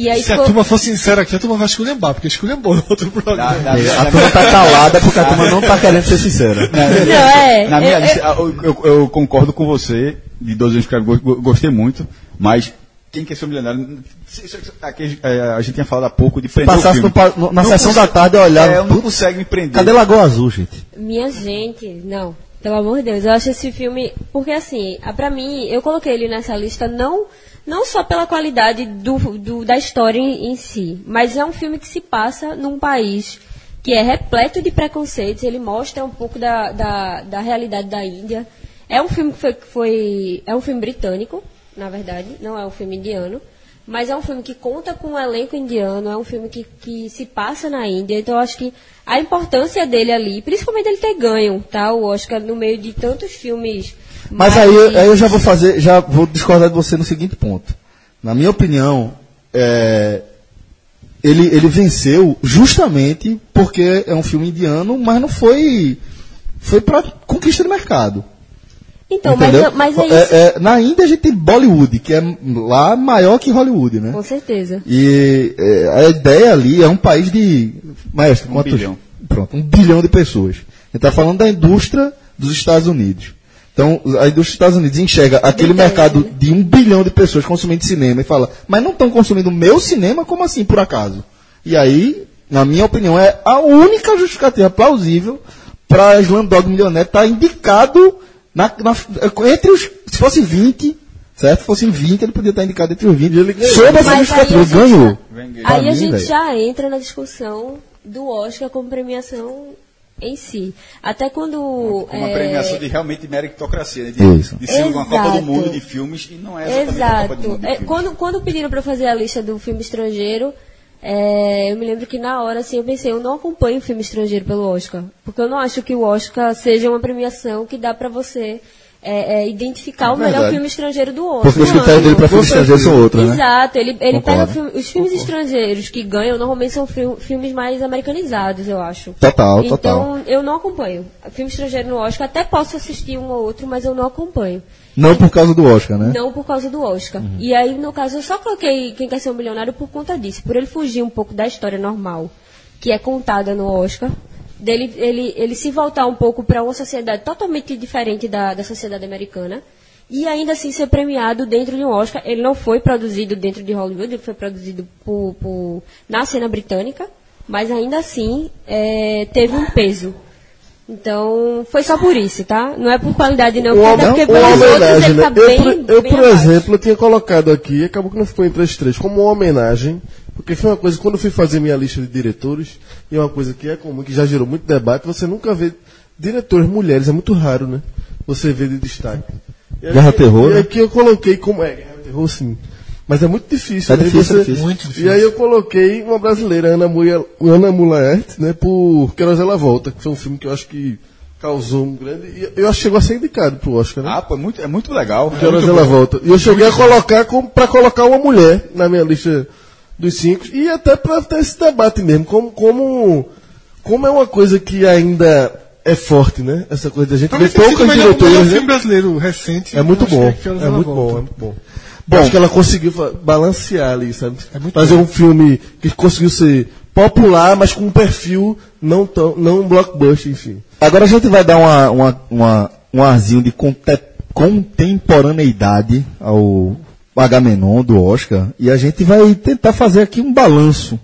E aí Se a ficou- turma for sincera aqui, a turma vai esculhambar, porque esculhambou no outro programa. Na, na- A turma tá calada porque a turma não tá querendo ser sincera. Não, é. Na minha eu- lista, eu, eu- eu concordo com você, de 12 anos escravidão, go- gostei muito, mas quem quer ser um milionário? se- se- se- aqui, é, a gente tinha falado há pouco de prender Passasse filme. no no- na Não sessão da tarde eu olhava, É, não consegue me prender. Cadê Lagoa Azul, gente? Minha gente, não. Pelo amor de Deus, eu acho esse filme. Porque assim, a- pra mim, eu coloquei ele nessa lista não, não só pela qualidade do, do- da história em, em si, mas é um filme que se passa num país que é repleto de preconceitos. Ele mostra um pouco da, da, da realidade da Índia. É um filme que foi, foi. É um filme britânico, na verdade, não é um filme indiano. Mas é um filme que conta com um elenco indiano, é um filme que, que se passa na Índia. Então eu acho que a importância dele ali, principalmente ele ter ganho, tá? O Oscar no meio de tantos filmes. Mas mais- aí, aí eu já vou fazer, já vou discordar de você no seguinte ponto. Na minha opinião, é, ele, ele venceu justamente porque é um filme indiano, mas não foi foi para conquista de mercado. Então, entendeu? mas, mas é isso. É- é, na Índia a gente tem Bollywood, que é lá maior que Hollywood, né? Com certeza. E é, a ideia ali é um país de. Maestro, Um quantos? bilhão. Pronto, um bilhão de pessoas. A gente está falando da indústria dos Estados Unidos. Então, a indústria dos Estados Unidos enxerga aquele mercado né? de um bilhão de pessoas consumindo cinema e fala, mas não estão consumindo o meu cinema, como assim, por acaso? E aí, na minha opinião, é a única justificativa plausível para Slumdog Millionaire estar indicado na, na- entre os. Se fosse 20, certo? Se fossem 20, ele podia estar indicado entre os 20. ele ganhou. Sob essa Mas aí justificativa, a gente- ganhou. Pra Aí a gente já entra na discussão do Oscar como premiação em si. Até quando. Com uma é, premiação de realmente meritocracia, né? De, Isso. de ser uma Copa do Exato. Mundo de filmes e não é a Copa do Exato. Mundo de É, quando, quando pediram para fazer a lista do filme estrangeiro, é, eu me lembro que na hora assim, eu pensei, eu não acompanho filme estrangeiro pelo Oscar. Porque eu não acho que o Oscar seja uma premiação que dá para você é, é, identificar o melhor filme estrangeiro do Oscar. Porque os critérios dele para filme estrangeiro são outros, né? Exato, ele, ele pega Concordo. filme- os filmes estrangeiros que ganham, normalmente são fil- filmes mais americanizados, eu acho. Total, então, total. eu não acompanho. Filme estrangeiro no Oscar, até posso assistir um ou outro, mas eu não acompanho. Não por causa do Oscar, né? Não por causa do Oscar. E aí, no caso, eu só coloquei Quem Quer Ser um Milionário por conta disso. Por ele fugir um pouco da história normal que é contada no Oscar. Dele, ele, ele se voltar um pouco para uma sociedade totalmente diferente da, da sociedade americana. E ainda assim ser premiado dentro de um Oscar. Ele não foi produzido dentro de Hollywood, ele foi produzido por, por- na cena britânica. Mas ainda assim é, teve um peso. Então, foi só por isso, tá? Não é por qualidade, não. Uma, Porque, pelos outros ele né? tá eu, bem, por, eu, bem por exemplo, eu tinha colocado aqui, acabou que não ficou entre as três, como uma homenagem, porque foi uma coisa, quando eu fui fazer minha lista de diretores, e é uma coisa que é comum, que já gerou muito debate, você nunca vê diretores mulheres, é muito raro, né? Você vê de destaque. E aí- Guerra Terror, E né? aqui eu coloquei como. É, Guerra Terror sim. Mas é muito difícil, É né? difícil, Você- é difícil. Muito difícil. E aí eu coloquei uma brasileira, Ana, Muia, Ana Mulaert, né, por Queiroz Ela Volta, que foi um filme que eu acho que causou um grande. e Eu acho que chegou a ser indicado pro Oscar, né? Ah, pô, é muito, é muito legal. Que muito ela bom. volta? E eu cheguei a colocar como, pra colocar uma mulher na minha lista dos cinco e até pra ter esse debate mesmo, como, como, como é uma coisa que ainda é forte, né? Essa coisa da gente Talvez ver poucas melhor, o melhor diretoras, filme né? brasileiro recente. É muito bom, é muito Volta. bom, é muito bom. Acho que ela conseguiu balancear ali, sabe? É muito Fazer bom. um filme que conseguiu ser popular, mas com um perfil não tão, não um blockbuster, enfim. Agora a gente vai dar uma, uma, uma- um arzinho de conte- contemporaneidade ao Agamenon do Oscar e a gente vai tentar fazer aqui um balanço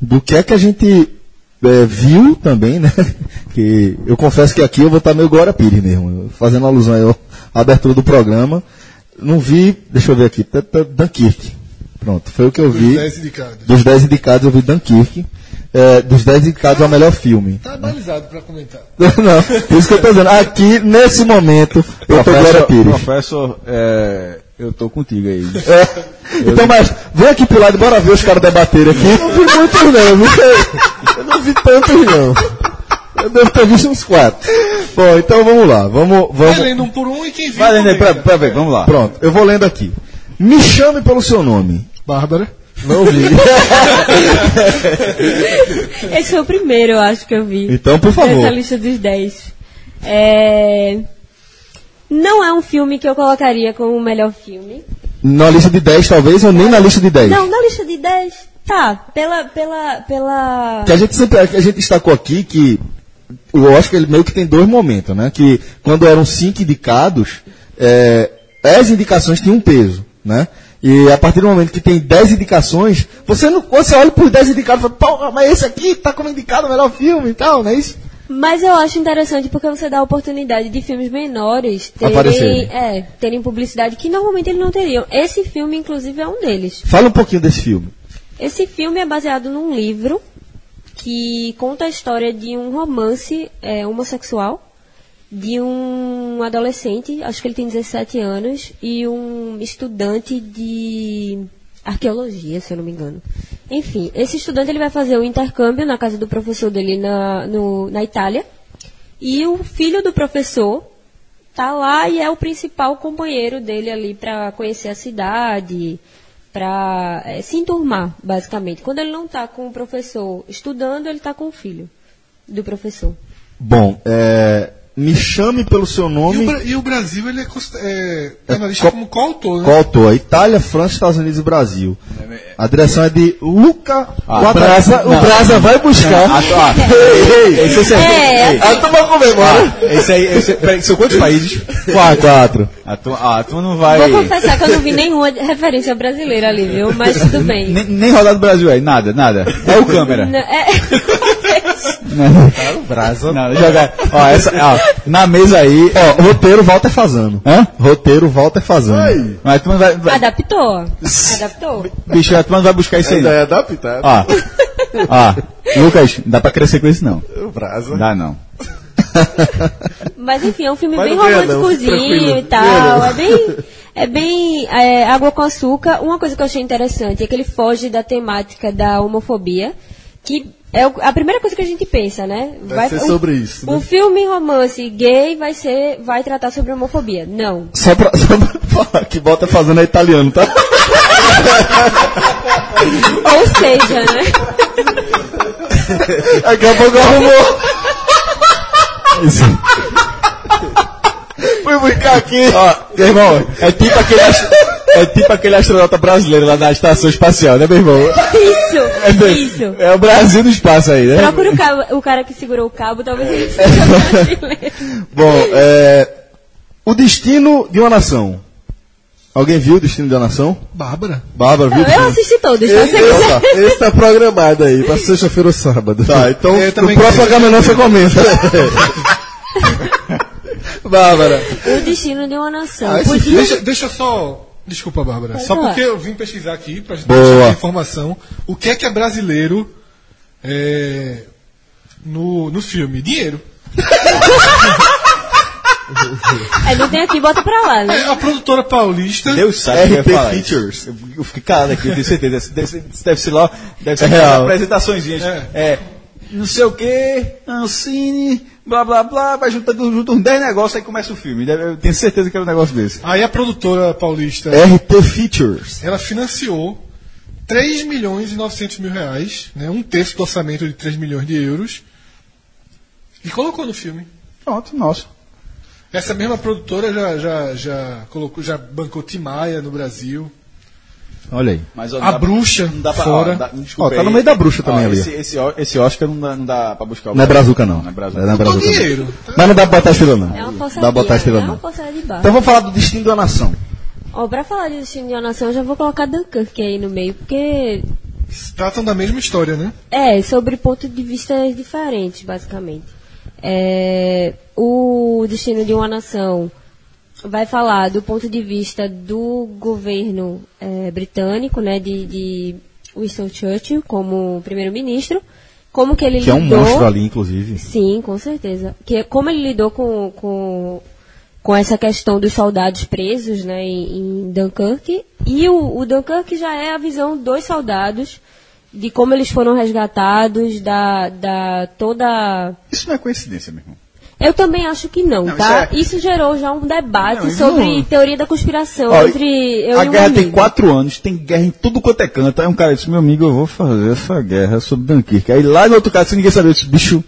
do que é que a gente é, viu também, né? Que eu confesso que aqui eu vou estar meio Glória Pires mesmo, fazendo alusão aí à abertura do programa. Não vi, deixa eu ver aqui, Dunkirk. Pronto, foi o que eu vi. Dos 10 indicados. Dos 10 indicados eu vi Dunkirk. É, dos 10 indicados ao melhor filme. Tá analisado pra comentar. Não, por isso que eu tô dizendo. Aqui, nesse momento, eu tô Glória Professor, Pires. professor é, eu tô contigo aí. É. Então, mas, vem aqui pro lado e bora ver os caras debaterem aqui. Eu não vi muitos não, eu, vi- eu não vi tantos não. Eu devo ter visto uns quatro. Bom, então vamos lá. Vamos, Vai vamos. lendo um por um e quem viu. Vai lendo aí pra, pra ver, vamos lá. Pronto, eu vou lendo aqui. Me chame pelo seu nome. Bárbara. Não vi. Esse foi o primeiro, eu acho que eu vi. Então, por favor. Nessa lista dos 10. É... Não é um filme que eu colocaria como o melhor filme. Na lista de 10, talvez, ou nem na lista de 10. Não, na lista de 10. Tá, pela. pela, pela... Que a gente sempre, a gente destacou aqui que o Oscar ele meio que tem dois momentos, né? Que quando eram cinco indicados, é, as indicações tinham um peso, né? E a partir do momento que tem 10 indicações, você não, você olha por 10 indicados e fala, pô, mas esse aqui tá como indicado o melhor filme e tal, não é isso? Mas eu acho interessante porque você dá a oportunidade de filmes menores terem, Aparecerem. é, terem publicidade que normalmente eles não teriam. Esse filme, inclusive, é um deles. Fala um pouquinho desse filme. Esse filme é baseado num livro que conta a história de um romance é, homossexual de um adolescente, acho que ele tem 17 anos, e um estudante de arqueologia, se eu não me engano. Enfim, esse estudante ele vai fazer o intercâmbio na casa do professor dele na, no- na Itália, e o filho do professor tá lá e é o principal companheiro dele ali para conhecer a cidade, para se enturmar, basicamente. Quando ele não tá com o professor estudando, ele tá com o filho do professor. Bom, é, me chame pelo seu E o, nome. Bra- e o Brasil, ele é, é, tá lista co- como coautor, né? Qual autor? Itália, França, Estados Unidos e Brasil. A direção é de Luca Ah, O Brasa, o Brasa vai buscar. Ah, ah, Ei, ei, esse, esse, É, ei, A turma comemora. ah, esse aí, esse, peraí, são quantos países? Quatro. Quatro. A tu, ah, tu não vai. Vou confessar que eu não vi nenhuma referência brasileira ali, viu? Mas tudo bem. Nem, nem rodar do Brasil aí, nada, nada. É o câmera. Não, é... Não, Brasa. não, joga. Ó, essa, ó, na mesa aí. Ó, roteiro Walter Fazano. Hã? Roteiro Walter Fazano. Ai, Mas tu vai. vai Adaptou. Adaptou. bicho, não vai buscar isso aí. não. é adaptado. Ó. Ó. Lucas, não dá pra crescer com isso não. O Brasa. Dá não. Mas enfim, é um filme Mas bem românticozinho e tal. É bem. É bem é, água com açúcar. Uma coisa que eu achei interessante é que ele foge da temática da homofobia, que é a primeira coisa que a gente pensa, né? Vai ser um- sobre isso, né? Um filme romance gay vai ser, vai tratar sobre homofobia. Não. Só pra, só pra falar que Walter Fazano é italiano, tá? Ou seja, né? Daqui a pouco arrumou. Fui buscar aqui. Ó, meu irmão, é tipo aquele, é tipo aquele astronauta brasileiro lá da estação espacial, né, meu irmão? Isso, É, isso. é o Brasil do espaço aí, né? Procura o, cabo- o cara que segurou o cabo, talvez ele seja brasileiro. Bom, é, o destino de uma nação. Alguém viu o destino de uma nação? Bárbara. Bárbara, viu? o Eu destino? assisti todos, tá? Esse, quiser. esse tá programado aí, pra sexta-feira ou sábado. Tá, então Eu no próximo quero. Agamenon você comenta. Bárbara. O destino de uma nação. Ah, Podia- Deixa, deixa eu só. Desculpa, Bárbara. Pode Só falar. porque eu vim pesquisar aqui pra gente Boa. deixar informação. O que é que é brasileiro é, no, no filme? Dinheiro. É, não tem aqui, bota pra lá, né? É, a produtora paulista. Deus sabe o que falar Features. isso. Eu, fiquei calado aqui, eu tenho certeza. Deve, ser- deve ser lá, deve ser É real. apresentações. É. É. não sei o que, Ancine, blá blá blá, vai juntando, junta uns 10 negócios aí começa o filme. Eu tenho certeza que era um negócio desse. Aí a produtora paulista, RT Features. ela financiou 3 milhões e 900 mil reais, né, um terço do orçamento de 3 milhões de euros, e colocou no filme. Pronto, nosso. Essa mesma produtora já, já, já, colocou, já bancou Timaya no Brasil. Olha aí. Mas, ó, A bruxa não dá pra, fora. Ó, dá- desculpa Ó, tá aí. no meio da bruxa também ali, Esse, esse, ó- esse Oscar não dá, não dá pra buscar o Não é Brazuca, não. Não é Brazuca. Não é Brazuca, não. dinheiro. Mas não dá pra botar estrela, não. É uma Dá pra botar estrela, é uma não. forçada de barra. Então vamos falar do destino de uma nação. Ó, pra falar de destino de uma nação, eu já vou colocar Dunkirk aí no meio, porque Tratam da mesma história, né? É, sobre pontos de vista diferentes, basicamente. É, o destino de uma nação vai falar do ponto de vista do governo é, britânico, né, de, de Winston Churchill como primeiro-ministro, como que ele Que é um lidou... monstro ali, inclusive. Sim, com certeza. Que como ele lidou com, com, com essa questão dos soldados presos né, em, em Dunkirk. E o, o Dunkirk já é a visão dos soldados, de como eles foram resgatados, da, da toda. Isso não é coincidência, meu irmão. Eu também acho que não, Não, tá? isso Isso, gerou já um debate Não, sobre não- teoria da conspiração Ó, entre eu a e um guerra amigo. tem quatro anos, tem guerra em tudo quanto é canto. Aí um cara disse, meu amigo, eu vou fazer essa guerra sobre Dunkirk. Aí lá no outro cara, sem ninguém saber, eu disse, bicho,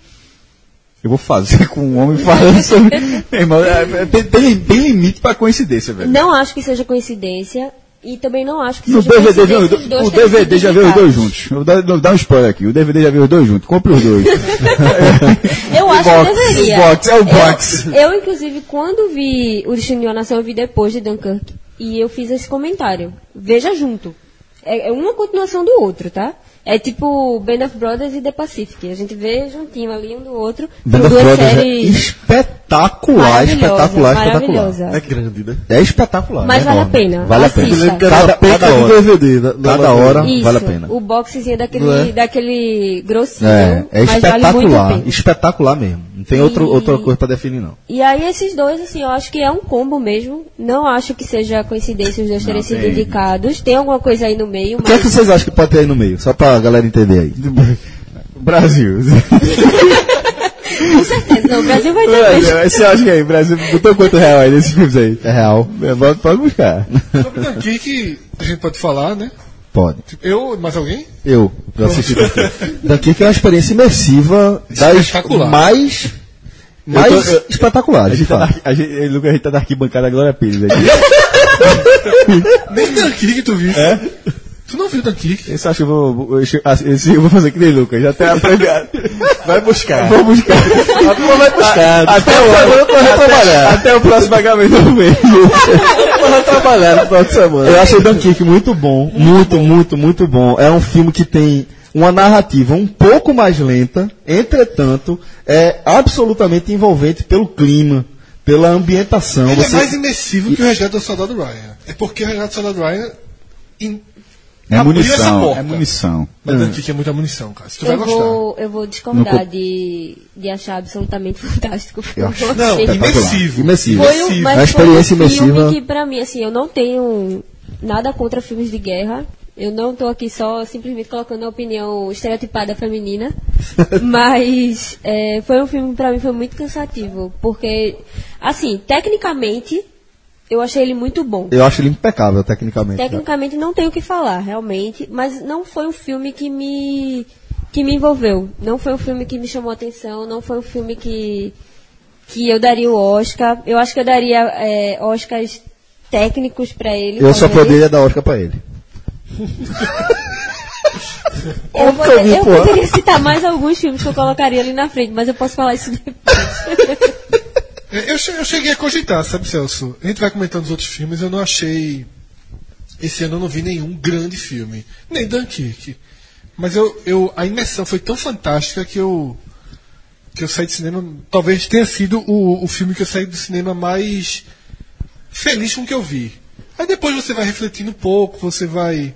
eu vou fazer com um homem falando sobre... meu irmão, é, é, tem, tem, tem limite pra coincidência, velho. Não acho que seja coincidência. E também não acho que No seja DVD, dois o DVD já veio os dois juntos. Eu vou dar, vou dar um spoiler aqui. O DVD já veio os dois juntos. Compre os dois. Eu acho box, que deveria. o box, é o box. Eu, eu, inclusive, quando vi O Destino de uma Nação, eu vi depois de Dunkirk. E eu fiz esse comentário. Veja junto. É, é uma continuação do outro, tá? É tipo Band of Brothers e The Pacific. A gente vê juntinho ali um do outro. Band of duas Brothers é séries espetacular, maravilhosa, espetacular, espetacular. maravilhosa. É grande, né? É espetacular. Mas é vale a pena. Vale a pena. Cada, da cada cada hora. DVD. Na, na Cada loja. hora. Isso, vale a pena. O boxezinho daquele, é? daquele grossinho, É, é mas vale espetacular. espetacular mesmo. Não tem outro, E- outra coisa pra definir, não. E aí esses dois, assim, eu acho que é um combo mesmo. Não acho que seja coincidência os dois terem sido indicados. Tem alguma coisa aí no meio, O que é mas... que vocês acham que pode ter aí no meio? Só pra galera entender aí. Brasil. Com certeza, não, o Brasil vai ter Você acha que aí, Brasil, botou quanto real aí nesses filmes aí? É real? É, Pode, pode buscar. Sobre Dunkirk, a gente pode falar, né? Pode. Eu, mais alguém? Eu, eu assisti Dunkirk. Dunkirk é uma experiência imersiva das Espetacular. mais, mais Eu tô- eu- A espetaculares. de gente, tá a gente, Lucas, a gente tá na arquibancada da Glória Pires aqui. Nem Dunkirk tu viu. É? Tu não viu Dunkirk? Esse acho que eu vou, vou- esse eu vou fazer que nem Lucas, já tá aprendendo. Vai buscar. Vou buscar. A turma vai buscar. Até o, semana até, trabalhar. até o próximo pagamento do mês. vai trabalhar no final de semana. Eu achei Dunkirk muito bom, muito, muito, muito bom. É um filme que tem uma narrativa um pouco mais lenta, entretanto, é absolutamente envolvente pelo clima, pela ambientação. Ele Você- é mais imersivo que o Resgate do Soldado Ryan. É porque o Resgate do Soldado Ryan in- É essa munição, é munição. Mas Dunkirk é muita munição, cara. Se tu vai Eu gostar. vou, eu vou discordar No de, de achar absolutamente fantástico. Eu acho- Não, imersivo. Imersivo. Foi um, imersivo. mas É uma experiência foi um filme imersiva. que, pra mim, assim, eu não tenho nada contra filmes de guerra. Eu não tô aqui só simplesmente colocando a opinião estereotipada feminina. mas é, foi um filme, pra mim, foi muito cansativo. Porque, assim, tecnicamente, eu achei ele muito bom. Eu acho ele impecável, tecnicamente. Tecnicamente não tenho o que falar, realmente, mas não foi um filme que me que me envolveu. Não foi um filme que me chamou a atenção, não foi um filme que que eu daria o Oscar. Eu acho que eu daria é, Oscars técnicos pra ele. Eu só talvez. poderia dar Oscar pra ele. Eu, poder- eu poderia citar mais alguns filmes que eu colocaria ali na frente, mas eu posso falar isso depois. É, Eu, eu cheguei a cogitar, sabe, Celso? A gente vai comentando os outros filmes, eu não achei. Esse ano eu não vi nenhum grande filme. Nem Dunkirk. Mas eu, eu, a imersão foi tão fantástica que eu. que eu saí do cinema. Talvez tenha sido o, o filme que eu saí do cinema mais feliz com o que eu vi. Aí depois você vai refletindo um pouco, você vai.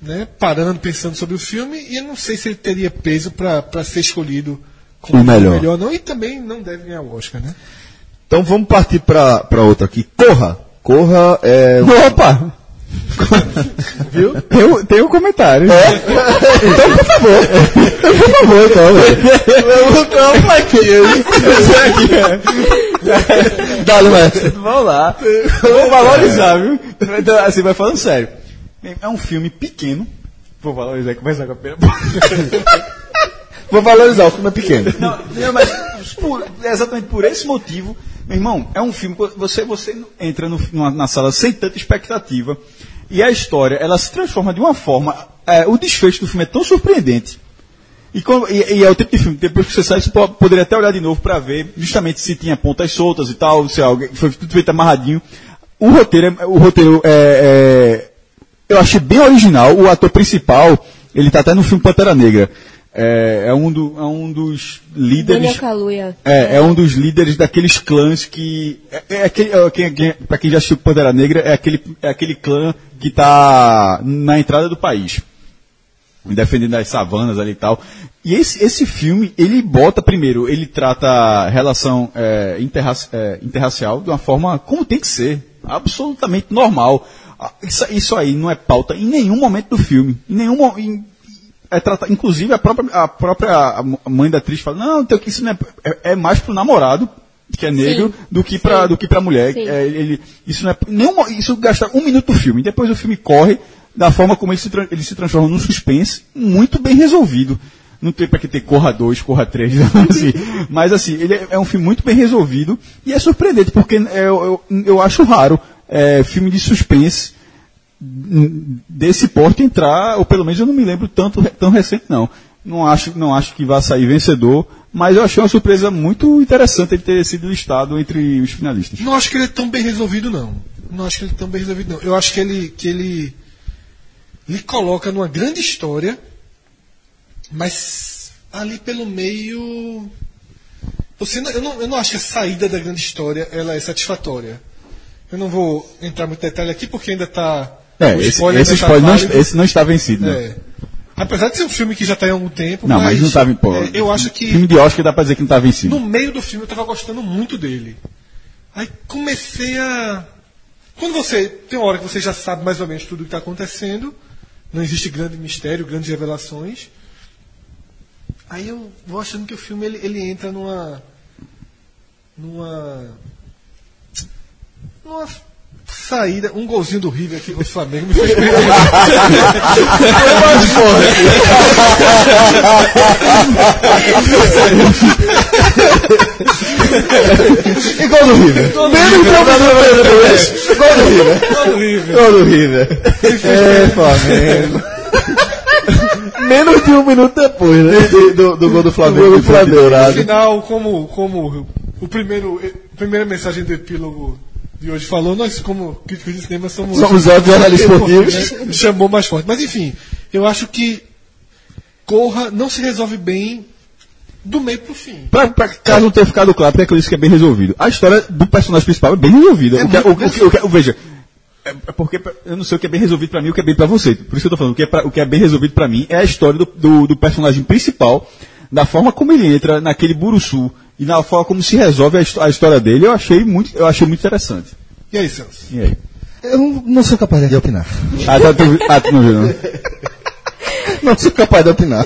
Né, parando, pensando sobre o filme, e eu não sei se ele teria peso para ser escolhido como O melhor. melhor, não, e também não deve ganhar o Oscar, né? Então vamos partir pra, pra outra aqui. Corra! Corra é. Opa! Viu? Tem, o- tem um comentário. Então, por favor. por favor, então. Eu vou ter uma plaquinha. Dá-lhe, mestre. Vamos lá. Vou valorizar, viu? Então, assim, vai falando sério. É um filme pequeno. Vou valorizar e começar com a pena. Vou valorizar, o filme é pequeno. Não, mas por- exatamente por esse motivo, meu irmão, é um filme que você, você entra no- numa- na sala sem tanta expectativa e a história ela se transforma de uma forma. é, o desfecho do filme é tão surpreendente. E, e- e é o tipo de filme, depois que você sai, você po- poderia até olhar de novo para ver justamente se tinha pontas soltas e tal, se alguém foi tudo feito amarradinho. O roteiro, é- o roteiro é, é- eu achei bem original. O ator principal, ele tá até no filme Pantera Negra. É, é um, do- é um dos líderes. É, é um dos líderes daqueles clãs que. É, é aquele, é, quem, quem, pra quem já assistiu Pantera Negra, é aquele, é aquele clã que está na entrada do país. Defendendo as savanas ali e tal. E esse, esse filme, ele bota, primeiro, ele trata a relação é, interraci- é, interracial de uma forma como tem que ser. Absolutamente normal. Ah, Isso, isso aí não é pauta em nenhum momento do filme. Em nenhum mo- em- é inclusive a própria, a própria mãe da atriz fala, não, tem que isso não é, é, é mais pro namorado, que é negro, Sim, do que pra, sim. do que pra mulher. É, ele, isso não é, nenhum, isso gasta um minuto do filme. Depois o filme corre da forma como ele se, ele se transforma num suspense muito bem resolvido. Não tem pra que ter Corra 2, Corra 3, assim. Mas assim, ele é, é um filme muito bem resolvido e é surpreendente, porque é, eu, eu, eu acho raro é, filme de suspense desse porte entrar, ou pelo menos eu não me lembro tanto tão recente não. Não acho, não acho que vá sair vencedor, mas eu achei uma surpresa muito interessante ele ter sido listado entre os finalistas. Não acho que ele é tão bem resolvido, não. Não acho que ele é tão bem resolvido, não. Eu acho que ele. Que ele lhe coloca numa grande história, mas ali pelo meio. Você não- eu, não, eu não acho que a saída da grande história ela é satisfatória. Eu não vou entrar muito detalhe aqui porque ainda está. É, esse, esse spoiler não, esse não está vencido, né? É. Apesar de ser um filme que já está há algum tempo. Não, mas não estava em pô. é, eu acho que Filme de Oscar dá pra dizer que não tá estava vencido. no meio do filme eu estava gostando muito dele. Aí comecei a. Quando você. Tem uma hora que você já sabe mais ou menos tudo o que está acontecendo, não existe grande mistério, grandes revelações. Aí eu vou achando que o filme ele, ele entra numa. numa. numa saída. Um golzinho do River aqui contra o Flamengo me fez perder. E gol do River. Menos de um minuto depois. Gol do River. Gol do River. Gol do River. É, Flamengo. Menos de um minuto depois, né? Do, do, do gol do Flamengo. Do que foi Flamengo. No final, como, como o primeiro, a primeira mensagem do epílogo de hoje falou, nós, como críticos de cinema, somos. Somos ótimos jornalistas esportivos. né? Chamou mais forte. Mas enfim, eu acho que Corra não se resolve bem do meio pro fim. Pra, pra caso não tenha ficado claro, porque é que eu disse que é bem resolvido. A história do personagem principal é bem resolvida. o que, é- o, o que- o que- o- veja, é é porque eu não sei o que é bem resolvido pra mim e o que é bem pra você. Por isso que eu tô falando, o que é, pra- o que é bem resolvido pra mim é a história do, do, do personagem principal, da forma como ele entra naquele buruçu e na forma como se resolve a, histó- a história dele, eu achei muito, eu achei muito interessante. E aí, Celso? E aí? Eu não, sou capaz de opinar. Ah, tá, tu, ah, tu não viu, não? Não sou capaz de opinar.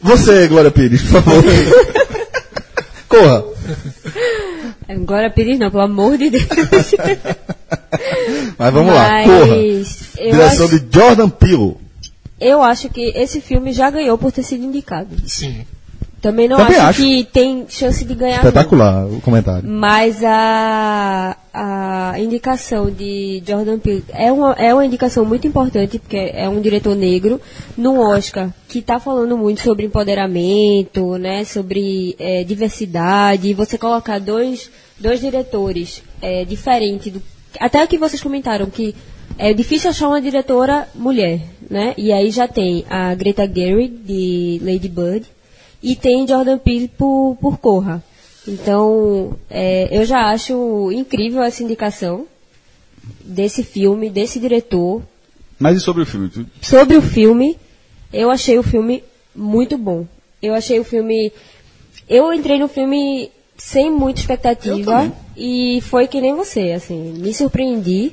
Você, Glória Pires, por favor. Corra. Glória Pires não, pelo amor de Deus. Mas vamos lá. Mas Corra. eu Direção acho- de Jordan Peele. Eu acho que esse filme já ganhou por ter sido indicado. Sim. Também não Também acho, acho. que tem chance de ganhar. não. Espetacular o comentário. Mas a, a indicação de Jordan Peele é uma, é uma indicação muito importante, porque é um diretor negro, no Oscar, que está falando muito sobre empoderamento, né, sobre eh, diversidade, e você colocar dois, dois diretores eh, diferentes, do, até o que vocês comentaram, que é difícil achar uma diretora mulher, né, e aí já tem a Greta Gerwig, de Lady Bird, e tem Jordan Peele por, por Corra. Então, é, eu já acho incrível essa indicação desse filme, desse diretor. Mas e sobre o filme? Sobre o filme, eu achei o filme muito bom. Eu achei o filme. Eu entrei no filme sem muita expectativa e foi que nem você, assim, me surpreendi.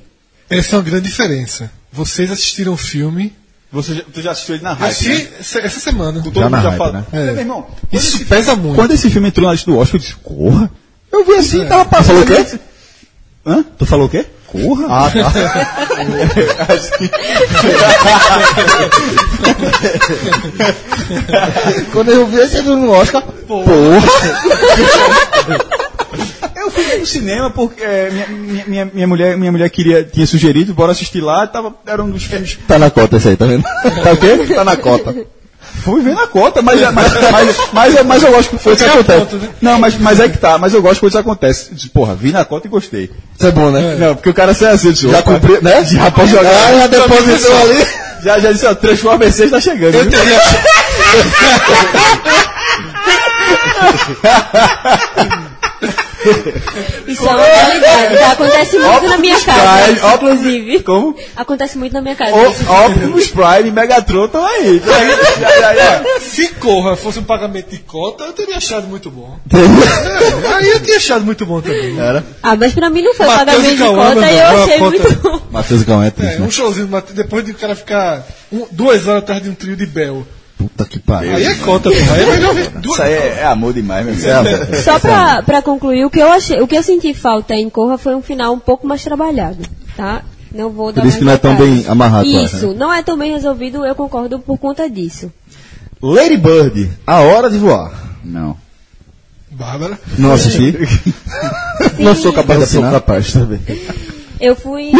Essa é uma grande diferença. Vocês assistiram o filme. Você já, tu já assistiu ele na hype, assisti né? essa, semana. Todo Já mundo na já hype, fala. né? É. Meu irmão, quando Isso esse- pesa muito. Quando esse filme entrou na lista do Oscar, eu disse, corra. Eu vi assim, É. tava passando. Falou o quê? Hã? Tu falou o quê? Corra? Ah, tá. Quando eu vi esse filme no Oscar, porra. Eu fui no cinema porque é, minha, minha, minha, minha mulher, minha mulher queria, tinha sugerido, bora assistir lá, tava, era um dos filmes. Tá na cota esse aí, tá vendo? Tá o quê? Tá na cota. Fui ver na conta, mas, mas, mas, mas, mas eu gosto que coisas Foi a acontecem. conta, né? Não, mas, mas é que tá, mas eu gosto que coisas acontecem. Disse, Porra, vi na conta e gostei. Isso é bom, né? Não, porque o cara sai assim, disse, Já cumpriu, né? Já pode jogar. Ah, já depositou ali. Já, já disse, ó, Transforma 6 tá chegando. Eu teria, Isso é uma realidade, tá? Acontece muito na minha casa, Prime, Optimus- inclusive. Como? Acontece muito na minha casa. O-. Optimus Prime e Megatron estão aí. Tão aí. Já, já, já. se Corra fosse um pagamento de cota, eu teria achado muito bom. É, aí eu tinha achado muito bom também. Era. Ah, mas pra mim não foi Matheus pagamento e de Cauã, meu e eu achei conta- muito bom. Matheus Gão é É, triste, um né? showzinho, depois de o cara ficar um- duas horas atrás de um trio de Bel. Puta que pariu. Aí é cota, pô. Aí é melhor ver duas Isso aí é, é amor demais, meu É. Só pra, pra concluir, o que eu achei, o que eu senti falta em Corra foi um final um pouco mais trabalhado, tá? Não vou dar Por isso que não é tão bem amarrado, acho, Isso, não é tão bem resolvido, eu concordo por conta disso. Lady Bird, A Hora de Voar. Não. Bárbara. Não assisti? não sou capaz de Eu sou assinar. capaz também. Eu fui.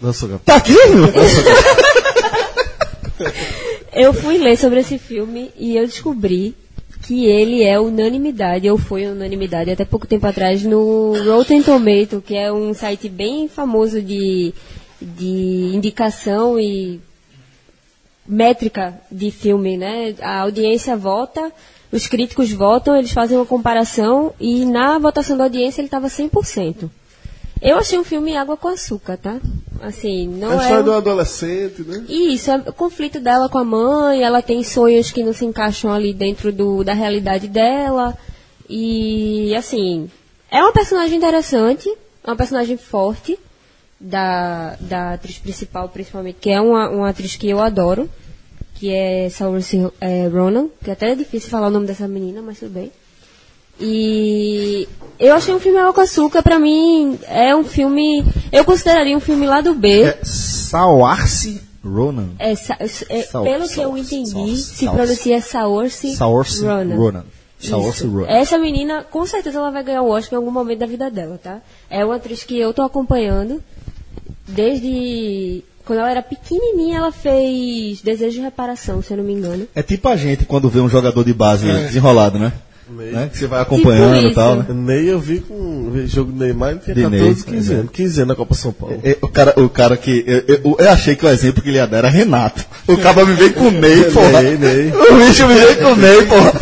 Não sou capaz. Tá aqui? Eu fui ler sobre esse filme e eu descobri que ele é unanimidade, ou foi unanimidade até pouco tempo atrás no Rotten Tomato, que é um site bem famoso de de indicação e métrica de filme, né? A audiência vota, os críticos votam, eles fazem uma comparação e na votação da audiência ele estava 100%. Eu achei um filme água com açúcar, tá? Assim, É não a é... história um- do adolescente, né? isso, é o conflito dela com a mãe, ela tem sonhos que não se encaixam ali dentro do, da realidade dela. E, assim, é uma personagem interessante, é uma personagem forte da, da atriz principal, principalmente, que é uma, uma atriz que eu adoro, que é Saoirse é, Ronan, que até é difícil falar o nome dessa menina, mas tudo bem. E eu achei um filme água com açúcar, pra mim é um filme, eu consideraria um filme lá do B. É Saoirse Ronan. É, sa- é, Saor- pelo que eu Saor- entendi, Saor- se Saor- pronuncia Saoirse Saoirse Ronan. Ronan. Saoirse Isso. Ronan. Essa menina, com certeza ela vai ganhar o Oscar em algum momento da vida dela, tá? É uma atriz que eu tô acompanhando desde quando ela era pequenininha, ela fez Desejo de Reparação, se eu não me engano. É tipo a gente quando vê um jogador de base É. desenrolado, né? Né? Que você vai acompanhando e tal, né? Ney eu vi com o jogo do Neymar, ele tinha De 14, Ney, 15 é. anos. 15 anos na Copa São Paulo. É, O cara, o cara que. Eu, eu- eu achei que o exemplo que ele ia dar era Renato. O cara me veio com o Ney, porra. Ney, Ney. O bicho me veio com o Ney, porra.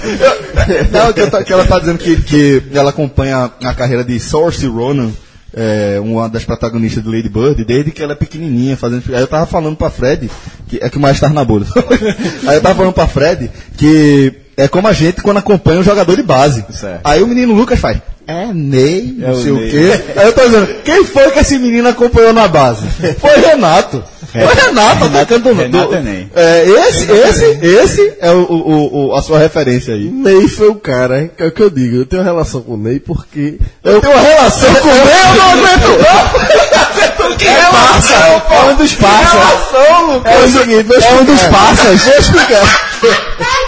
Eu- não, que, ela tá dizendo que, que ela acompanha a carreira de Saoirse Ronan, é, uma das protagonistas do Lady Bird, desde que ela é pequenininha, fazendo. Aí eu tava falando pra Fred, que é que o mais tava na bolha. Aí eu tava falando pra Fred que é como a gente quando acompanha um jogador de base. Certo. Aí o menino Lucas faz. É Ney, não É o sei o Ney. quê. Aí eu tô dizendo, quem foi que esse menino acompanhou na base? Foi Renato. Foi Renato, atacando do, Renato do- é Ney. é, esse, esse, esse é o, o- o- a sua referência aí. Ney foi o cara, hein, que é o que eu digo. Eu tenho uma relação com o Ney porque. Eu tenho uma relação com ele, eu não aguento. Que relação, pô? É um dos parças. Relação, Lucas. É o seguinte, vou É um dos explicar. parças. Vou explicar.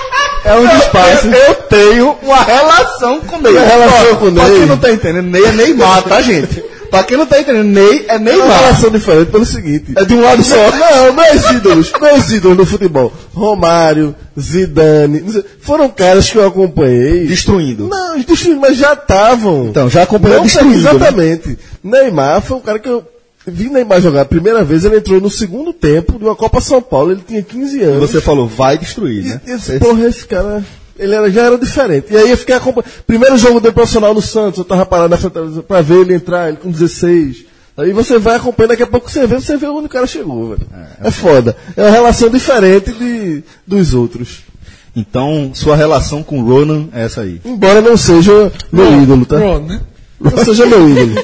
É um parças. Eu, eu tenho uma relação com Ney. Uma relação com Pra Ney. quem não tá entendendo, Ney é Neymar, tá, gente? Pra quem não tá entendendo, Ney é É uma Neymar. relação diferente pelo seguinte. É de um lado só. Não, meus ídolos, meus ídolos no futebol. Romário, Zidane, foram caras que eu acompanhei. Destruindo. Não, destruindo, mas já estavam. Então, já acompanhou destruindo, né? Exatamente. Neymar foi um cara que eu vi Neymar jogar a primeira vez, ele entrou no segundo tempo de uma Copa São Paulo, ele tinha 15 E anos. você falou, vai destruir, né? E, esse, porra, esse cara, ele era, já era diferente. E aí eu fiquei acompanhando. Primeiro jogo dele profissional no Santos, eu tava parado na frente pra ver ele entrar, ele com 16. Aí você vai acompanhando, daqui a pouco você vê, você vê onde o cara chegou, velho. É, foda. É uma relação diferente de, dos outros. Então, sua relação com Ronan é essa aí. Embora não seja meu ídolo, tá? Ron, né? Não seja meu ídolo.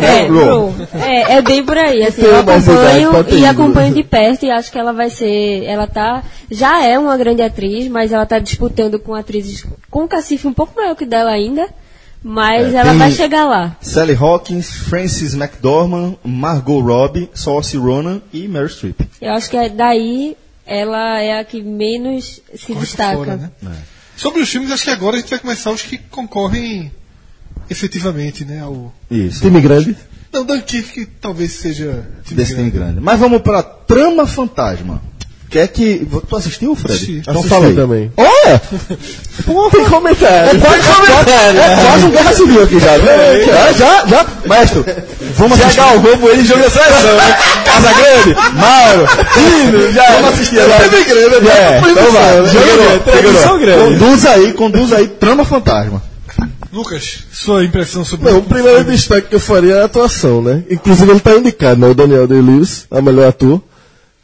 É, é, é bem por aí. Assim, eu acompanho e ídolo. acompanho de perto e acho que ela vai ser. Ela tá. Já é uma grande atriz, mas ela tá disputando com atrizes com um cacife um pouco maior que dela ainda. Mas É, ela vai chegar lá. Sally Hawkins, Frances McDormand, Margot Robbie, Saoirse Ronan e Meryl Streep. Eu acho que é daí ela é a que menos se Corre destaca. fora, né? Sobre os filmes, acho que agora a gente vai começar os que concorrem efetivamente, né? Ao... Isso. Time grande. Não, Dunkirk talvez seja. time Desse time grande. grande. Mas vamos pra Trama Fantasma. Que é que. Tu assistiu, Fred? Assisti. Então Assisti aí. também. Olha! Tem comentário. Pode comentar. É quase um guerra civil aqui já. Já, já, já. Mestre, vamos assistir. Já galgou ele jogo da seleção, né? Casa Grande, Mauro, Tino, já. Vamos assistir agora. Time grande, né? É, então vai. Segurou, Transmissão segurou. grande. Conduz aí, conduz aí, Trama Fantasma. Lucas, sua impressão sobre Não, o primeiro destaque que eu faria é a atuação, né? Inclusive ele tá indicado, né? O Daniel Day-Lewis, a melhor ator.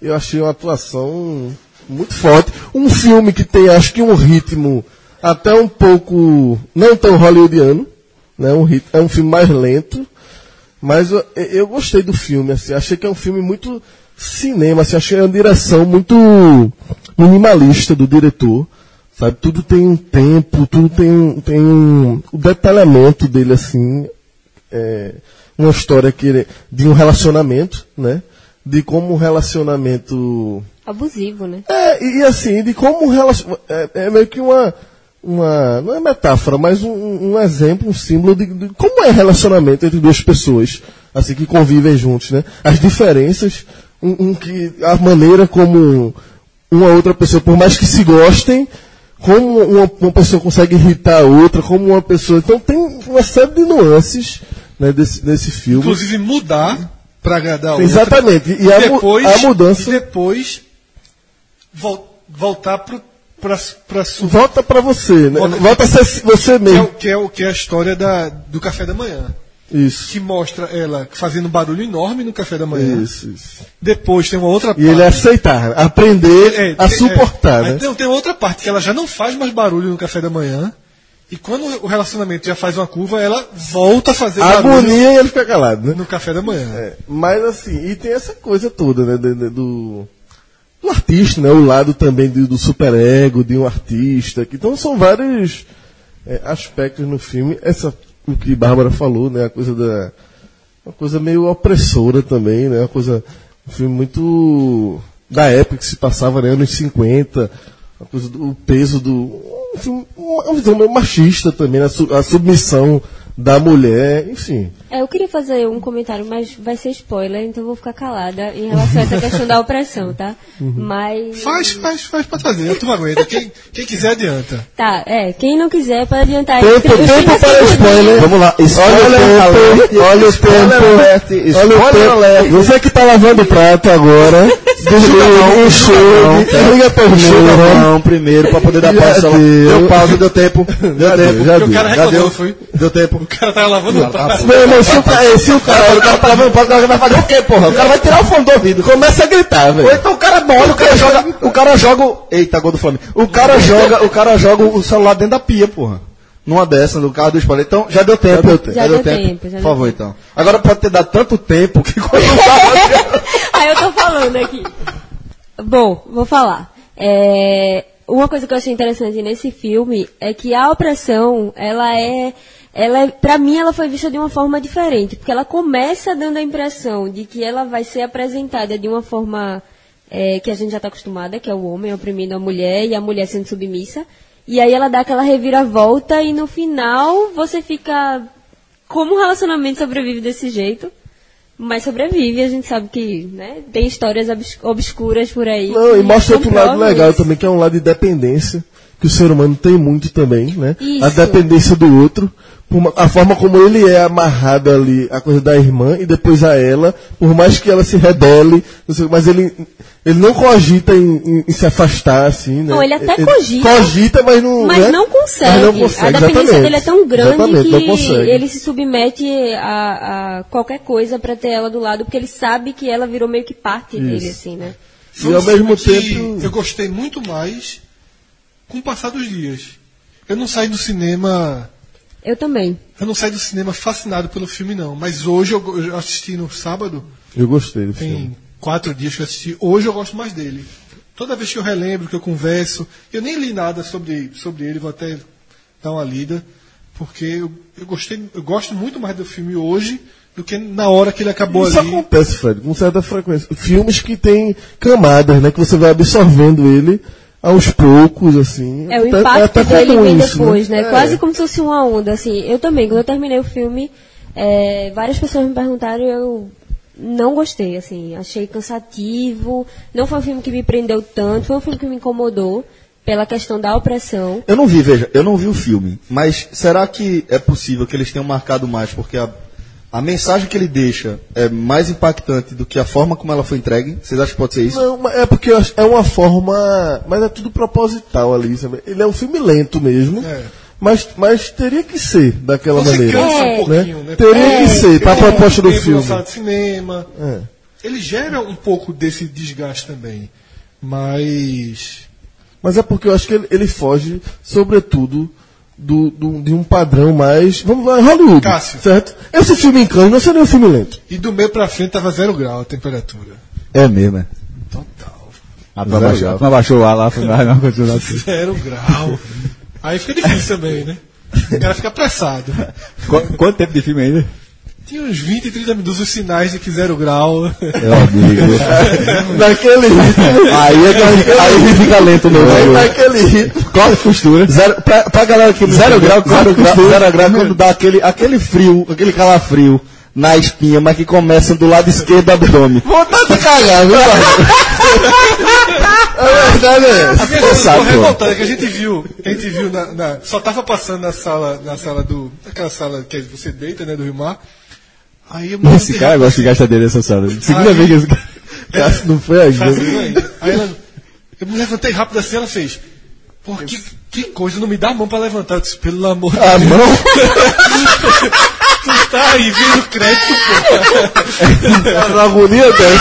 Eu achei uma atuação muito forte. Um filme que tem, acho que um ritmo até um pouco, não tão hollywoodiano, né? Um rit- é um filme mais lento. Mas eu, eu gostei do filme, assim. Achei que é um filme muito cinema, assim. Achei uma direção muito minimalista do diretor. Sabe, tudo tem um tempo, tudo tem um, tem um, o detalhamento dele assim, é, uma história que ele- de um relacionamento, né? De como um relacionamento Abusivo, né? é, e, e assim, de como relacion... é, é meio que uma, uma. Não é metáfora, mas um, um exemplo, um símbolo de, de como é relacionamento entre duas pessoas, assim, que convivem juntos, né? As diferenças, um, um que, a maneira como uma outra pessoa, por mais que se gostem, como uma, uma pessoa consegue irritar a outra, como uma pessoa. Então tem uma série de nuances né, desse, desse filme. Inclusive mudar pra agradar a outra. Exatamente. E a, mu- depois, a mudança E depois vol- voltar pro, pra, pra su- volta pra você, né? Volta- Volta a ser você que, é, o- mesmo. que, é, o- que é a história da, do café da manhã. Isso. Que mostra ela fazendo um barulho enorme no café da manhã. Isso, isso. Depois tem uma outra E ele aceitar, aprender É, a tem- suportar, é. Né? tem, tem outra parte que ela já não faz mais barulho no café da manhã. E quando o relacionamento já faz uma curva, ela volta a fazer A agonia e ele fica calado, né? no café da manhã. É, mas assim, e tem essa coisa toda, né? de- do, do artista, né? O lado também do, do superego de um artista. que- Então são vários é, aspectos no filme. Essa, o que Bárbara falou, né? A coisa da. Uma coisa meio opressora também, né? Uma coisa. Um filme muito. Da época que se passava, né? Anos 50. Uma coisa do o peso do. Um filme, uma visão meio machista também, su- a submissão da mulher, enfim. É, eu queria fazer um comentário, mas vai ser spoiler, então eu vou ficar calada em relação a essa questão da opressão, tá? Mas. Faz, faz, faz pra trazer. A turma aguenta. Quem, quem quiser, adianta. Tá, é, quem não quiser pode adiantar aí. Tempo, Os 30 tempo para segundos. spoiler. Vamos lá, Olha spoiler o alert, tempo, olha o spoiler tempo, olha o alert. tempo. Você que tá lavando o prato agora, desliga, enxuga, liga a torneira. mão primeiro pra poder dar pausa. deu. Deu pausa, deu tempo. Deu Já deu, tempo. já o cara Já deu. Deu tempo. O cara tava lavando o prato. Meu irmão, se o cara, se o cara, O cara tá lavando o prato, o cara vai fazer o quê, porra? O cara vai tirar o fone do ouvido. começa a gritar, Ou velho. então o cara molha, o cara joga. O cara joga. Eita, gol do Flamengo. O cara joga, o cara joga o celular dentro da pia, porra. Numa dessa, no carro do spoiler. Então, já deu tempo. deu tempo. Já deu tempo, já Por favor, tempo. então. Agora pode ter dado tanto tempo que quando eu tava. Aí eu tô falando aqui. Bom, vou falar. É, uma coisa que eu achei interessante nesse filme é que a opressão, ela é, ela é, para mim ela foi vista de uma forma diferente, porque ela começa dando a impressão de que ela vai ser apresentada de uma forma é, que a gente já está acostumada, que é o homem oprimindo a mulher e a mulher sendo submissa, e aí ela dá aquela reviravolta e no final você fica como um relacionamento sobrevive desse jeito? Mas sobrevive, a gente sabe que né, tem histórias obs- obscuras por aí. Não, e mostra outro lado legal isso. também, que é um lado de dependência, que o ser humano tem muito também, né? Isso. A dependência do outro, uma- a forma como ele é amarrado ali, a coisa da irmã, e depois a ela, por mais que ela se rebele, não sei, mas ele, ele não cogita em, em- em se afastar, assim, né? Não, ele até cogita. Cogita, mas não. Mas né? não consegue. Mas não consegue, a dependência exatamente. dele é tão grande que ele se submete a, a qualquer coisa pra ter ela do lado, porque ele sabe que ela virou meio que parte dele, assim, né? E ao mesmo tempo. Eu gostei muito mais com o passar dos dias. Eu não saí do cinema. Eu também. Eu não saí do cinema fascinado pelo filme, não. Mas hoje eu, eu assisti no sábado, Eu gostei do filme. tem quatro dias que eu assisti. Hoje eu gosto mais dele. Toda vez que eu relembro, que eu converso, eu nem li nada sobre, sobre ele, vou até dar uma lida, porque eu, eu gostei, eu gosto muito mais do filme hoje do que na hora que ele acabou Isso ali. acontece, Fred, com certa frequência. Filmes que têm camadas, né? Que você vai absorvendo ele aos poucos, assim. É, o Até- impacto até dele comum vem isso, depois, né? É. Quase como se fosse uma onda, assim. Eu também, quando eu terminei o filme, é, várias pessoas me perguntaram e eu não gostei, assim. Achei cansativo. Não foi um filme que me prendeu tanto, foi um filme que me incomodou pela questão da opressão. Eu não vi, veja, eu não vi o filme, mas será que é possível que eles tenham marcado mais? Porque a, a mensagem que ele deixa é mais impactante do que a forma como ela foi entregue? Vocês acham que pode ser isso? Não, é porque eu acho- é uma forma. Mas é tudo proposital ali, sabe? Ele é um filme lento mesmo. É. Mas, mas teria que ser daquela Você maneira. cansa É. um pouquinho, né? Teria É. que ser, para a proposta do filme. de cinema. É. Ele gera um pouco desse desgaste também. Mas. Mas é porque eu acho que ele, ele foge, sobretudo, do, do- de um padrão mais. Vamos lá, Hollywood. Cássio. Certo? Esse filme em Cannes não seria um filme lento. E do meio pra frente tava zero grau a temperatura. É mesmo, é. Total. A turma baixou, a turma baixou o ar lá, foi lá, não continuou assim. Zero grau. Aí fica difícil também, né? O cara fica apressado. Qu- Quanto tempo de filme ainda? Tinha uns 20, 30 minutos os sinais de que zero grau. Meu amigo. Naquele ritmo. aí é aí fica lento. Aí viu? naquele ritmo. Corta costura. Zero, pra, pra galera que zero grau, zero grau, zero grau quando dá aquele, aquele frio, aquele calafrio na espinha, mas que começa do lado esquerdo do abdômen. Vontade de cagar, viu? A verdade é essa. Sabe, revoltada é que a gente viu, a gente viu na, na- só tava passando na sala, na sala do, aquela sala que você deita, né, do Rio Mar. Aí Esse cara gosta de nessa sala. Segunda Aí- vez que esse cara. Cássio não foi a isso aí. Ela, eu me levantei rápido assim, ela fez. Pô, que, que coisa, não me dá a mão pra levantar. Eu disse, pelo amor de A Deus. mão? Tu tá aí vendo crédito, pô. Na agonia dessa.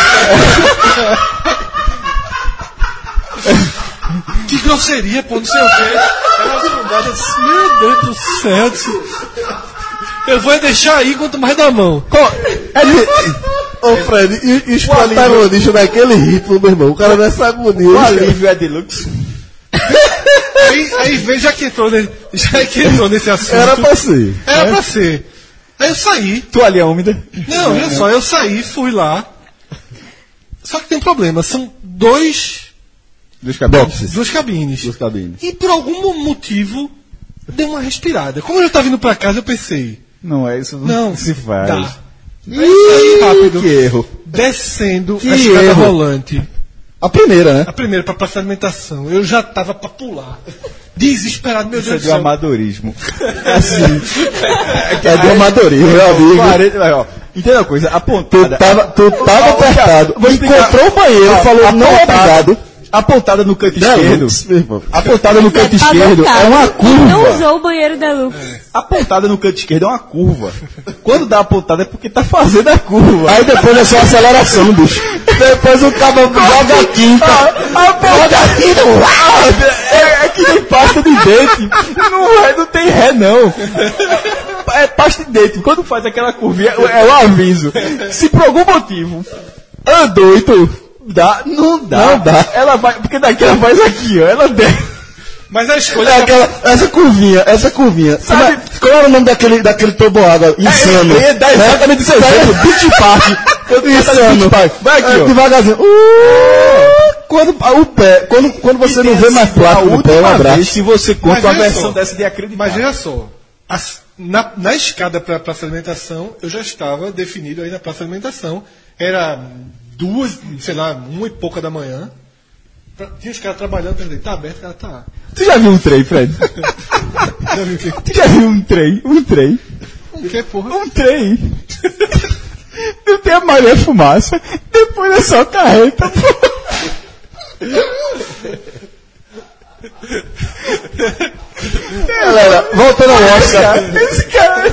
Que grosseria, pô, não sei o quê. Ela afundada, meu Deus do céu. Eu vou deixar aí quanto mais da mão. Ô Fred, e, e os protagonistas daquele ritmo, meu irmão? O cara nessa agonia. O alívio é deluxe. Aí, aí veio, já que entrou, ne- já que entrou nesse assunto. Era pra ser. Era pra ser. Aí eu saí. Toalha úmida. Não, olha só, eu saí, fui lá. Só que tem um problema, são dois, Dos cabines. duas cabines. Duas cabines. E por algum mo- motivo, deu uma respirada. Como eu já tava indo pra casa, eu pensei, Não é isso. não, se faz. dá. Aí saí rápido, Que erro. descendo Que a escada erro. rolante. A primeira, né? A primeira pra praça de alimentação, eu já tava pra pular. Desesperado, meu Isso é Deus do de céu. amadorismo. É do amadorismo, meu amigo. 40, vai, ó. Entenda uma coisa, a Tu tava, tu tava apertado. Encontrou o banheiro, Ó, falou não obrigado. A pontada no canto esquerdo. Deluxe, meu irmão. A pontada no canto É esquerdo é uma. Não curva. usou o banheiro Deluxe. A pontada no canto esquerdo é uma curva. Quando dá a pontada é porque tá fazendo a curva. Aí depois é só aceleração, bicho. Depois o cabo joga a quinta. Joga a quinta. É, é que nem pasta de dente. Não, é, não tem ré, não. É pasta de dente. Quando faz aquela curvinha, é o aviso. Se por algum motivo andou e tu dá, não dá. Não dá. Ela vai, porque daqui ela faz aqui, ó. Ela desce. Mas a escolha É aquela, essa curvinha, essa curvinha. Sabe- Sabe, qual era o nome daquele, daquele toboágua insano? Eu ia dar exatamente esse exemplo. Beach Park. Quando tu no Beach Park. Vai aqui, É, ó. devagarzinho. Uh, quando o pé, quando, quando você não vê mais a plástico no pé, um última abraço. vez, se você conta Mas a veja versão só. dessa de acreditar. Mas veja só, as- na, na escada para a praça de alimentação, eu já estava definido aí na praça de alimentação. Era duas, sei lá, uma e pouca da manhã. Pra- Tinha os caras trabalhando, eu pensei, tá aberto, o cara tá. Tu já viu um trem, Fred? Já viu o quê? tu já viu um trem? Um trem? O que, porra? Um trem. Não tem a Maria Fumaça, depois é só carreta, pô. Galera, voltando ao Oscar. Esse cara.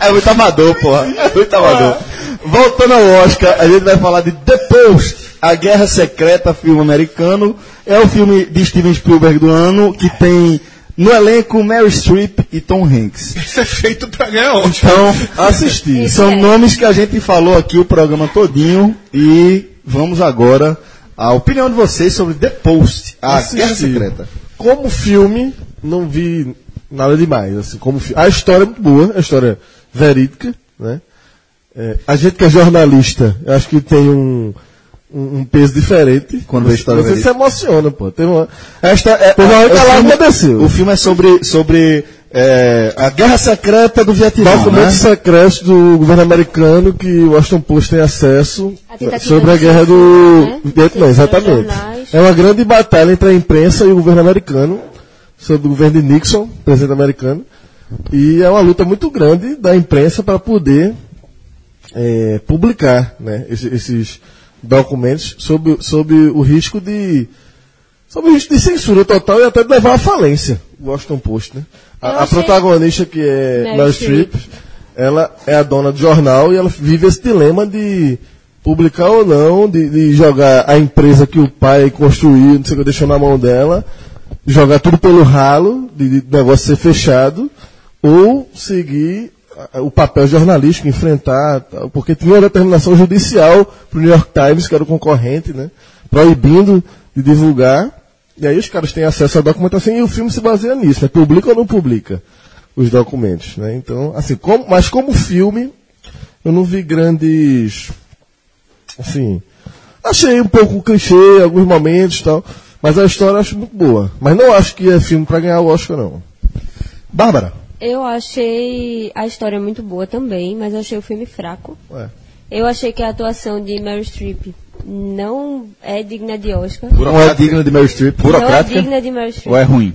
É muito amador, porra. É muito amador. Voltando ao Oscar, a gente vai falar de The Post, A Guerra Secreta, filme americano. É o filme de Steven Spielberg do ano, que tem no elenco Mary Streep e Tom Hanks. Isso é feito pra ganhar Oscar. Então, assistir. São é. nomes que a gente falou aqui o programa todinho e vamos agora à opinião de vocês sobre The Post, A Assisti. Guerra Secreta. Como filme, não vi nada demais. Assim, como fi- A história é muito boa, a história é verídica, né? É, a gente que é jornalista, eu acho que tem um, um, um peso diferente. Quando vê a história Você se emociona, pô. Teve uma... Esta é, Teve uma hora que a o lágrima filme- desceu. O filme é sobre, sobre é, a Guerra Secreta do Vietnã. Documentos né? secretos do governo americano que o Washington Post tem acesso A sobre a guerra do né? Vietnã, exatamente. É uma grande batalha entre a imprensa e o governo americano sobre o governo de Nixon, presidente americano, e é uma luta muito grande da imprensa para poder é, publicar né, esse- esses documentos sob, sob o risco de sob o risco de censura total e até de levar à falência o Washington Post, né? A, a protagonista que é Meryl Streep, ela é a dona do jornal e ela vive esse dilema de publicar ou não, de, de jogar a empresa que o pai construiu, não sei o que, deixou na mão dela, jogar tudo pelo ralo, de, de negócio ser fechado, ou seguir o papel jornalístico, enfrentar, porque tinha uma determinação judicial para o New York Times, que era o concorrente, né, proibindo de divulgar, e aí os caras têm acesso à documentação e o filme se baseia nisso, né, publica ou não publica os documentos, né, então, assim, como, mas como filme, eu não vi grandes, assim, achei um pouco clichê alguns momentos tal, mas a história eu acho muito boa, mas não acho que é filme para ganhar o Oscar, não. Bárbara. Eu achei a história muito boa também, mas eu achei o filme fraco. Ué. Eu achei que a atuação de Meryl Streep não é digna de Oscar. Não é digna de Meryl Streep. Não é digna de Meryl Streep. Ou é ruim?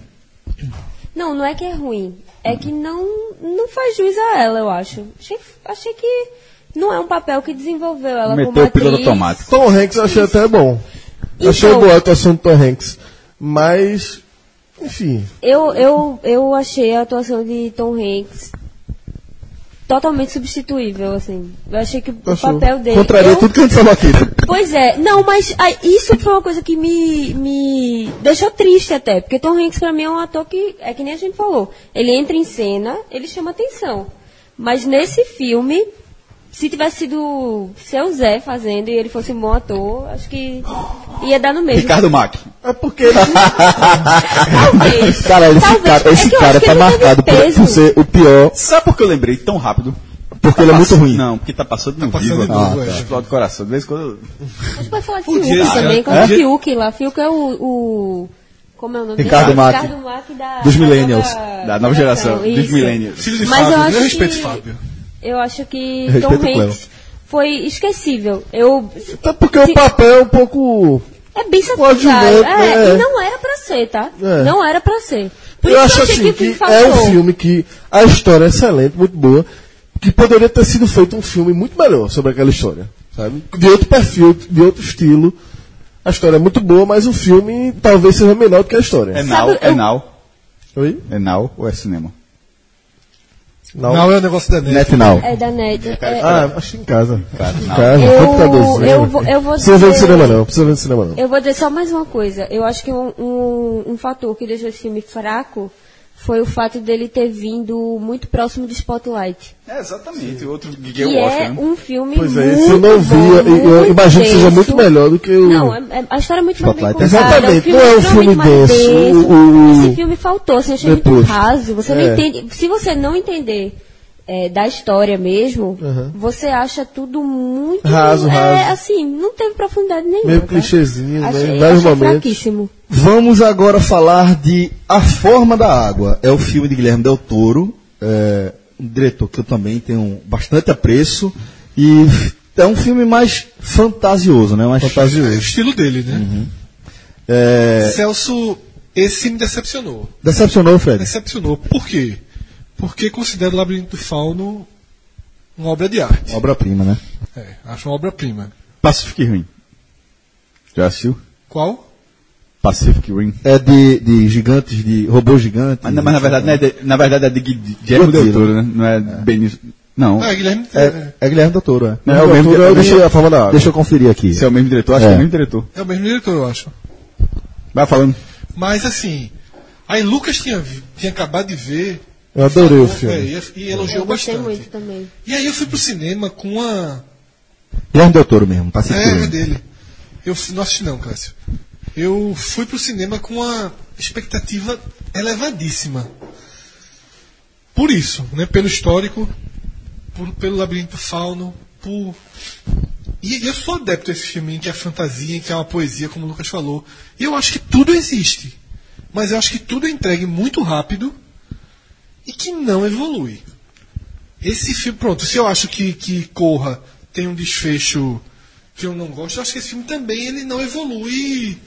Não, não é que é ruim. É que não, não faz juiz a ela, eu acho. Achei, achei que não é um papel que desenvolveu ela como Meteu o piloto atriz. automático. Tom Hanks eu achei até bom. Então- achei boa a atuação do Tom Hanks. Mas, enfim. Eu, eu, eu achei a atuação de Tom Hanks totalmente substituível, assim. Eu achei que o Achou. papel dele... Contraria eu- tudo que a gente falou aqui. Pois é, não, mas ah, isso foi uma coisa que me, me deixou triste até, porque Tom Hanks pra mim é um ator que, é que nem a gente falou, ele entra em cena, ele chama atenção. Mas nesse filme, se tivesse sido seu Zé fazendo e ele fosse um bom ator, acho que ia dar no mesmo. Ricardo Mack. É porque ele. Talvez. Cara, esse Talvez. cara, É esse eu cara tá marcado por, por ser o pior, Sabe por que eu lembrei tão rápido? porque ele é muito ruim. Não, porque tá passando no passando vivo. ah, é. tá. Explode o coração. De vez em quando. A gente pode falar de Fiuk também, quando É? é Fiuk lá. Fiuk é o, o- Como é o nome Ricardo dele? Mack. Ricardo Mack da, Dos da millennials. nova Da nova geração, dos millennials. Filho de Mas Fábio, eu eu acho respeito que- Fábio. Eu acho que Respeito Tom. Hanks foi esquecível. Eu. Até porque Se- o papel é um pouco. É bem secundário. É, é. E não era pra ser, tá? É. Não era pra ser. Por eu isso acho assim que que é um filme que a história é excelente, muito boa, que poderia ter sido feito um filme muito melhor sobre aquela história, sabe? De outro perfil, de outro estilo. A história é muito boa, mas o filme talvez seja menor do que a história. É now, Sabe, é eu- now. Oi? É now ou é cinema? Não. Não é o negócio da net. Net now. É da net. É, Ah, acho que em casa. em não. casa, Eu- computadorzinho. eu vou- eu vou Precisa ver no dizer- cinema não, precisa ver no cinema não. Eu vou dizer só mais uma coisa. Eu acho que um, um, um fator que deixou esse filme fraco foi o fato dele ter vindo muito próximo do Spotlight. É, exatamente. O outro Que é Oscar, né? um filme Pois muito é, esse eu não vi, bom, eu- eu muito imagino que seja muito melhor do que o... Não, é- é- a história é muito mais bem Spotlight. contada. Exatamente, o não é um filme denso, denso. o- Esse filme faltou, assim, achei Depois. muito raso. Você não É. entende. Se você não entender é, da história mesmo, você acha tudo muito. Raso, é, raso. assim, não teve profundidade nenhuma. Meio tá? clichêzinho, né, Achei, achei momentos. fraquíssimo. Vamos agora falar de A Forma da Água. É o filme de Guilherme Del Toro, é, um diretor que eu também tenho bastante apreço. E é um filme mais fantasioso, né? Mais É o fantasioso. estilo dele, né? É, Celso, esse me decepcionou. decepcionou, Fred? Decepcionou. Por quê? Porque considero o Labirinto do Fauno uma obra de arte. Obra-prima, né? É, acho uma obra-prima. Pacific Rim. Já assistiu? Qual? Pacific Rim. É de, de gigantes, de robôs gigantes. Mas, mas na verdade, não é de, na verdade é de Gui- de Guilherme Del Godzilla. Toro, né? Não é, Benício. Não. Ah, Guilherme. É, é Guilherme Del Toro, é. Não, é o Del mesmo, Toro é o deixa, A da eu conferir aqui. se é o mesmo diretor, acho É. que é o mesmo diretor. É o mesmo diretor, eu acho. Vai falando. Mas assim, aí Lucas tinha, tinha acabado de ver. Eu adorei o falou, filme. é, e, e elogiou Eu bastante. muito também. E aí eu fui pro cinema com uma. Guilherme Del Toro mesmo, Pacific É, é dele. Eu não assisti não, Cássio. Eu fui pro cinema com uma expectativa elevadíssima. Por isso, né? Pelo histórico, por- pelo labirinto fauno, por. E e eu sou adepto desse filme em que é fantasia, em que é uma poesia, como o Lucas falou. E eu acho que tudo existe. Mas eu acho que tudo é entregue muito rápido e que não evolui. Esse filme, pronto, se eu acho que, que Corra tem um desfecho que eu não gosto, eu acho que esse filme também ele não evolui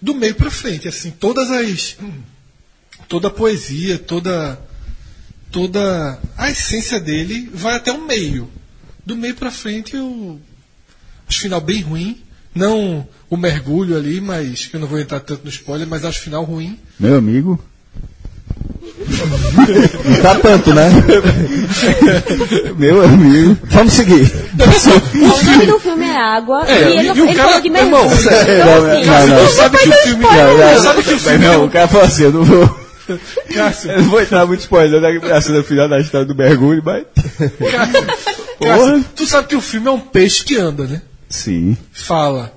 do meio pra frente, assim, todas as toda a poesia, toda toda a essência dele vai até o meio. Do meio pra frente eu acho final bem ruim, não o mergulho ali, mas que eu não vou entrar tanto no spoiler, mas acho final ruim. Meu amigo. Não tá tanto, né? Meu amigo. Vamos seguir. O nome do filme é Água É, e ele, e o ele cara- falou de irmão, mergulho. sério, Então, não, assim, não, não. não Sabe que o no filme- spoiler, não. Sabe que o filme Não, o cara falou assim, eu não vou. Cássio, Eu não vou entrar muito spoiler da a cena final da história do mergulho, mas. Cássio, tu sabe que o filme é um peixe que anda, né? Sim. Fala.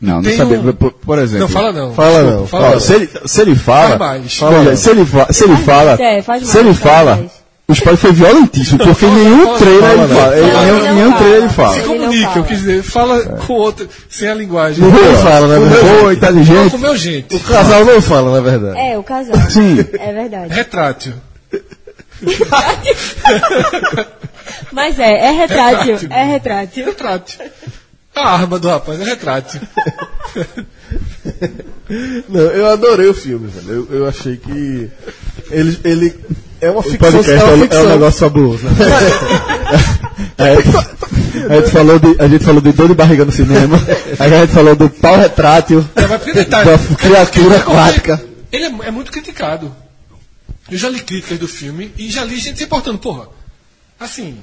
Não, não sabia. um- Por, por exemplo. Não, fala não. Fala não, Fala Ó, não. se, ele, se ele fala. Faz mais. Fala, Fala. se ele, fa- se ele Faz fala. mais, é, faz se mais, ele faz fala. mais. O spoiler foi violentíssimo, porque nenhum fala, trailer fala, ele fala. Nenhum, fala. trailer ele Se fala. Comunique, fala. eu quis dizer, fala com outro, sem a linguagem. Não fala, né? Boa, Fala inteligente. com o meu gente. O casal não fala, na verdade. É, o casal. Sim. É verdade. Retrátil. Mas é, é retrátil. Retrátil. É retrátil. Retrátil. A arma do rapaz é retrátil. Não, eu adorei o filme, velho. Eu, eu achei que ele, ele é uma O ficção, podcast é é, uma um- é ficção. um negócio fabuloso. Né? É, A gente falou de, a gente falou de dor de barriga no cinema. Aí a gente falou do pau retrátil. É, da é criatura porque aquática. Ele é, é muito criticado. Eu já li críticas do filme e já li gente se importando. Porra, assim,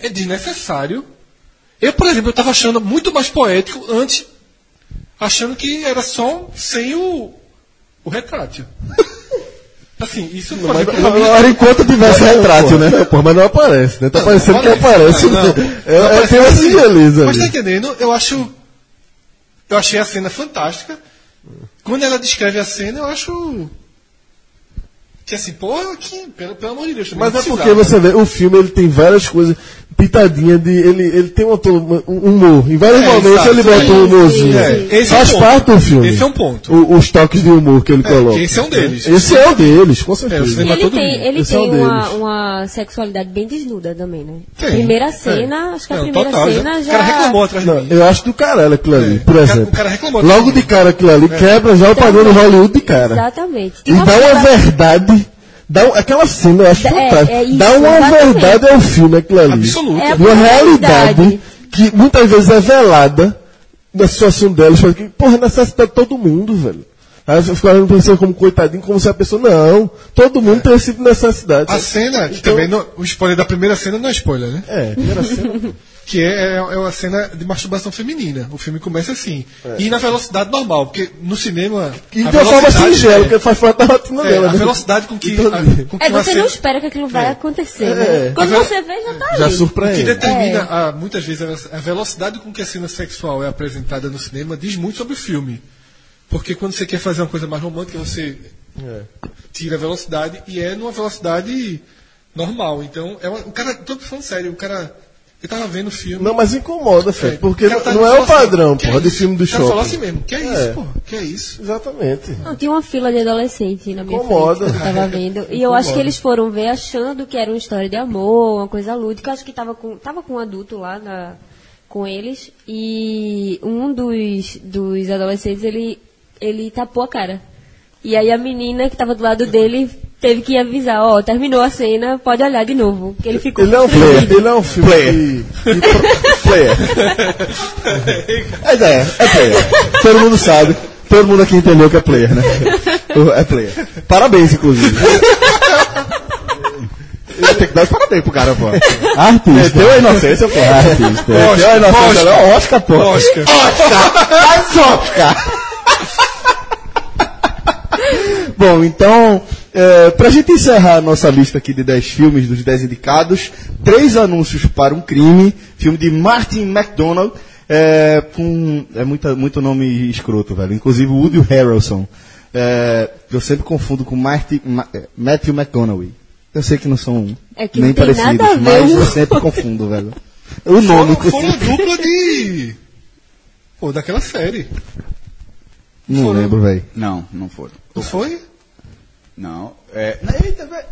é desnecessário. Eu, por exemplo, eu tava achando muito mais poético antes, achando que era só sem o, o retrátil. Assim, isso mim- pra mim- Agora, enquanto tivesse retrátil, né? Não, porra, mas não aparece, né? Tá parecendo que Aparece. aparece. Não, né? não É, é, aparece tem uma assim. sinaliza Mas tá entendendo? Eu acho. Eu achei a cena fantástica. Quando ela descreve a cena, eu acho. Que assim, porra, que, pelo, pelo amor de Deus. Mas é porque você vê, o filme ele tem várias coisas, pitadinha de. Ele, ele tem um, um humor. Em vários É, momentos exato. ele bota um humorzinho. Esse é Faz um ponto. parte do filme. Esse é um ponto. O- os toques de humor que ele coloca. esse é um deles. Esse é um deles, com É, o certeza. E ele todo tem, ele é tem um uma, uma sexualidade bem desnuda também, né? Tem, primeira é. cena, acho que a Não, primeira total, cena O já. cara reclamou atrás de Não, mim. eu acho do caralho aquilo ali, É, por o cara- exemplo. o cara reclamou Logo de cara aquilo ali quebra já o padrão do Hollywood de cara. Exatamente. E dá uma verdade. Dá um- aquela cena, eu acho É, fantástica. é isso, dá uma exatamente. verdade ao filme aquilo ali. Absoluta. É a uma realidade realidade. que muitas vezes é velada na situação delas. fala que, Porra, necessita de todo mundo, velho. Aí você fica olhando pra você como coitadinho, como se a pessoa. Não, todo mundo tem esse tipo de necessidade. A cena, que Então- também, não- o spoiler da primeira cena não é spoiler, né? É, primeira cena. Que é, é uma cena de masturbação feminina. O filme começa assim. É. E na velocidade normal, porque no cinema. E de uma forma singela, é, porque faz parte da rotina é, dela. a né? velocidade com que. Então, a- com que É, você cena- não espera que aquilo vai acontecer, É. né? Quando A ve- você vê, já tá Já ali. O que surpreende. determina, É. a- muitas vezes, a, a velocidade com que a cena sexual é apresentada no cinema diz muito sobre o filme. Porque quando você quer fazer uma coisa mais romântica, você É. tira a velocidade e é numa velocidade normal. Então, é uma, o cara, tô falando sério, o cara. Eu tava vendo o filme. Não, mas incomoda, Fred, porque o cara tá não é o assim, padrão, é porra, de isso? filme do shopping. assim mesmo, que é isso, É. porra, que é isso. Exatamente. Não, tinha uma fila de adolescente na minha Incomoda. frente que eu tava vendo. E eu acho que eles foram ver achando que era uma história de amor, uma coisa lúdica. Acho que tava com, tava com um adulto lá na- com eles. E um dos, dos adolescentes, ele, ele tapou a cara. E aí a menina que tava do lado dele teve que avisar, ó, terminou a cena, pode olhar de novo. Que ele ficou Ele é um constrangido. ele é um filme Player. que- que pro- Player. Mas é, é player. Todo mundo sabe. Todo mundo aqui entendeu que é player, né? É player. Parabéns, inclusive. Tem que dar os parabéns pro cara, pô. Artista. Deu a inocência, pô. Artista. Deu a inocência, não. Oscar, pô. Oscar. Oscar! Oscar! Bom, então, é, pra gente encerrar a nossa lista aqui de 10 filmes, dos 10 indicados, três anúncios para um crime, filme de Martin McDonald, é, com é muita, muito nome escroto, velho. Inclusive o Woody Harrelson. É, eu sempre confundo com Marty, Ma- é, Matthew McConaughey. Eu sei que não são É que nem parecidos, a mas eu sempre confundo, velho. O nome, Foram, foram dupla de. Pô, daquela série. não lembro, velho. Não, não foram. Não foi? Não. É,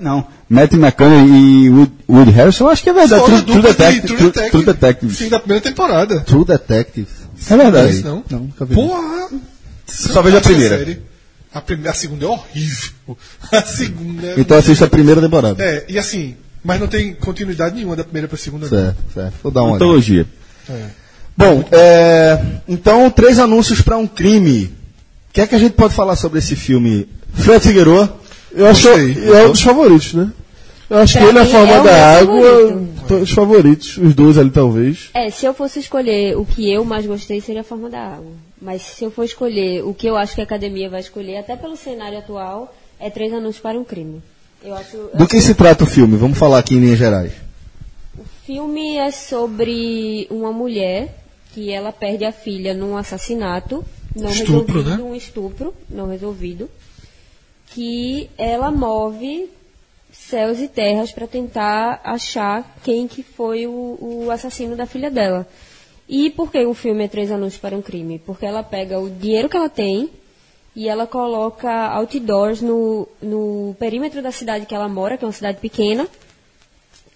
não. Matt McConaughey e Wood, Woody Harrison, eu acho que é verdade. True, True Detective. True True, Detective. True Detective. Fim da primeira temporada. True Detective. É verdade. Não? Não, nunca vi. Porra! Só vejo a primeira. série. A, prime- a segunda é horrível. A segunda é. Então assista a primeira temporada. É, e assim, mas não tem continuidade nenhuma da primeira pra segunda. não. Certo, certo. Vou dar uma olhada. Antologia. Bom, é, então, três anúncios para um crime. O que é que a gente pode falar sobre esse filme? Fred Figueroa? Eu acho Gostei. que é um dos favoritos, né? Eu acho Pra que ele é a mim, forma é da água, favorito. to- os favoritos, os dois ali talvez. É, se eu fosse escolher o que eu mais gostei, seria a forma da água. Mas se eu for escolher o que eu acho que a academia vai escolher, até pelo cenário atual, é Três Anúncios para um Crime. Eu acho. Do que se trata o filme? Vamos falar aqui em linhas gerais. O filme é sobre uma mulher que ela perde a filha num assassinato não Estupro, resolvido, né? um estupro não resolvido, que ela move céus e terras para tentar achar quem que foi o, o assassino da filha dela. E por que o filme é Três Anúncios para um Crime? Porque ela pega o dinheiro que ela tem e ela coloca outdoors no, no perímetro da cidade que ela mora, que é uma cidade pequena,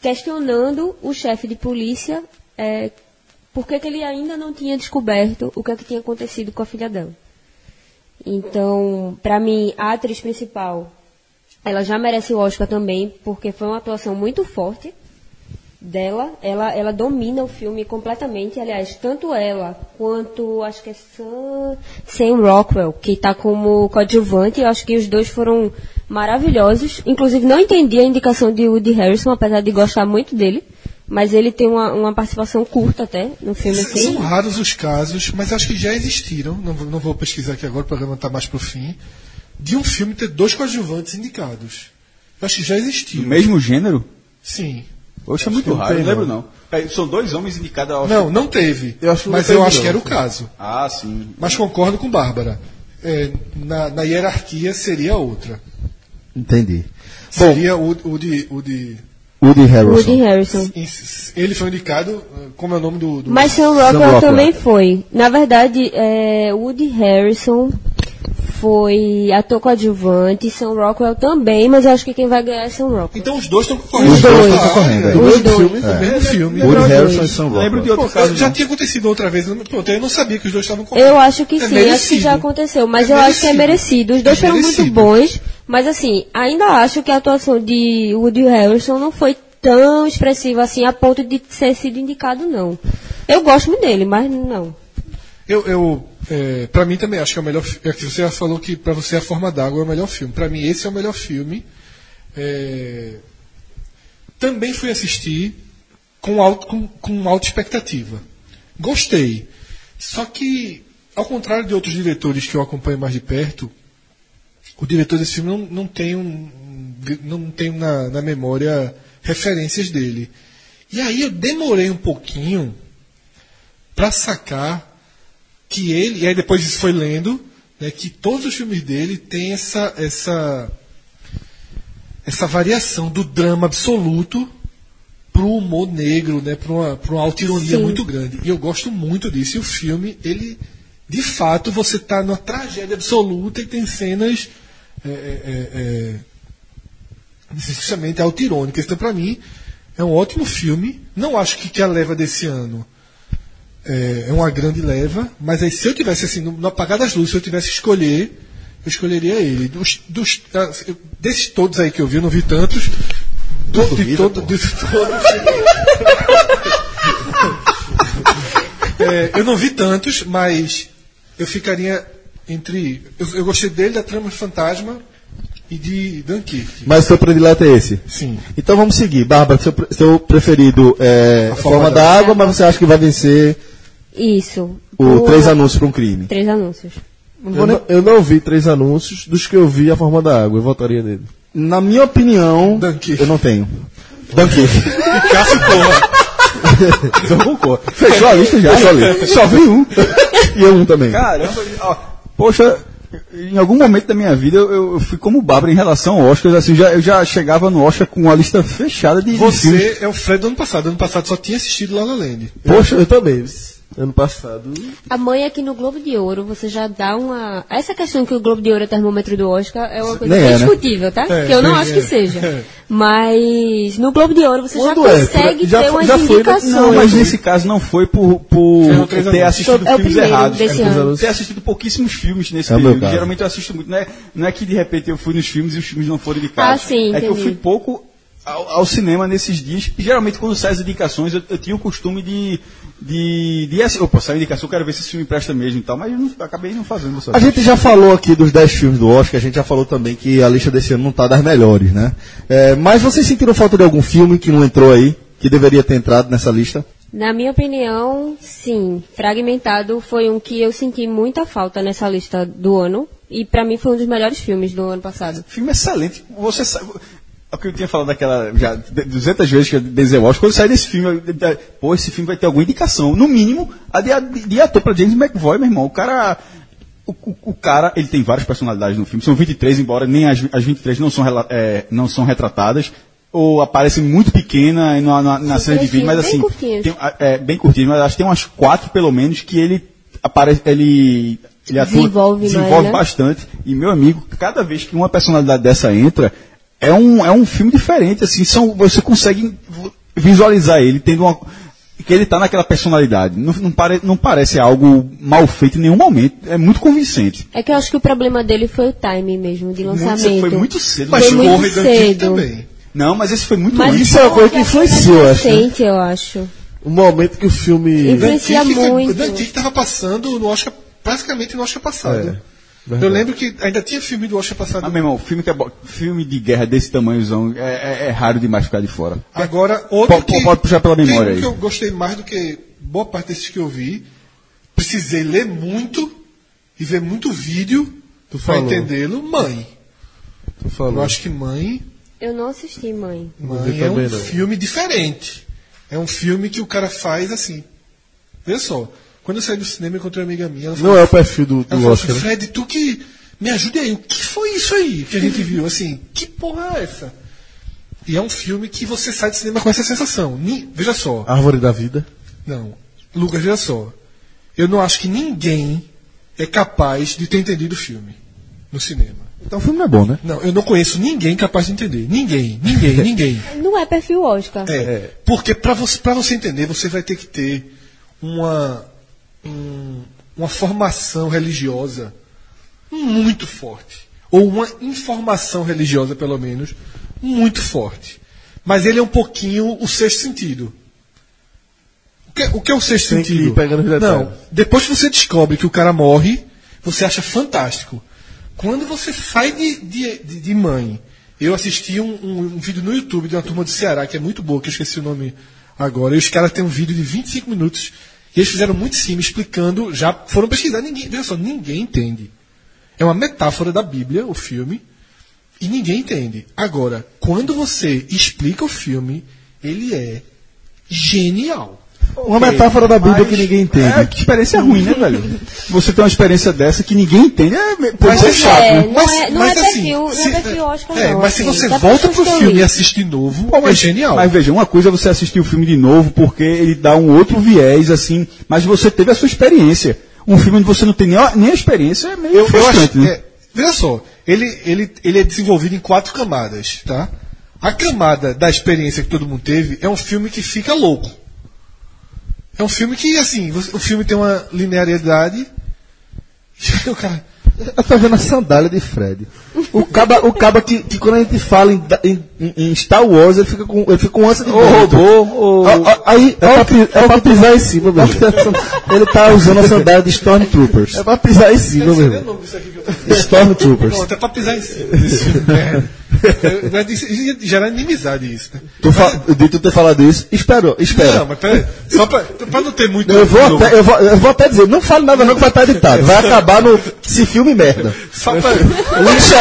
questionando o chefe de polícia é, por que, ele ainda não tinha descoberto o que, é que tinha acontecido com a filha dela. Então, para mim, a atriz principal, ela já merece o Oscar também, porque foi uma atuação muito forte dela, ela, ela domina o filme completamente. Aliás, tanto ela quanto acho que é Sam, Sam Rockwell, que está como coadjuvante. Eu acho que os dois foram maravilhosos. Inclusive, não entendi a indicação de Woody Harrison, apesar de gostar muito dele. Mas ele tem uma, uma participação curta até no filme. Assim. São raros os casos, mas acho que já existiram. Não, vou- não vou pesquisar aqui agora, o programa está mais pro fim. De um filme ter dois coadjuvantes indicados. Eu acho que já existiu. Do mesmo gênero? Sim. Poxa, é muito não raro, tem, não lembro não. São dois homens indicados ao Não, não teve. Eu acho que não mas teve, eu acho que era o caso. Ah, sim. Mas concordo com Bárbara. É, na, na hierarquia seria outra. Entendi. Seria o, o de. O de Woody Harrelson. Woody Harrison. ele foi indicado, eh, como é o nome do. do Mas Sam Rockwell, Rockwell. também foi. Na verdade, é, Woody Harrison foi ator coadjuvante, Sam Rockwell também, mas eu acho que quem vai ganhar é Sam Rockwell. Então os dois estão concorrendo. Os dois. Estão concorrendo, é. é. Do Os mesmo dois. filme, mesmo filme. Woody Harrison e Sam Rockwell. Lembro de Pô, outro caso. já não. tinha acontecido outra vez. eu não- Pronto, eu não sabia que os dois estavam concorrendo. Eu acho que É sim, acho que merecido. já aconteceu, mas É eu acho que é merecido. merecido. Os dois É foram muito merecido. bons, mas assim, ainda acho que a atuação de Woody Harrison não foi tão expressiva assim a ponto de ter sido indicado, não. Eu gosto muito dele, mas não. Eu, eu é, para mim também acho que é o melhor. É que você já falou que para você a Forma d'Água é o melhor filme. Para mim esse é o melhor filme. É, também fui assistir com, alto, com, com alta expectativa. Gostei. Só que, ao contrário de outros diretores que eu acompanho mais de perto, o diretor desse filme não, não tem, um, não tem na, na memória referências dele. E aí eu demorei um pouquinho para sacar que ele, e aí depois isso foi lendo, né, que todos os filmes dele têm essa, essa, essa variação do drama absoluto pro humor negro, né, para uma, pra uma autoironia Sim. muito grande. E eu gosto muito disso. E o filme, ele, de fato, você está numa tragédia absoluta e tem cenas é, é, é, é, autirônicas. Então, para mim, é um ótimo filme. Não acho que, que a leva desse ano é, é uma grande leva, mas aí se eu tivesse assim, no, no apagar das luzes, se eu tivesse que escolher, eu escolheria ele. Dos, dos, ah, desses todos aí que eu vi, eu não vi tantos. Do, de todo, de todos. É, eu não vi tantos, mas eu ficaria entre. Eu, eu gostei dele, da Trama Fantasma e de Dunkirk. Mas seu predileto é esse? Sim. Então vamos seguir. Bárbara, seu, seu preferido é A a Forma Forma da da Água, mas você acha que vai vencer Isso. o Três Anúncios para um Crime? Três anúncios. Eu não, eu não vi três anúncios dos que eu vi a forma da água. Eu votaria nele. Na minha opinião, Dunkirk. eu não tenho. Dunkirk. Cássio Porra. Concordo. Fechou a lista já? Fechou a lista. Só vi um. e eu um também. Caramba, ó, poxa, em algum momento da minha vida eu, eu fui como Bárbara em relação ao Oscar, assim, já, eu já chegava no Oscar com a lista fechada de, de. Você é o Fred do ano passado. Ano passado só tinha assistido La La Land. Poxa, eu também. Ano passado. A mãe aqui no Globo de Ouro, você já dá uma. Essa questão que o Globo de Ouro é termômetro do Oscar é uma coisa é, é né? discutível, tá? É, que eu não é, acho é. que seja. É. Mas no Globo de Ouro você já Quando é? consegue Já ter umas já foi, né? indicações. Não, mas nesse caso não foi por, por É o Três ter assistido É filmes errados. desse É, ano. ter assistido pouquíssimos filmes nesse É período. Geralmente eu assisto muito, não é, não é que de repente eu fui nos filmes e os filmes não foram indicados. Ah, sim, É que eu entendi. fui pouco ao, ao cinema nesses dias. Geralmente quando saem as indicações, eu, eu tinha o costume de. de, de assi- Opa, saiu a indicação, eu quero ver se esse filme presta mesmo e tal, mas eu não- acabei não fazendo isso. A gente já falou aqui dos 10 filmes do Oscar, a gente já falou também que a lista desse ano não está das melhores, né? É, mas vocês sentiram falta de algum filme que não entrou aí, que deveria ter entrado nessa lista? Na minha opinião, sim. Fragmentado foi um que eu senti muita falta nessa lista do ano. E pra mim foi um dos melhores filmes do ano passado. Filme excelente. Você sabe. É o que eu tinha falado daquela. Já 200 vezes que eu desenhei Oscar. Quando sair desse filme, eu- pô, esse filme vai ter alguma indicação. No mínimo, a de, de, de ator pra James McVoy, meu irmão. O cara. O, o- o cara, ele tem várias personalidades no filme. São 23, embora nem as, as 23 não são, é, não são retratadas. Ou aparecem muito pequena na, na, na Sim, cena de vídeo, mas bem assim. tem- é, bem curtinho, mas acho que tem umas quatro, pelo menos, que ele aparece. Ele, ele atua, Desenvolve mais, desenvolve né? bastante. E, meu amigo, cada vez que uma personalidade dessa entra, é um, é um filme diferente, assim, são, você consegue visualizar ele tendo uma. que ele tá naquela personalidade. Não, não, pare, não parece algo mal feito em nenhum momento. É muito convincente. É que eu acho que o problema dele foi o timing mesmo, de lançamento. foi muito cedo. Mas Foi muito cedo. também. Não, mas esse foi muito Mas ruim. Isso é uma coisa que influenciou, eu acho, né? Eu acho. O momento que o filme. Influencia Dantique foi- muito. Dantique estava passando no Oscar, praticamente no Oscar passado. É, eu verdade. lembro que ainda tinha filme do Oscar passado. Ah, meu irmão, filme, que é bo- filme de guerra desse tamanhozão é, é- é raro demais ficar de fora. Agora, outro Pode- que, pode puxar pela memória aí. que eu gostei mais do que boa parte desses que eu vi. Precisei ler muito e ver muito vídeo Tu para entendê-lo. Mãe. Tu falou. Eu acho que Mãe, Eu não assisti, mãe. Mãe é um não. filme diferente. É um filme que o cara faz assim. Veja só. Quando eu saí do cinema, eu encontrei uma amiga minha. Ela falou, Não é o perfil do, do assim, Oscar. né? Fred, tu que. Me ajude aí. O que foi isso aí que a gente viu? Assim, que porra é essa? E é um filme que você sai do cinema com essa sensação. Ni- Veja só. Árvore da Vida. Não. Lucas, veja só. Eu não acho que ninguém é capaz de ter entendido o filme no cinema. Então o filme não é bom, né? Não, eu não conheço ninguém capaz de entender. Ninguém, ninguém, ninguém. Não é perfil Oscar. É, porque para você, pra você entender, você vai ter que ter uma, um- uma formação religiosa muito forte. Ou uma informação religiosa, pelo menos, muito forte. Mas ele é um pouquinho o sexto sentido. O que, o que é o sexto Tem sentido? Não. Depois que você descobre que o cara morre, você acha fantástico. Quando você sai de, de, de, de mãe, eu assisti um, um- um vídeo no YouTube de uma turma do Ceará, que é muito boa, que eu esqueci o nome agora, e os caras têm um vídeo de 25 minutos, e eles fizeram muito cima, explicando, já foram pesquisar, ninguém, veja só, ninguém entende. É uma metáfora da Bíblia, o filme, e ninguém entende. Agora, quando você explica o filme, ele é genial. Uma metáfora da Bíblia que ninguém entende. É, que experiência ruim, né, velho? Você tem uma experiência dessa que ninguém entende, é, pode Mas ser é chato. É, né? não Mas- é, não mas é assim, perfil, não se- é perfil Oscar, É, não. mas se assim, você dá pra volta pro filme e assiste de novo, Pô, é genial. Mas veja, uma coisa é você assistir o filme de novo porque ele dá um outro viés, assim, mas você teve a sua experiência. Um filme onde você não tem nem a, nem a experiência é meio eu, eu frustrante, acho, né? é, veja só, ele, ele, ele é desenvolvido em quatro camadas, tá? A camada da experiência que todo mundo teve é um filme que fica louco. É um filme que, assim, o filme tem uma linearidade. E o cara. Eu tô vendo a sandália de Fred. O caba, o caba que, que quando a gente fala em, em- em- Star Wars, ele fica com, ele fica com ânsia de vômito. robô, Aí, É pra, pi- é pra pisar em cima, meu ele tá usando a sandália de Stormtroopers. É pra pisar em cima, meu irmão. Stormtroopers. Pronto, é pra pisar em cima merda. Eu- Vai dis- gerar inimizade isso, né? Tu fa- de tu ter falado isso, espera, espera. Não, mas peraí. Só pra, pra não ter muito. Eu vou, até, eu, vou, eu vou até dizer, não fale nada não que vai estar editado. Vai acabar no se filme merda. Só pra,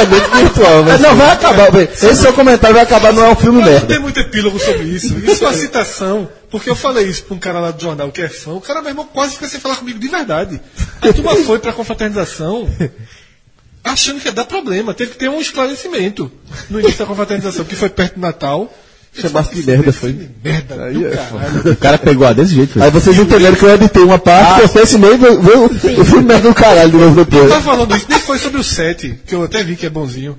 Virtual, Mas não, vai acabar. bem, Esse seu comentário vai acabar, não é um filme Mas não merda. tem muito epílogo sobre isso. Isso é uma citação, porque eu falei isso pra um cara lá do jornal que é fã. O cara, meu irmão, quase fica sem falar comigo de verdade. A turma foi pra confraternização achando que ia dar problema. Teve que ter um esclarecimento no início da confraternização, que foi perto do Natal. Chamasse de merda, foi. Merda, Aí do é caralho. O cara pegou a desse jeito, Aí velho. vocês entenderam que eu editei uma parte, que eu pessimei, veio veio o filme merda do caralho de novo Eu depois. tava falando isso, nem foi sobre o 7, que eu até vi que é bonzinho.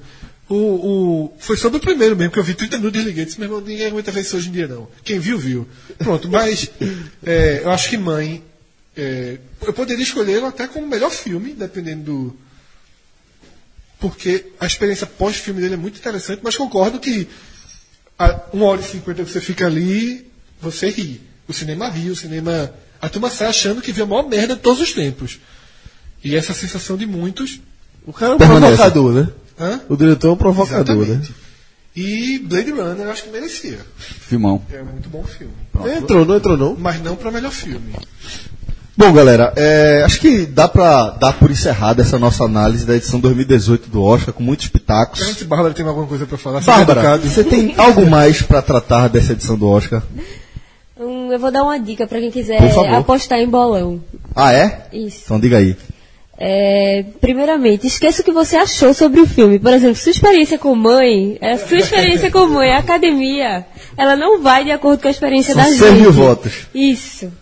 O, o- foi sobre o primeiro mesmo, que eu vi 30 minutos e desliguei. Disse, meu irmão, ninguém aguenta ver isso hoje em dia, não. Quem viu, viu. Pronto, mas é, eu acho que Mãe. é, eu poderia escolhê-lo até como o melhor filme, dependendo do. Porque a experiência pós-filme dele é muito interessante, mas concordo que a 1 hora e 50 você fica ali, você ri. O cinema ri, o cinema. A turma sai achando que viu a maior merda de todos os tempos. E essa sensação de muitos. O cara é um Permanece. provocador, né? Hã? O diretor é um provocador, Exatamente. né? E Blade Runner eu acho que merecia. Filmão. É um muito bom filme. Entrou, não entrou, não? Mas não para melhor filme. Bom, galera, é, acho que dá pra dar por encerrada essa nossa análise da edição 2018 do Oscar, com muitos pitacos. Se Bárbara tem alguma coisa para falar. Bárbara, você tem algo mais pra tratar dessa edição do Oscar? Hum, eu vou dar uma dica pra quem quiser apostar em bolão. Ah, é? Isso. Então diga aí. É, primeiramente, esqueça o que você achou sobre o filme. Por exemplo, sua experiência com mãe, é, sua experiência com mãe, a academia, ela não vai de acordo com a experiência São da 100 gente. mil votos. Isso.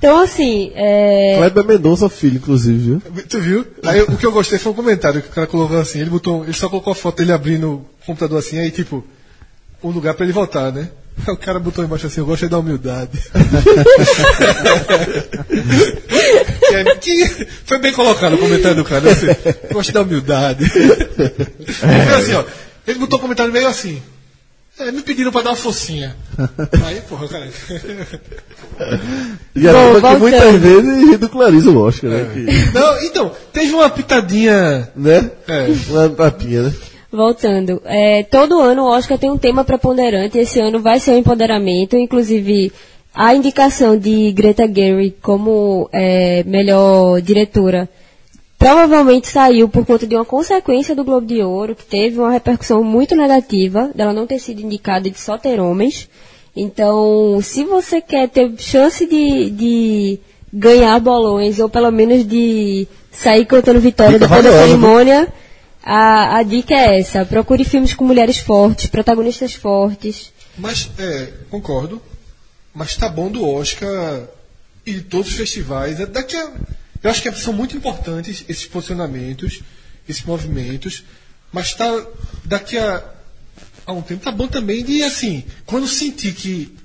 Então, assim, é, Kleber Mendonça, filho, inclusive, viu? Tu viu? Aí o que eu gostei foi um comentário que o cara colocou assim. Ele botou, ele só colocou a foto dele abrindo o computador assim, aí tipo, um lugar para ele votar, né? Aí o cara botou embaixo assim, eu gostei da humildade. que, é- que foi bem colocado o comentário do cara. né? Assim, gostei da humildade. Foi assim, ó. Ele botou um comentário meio assim. É, me pediram pra dar uma focinha. Aí, porra, cara. E a turma que muitas vezes ridiculariza o Oscar, né? Que- Não, então, teve uma pitadinha. né? É. Uma papinha, né? Voltando, é, todo ano o Oscar tem um tema preponderante. Esse ano vai ser o empoderamento, inclusive a indicação de Greta Gerwig como é, melhor diretora provavelmente saiu por conta de uma consequência do Globo de Ouro, que teve uma repercussão muito negativa, dela não ter sido indicada de só ter homens. Então, se você quer ter chance de, de ganhar bolões, ou pelo menos de sair cantando vitória depois da cerimônia, a, a dica é essa. Procure filmes com mulheres fortes, protagonistas fortes. Mas, é, concordo. Mas tá bom do Oscar e de todos os festivais. É, Daqui a, eu acho que são muito importantes esses posicionamentos, esses movimentos. Mas tá daqui a, a um tempo tá bom também de assim, quando sentir que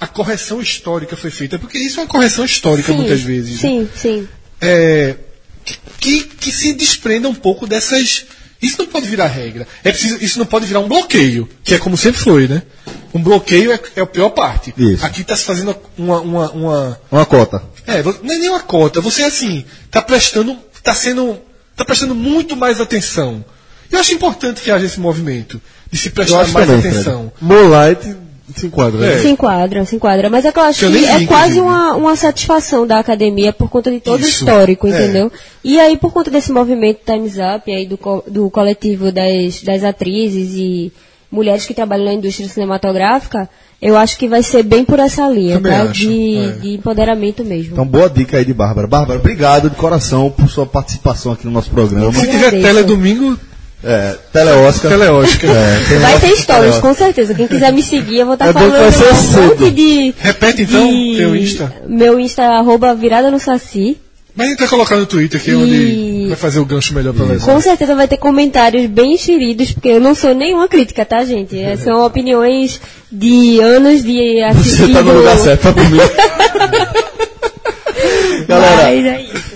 a correção histórica foi feita, porque isso é uma correção histórica Sim, muitas vezes. né? Sim, sim. é, que, que se desprenda um pouco dessas. Isso não pode virar regra. É preciso, isso não pode virar um bloqueio, que é como sempre foi, né? Um bloqueio é, é a pior parte. Isso. Aqui está se fazendo uma, uma, uma. Uma cota. É, não é nem uma cota. Você assim, está prestando. está sendo. está prestando muito mais atenção. Eu acho importante que haja esse movimento de se prestar mais também, atenção. Moonlight se enquadra, né? É. Se enquadra, se enquadra. Mas é que eu acho Que que vi, é quase inclusive. uma, uma satisfação da academia por conta de todo Isso, o histórico, é. entendeu? E aí, por conta desse movimento Time's Up, aí do, co- do coletivo das, das atrizes e mulheres que trabalham na indústria cinematográfica, eu acho que vai ser bem por essa linha, Também tá? acho, De, é. de empoderamento mesmo. Então, boa dica aí de Bárbara. Bárbara, obrigado de coração por sua participação aqui no nosso programa. Se tiver tela domingo, É, Teleoscar. Teleoscar. É, tem Vai ter stories, Teleoscar. com certeza. Quem quiser me seguir, eu vou estar É bom que falando vai ser um monte de. Repete, então, de- teu Insta. Meu Insta é arroba virada no Saci. mas a gente vai colocar no Twitter, que é E- onde vai fazer o gancho melhor pra lesão. Com certeza vai ter comentários bem enxeridos, porque eu não sou nenhuma crítica, tá, gente? É, são opiniões de anos de assistido. Você tá no lugar certo pra comer. Galera, Mas é isso.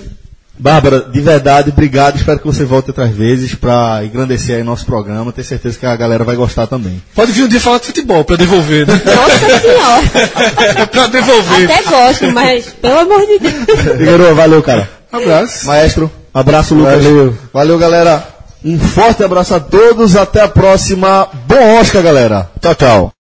Bárbara, de verdade, obrigado. Espero que você volte outras vezes pra engrandecer aí nosso programa. Tenho certeza que a galera vai gostar também. Pode vir um dia falar de futebol pra devolver, né? Nossa senhora! pra devolver. Até gosto, mas pelo amor de Deus. Figueiredo, valeu, cara. Abraço. Maestro, abraço, Lucas. Valeu. Valeu, galera. Um forte abraço a todos. Até a próxima. Bom Oscar, galera. Tchau, tchau.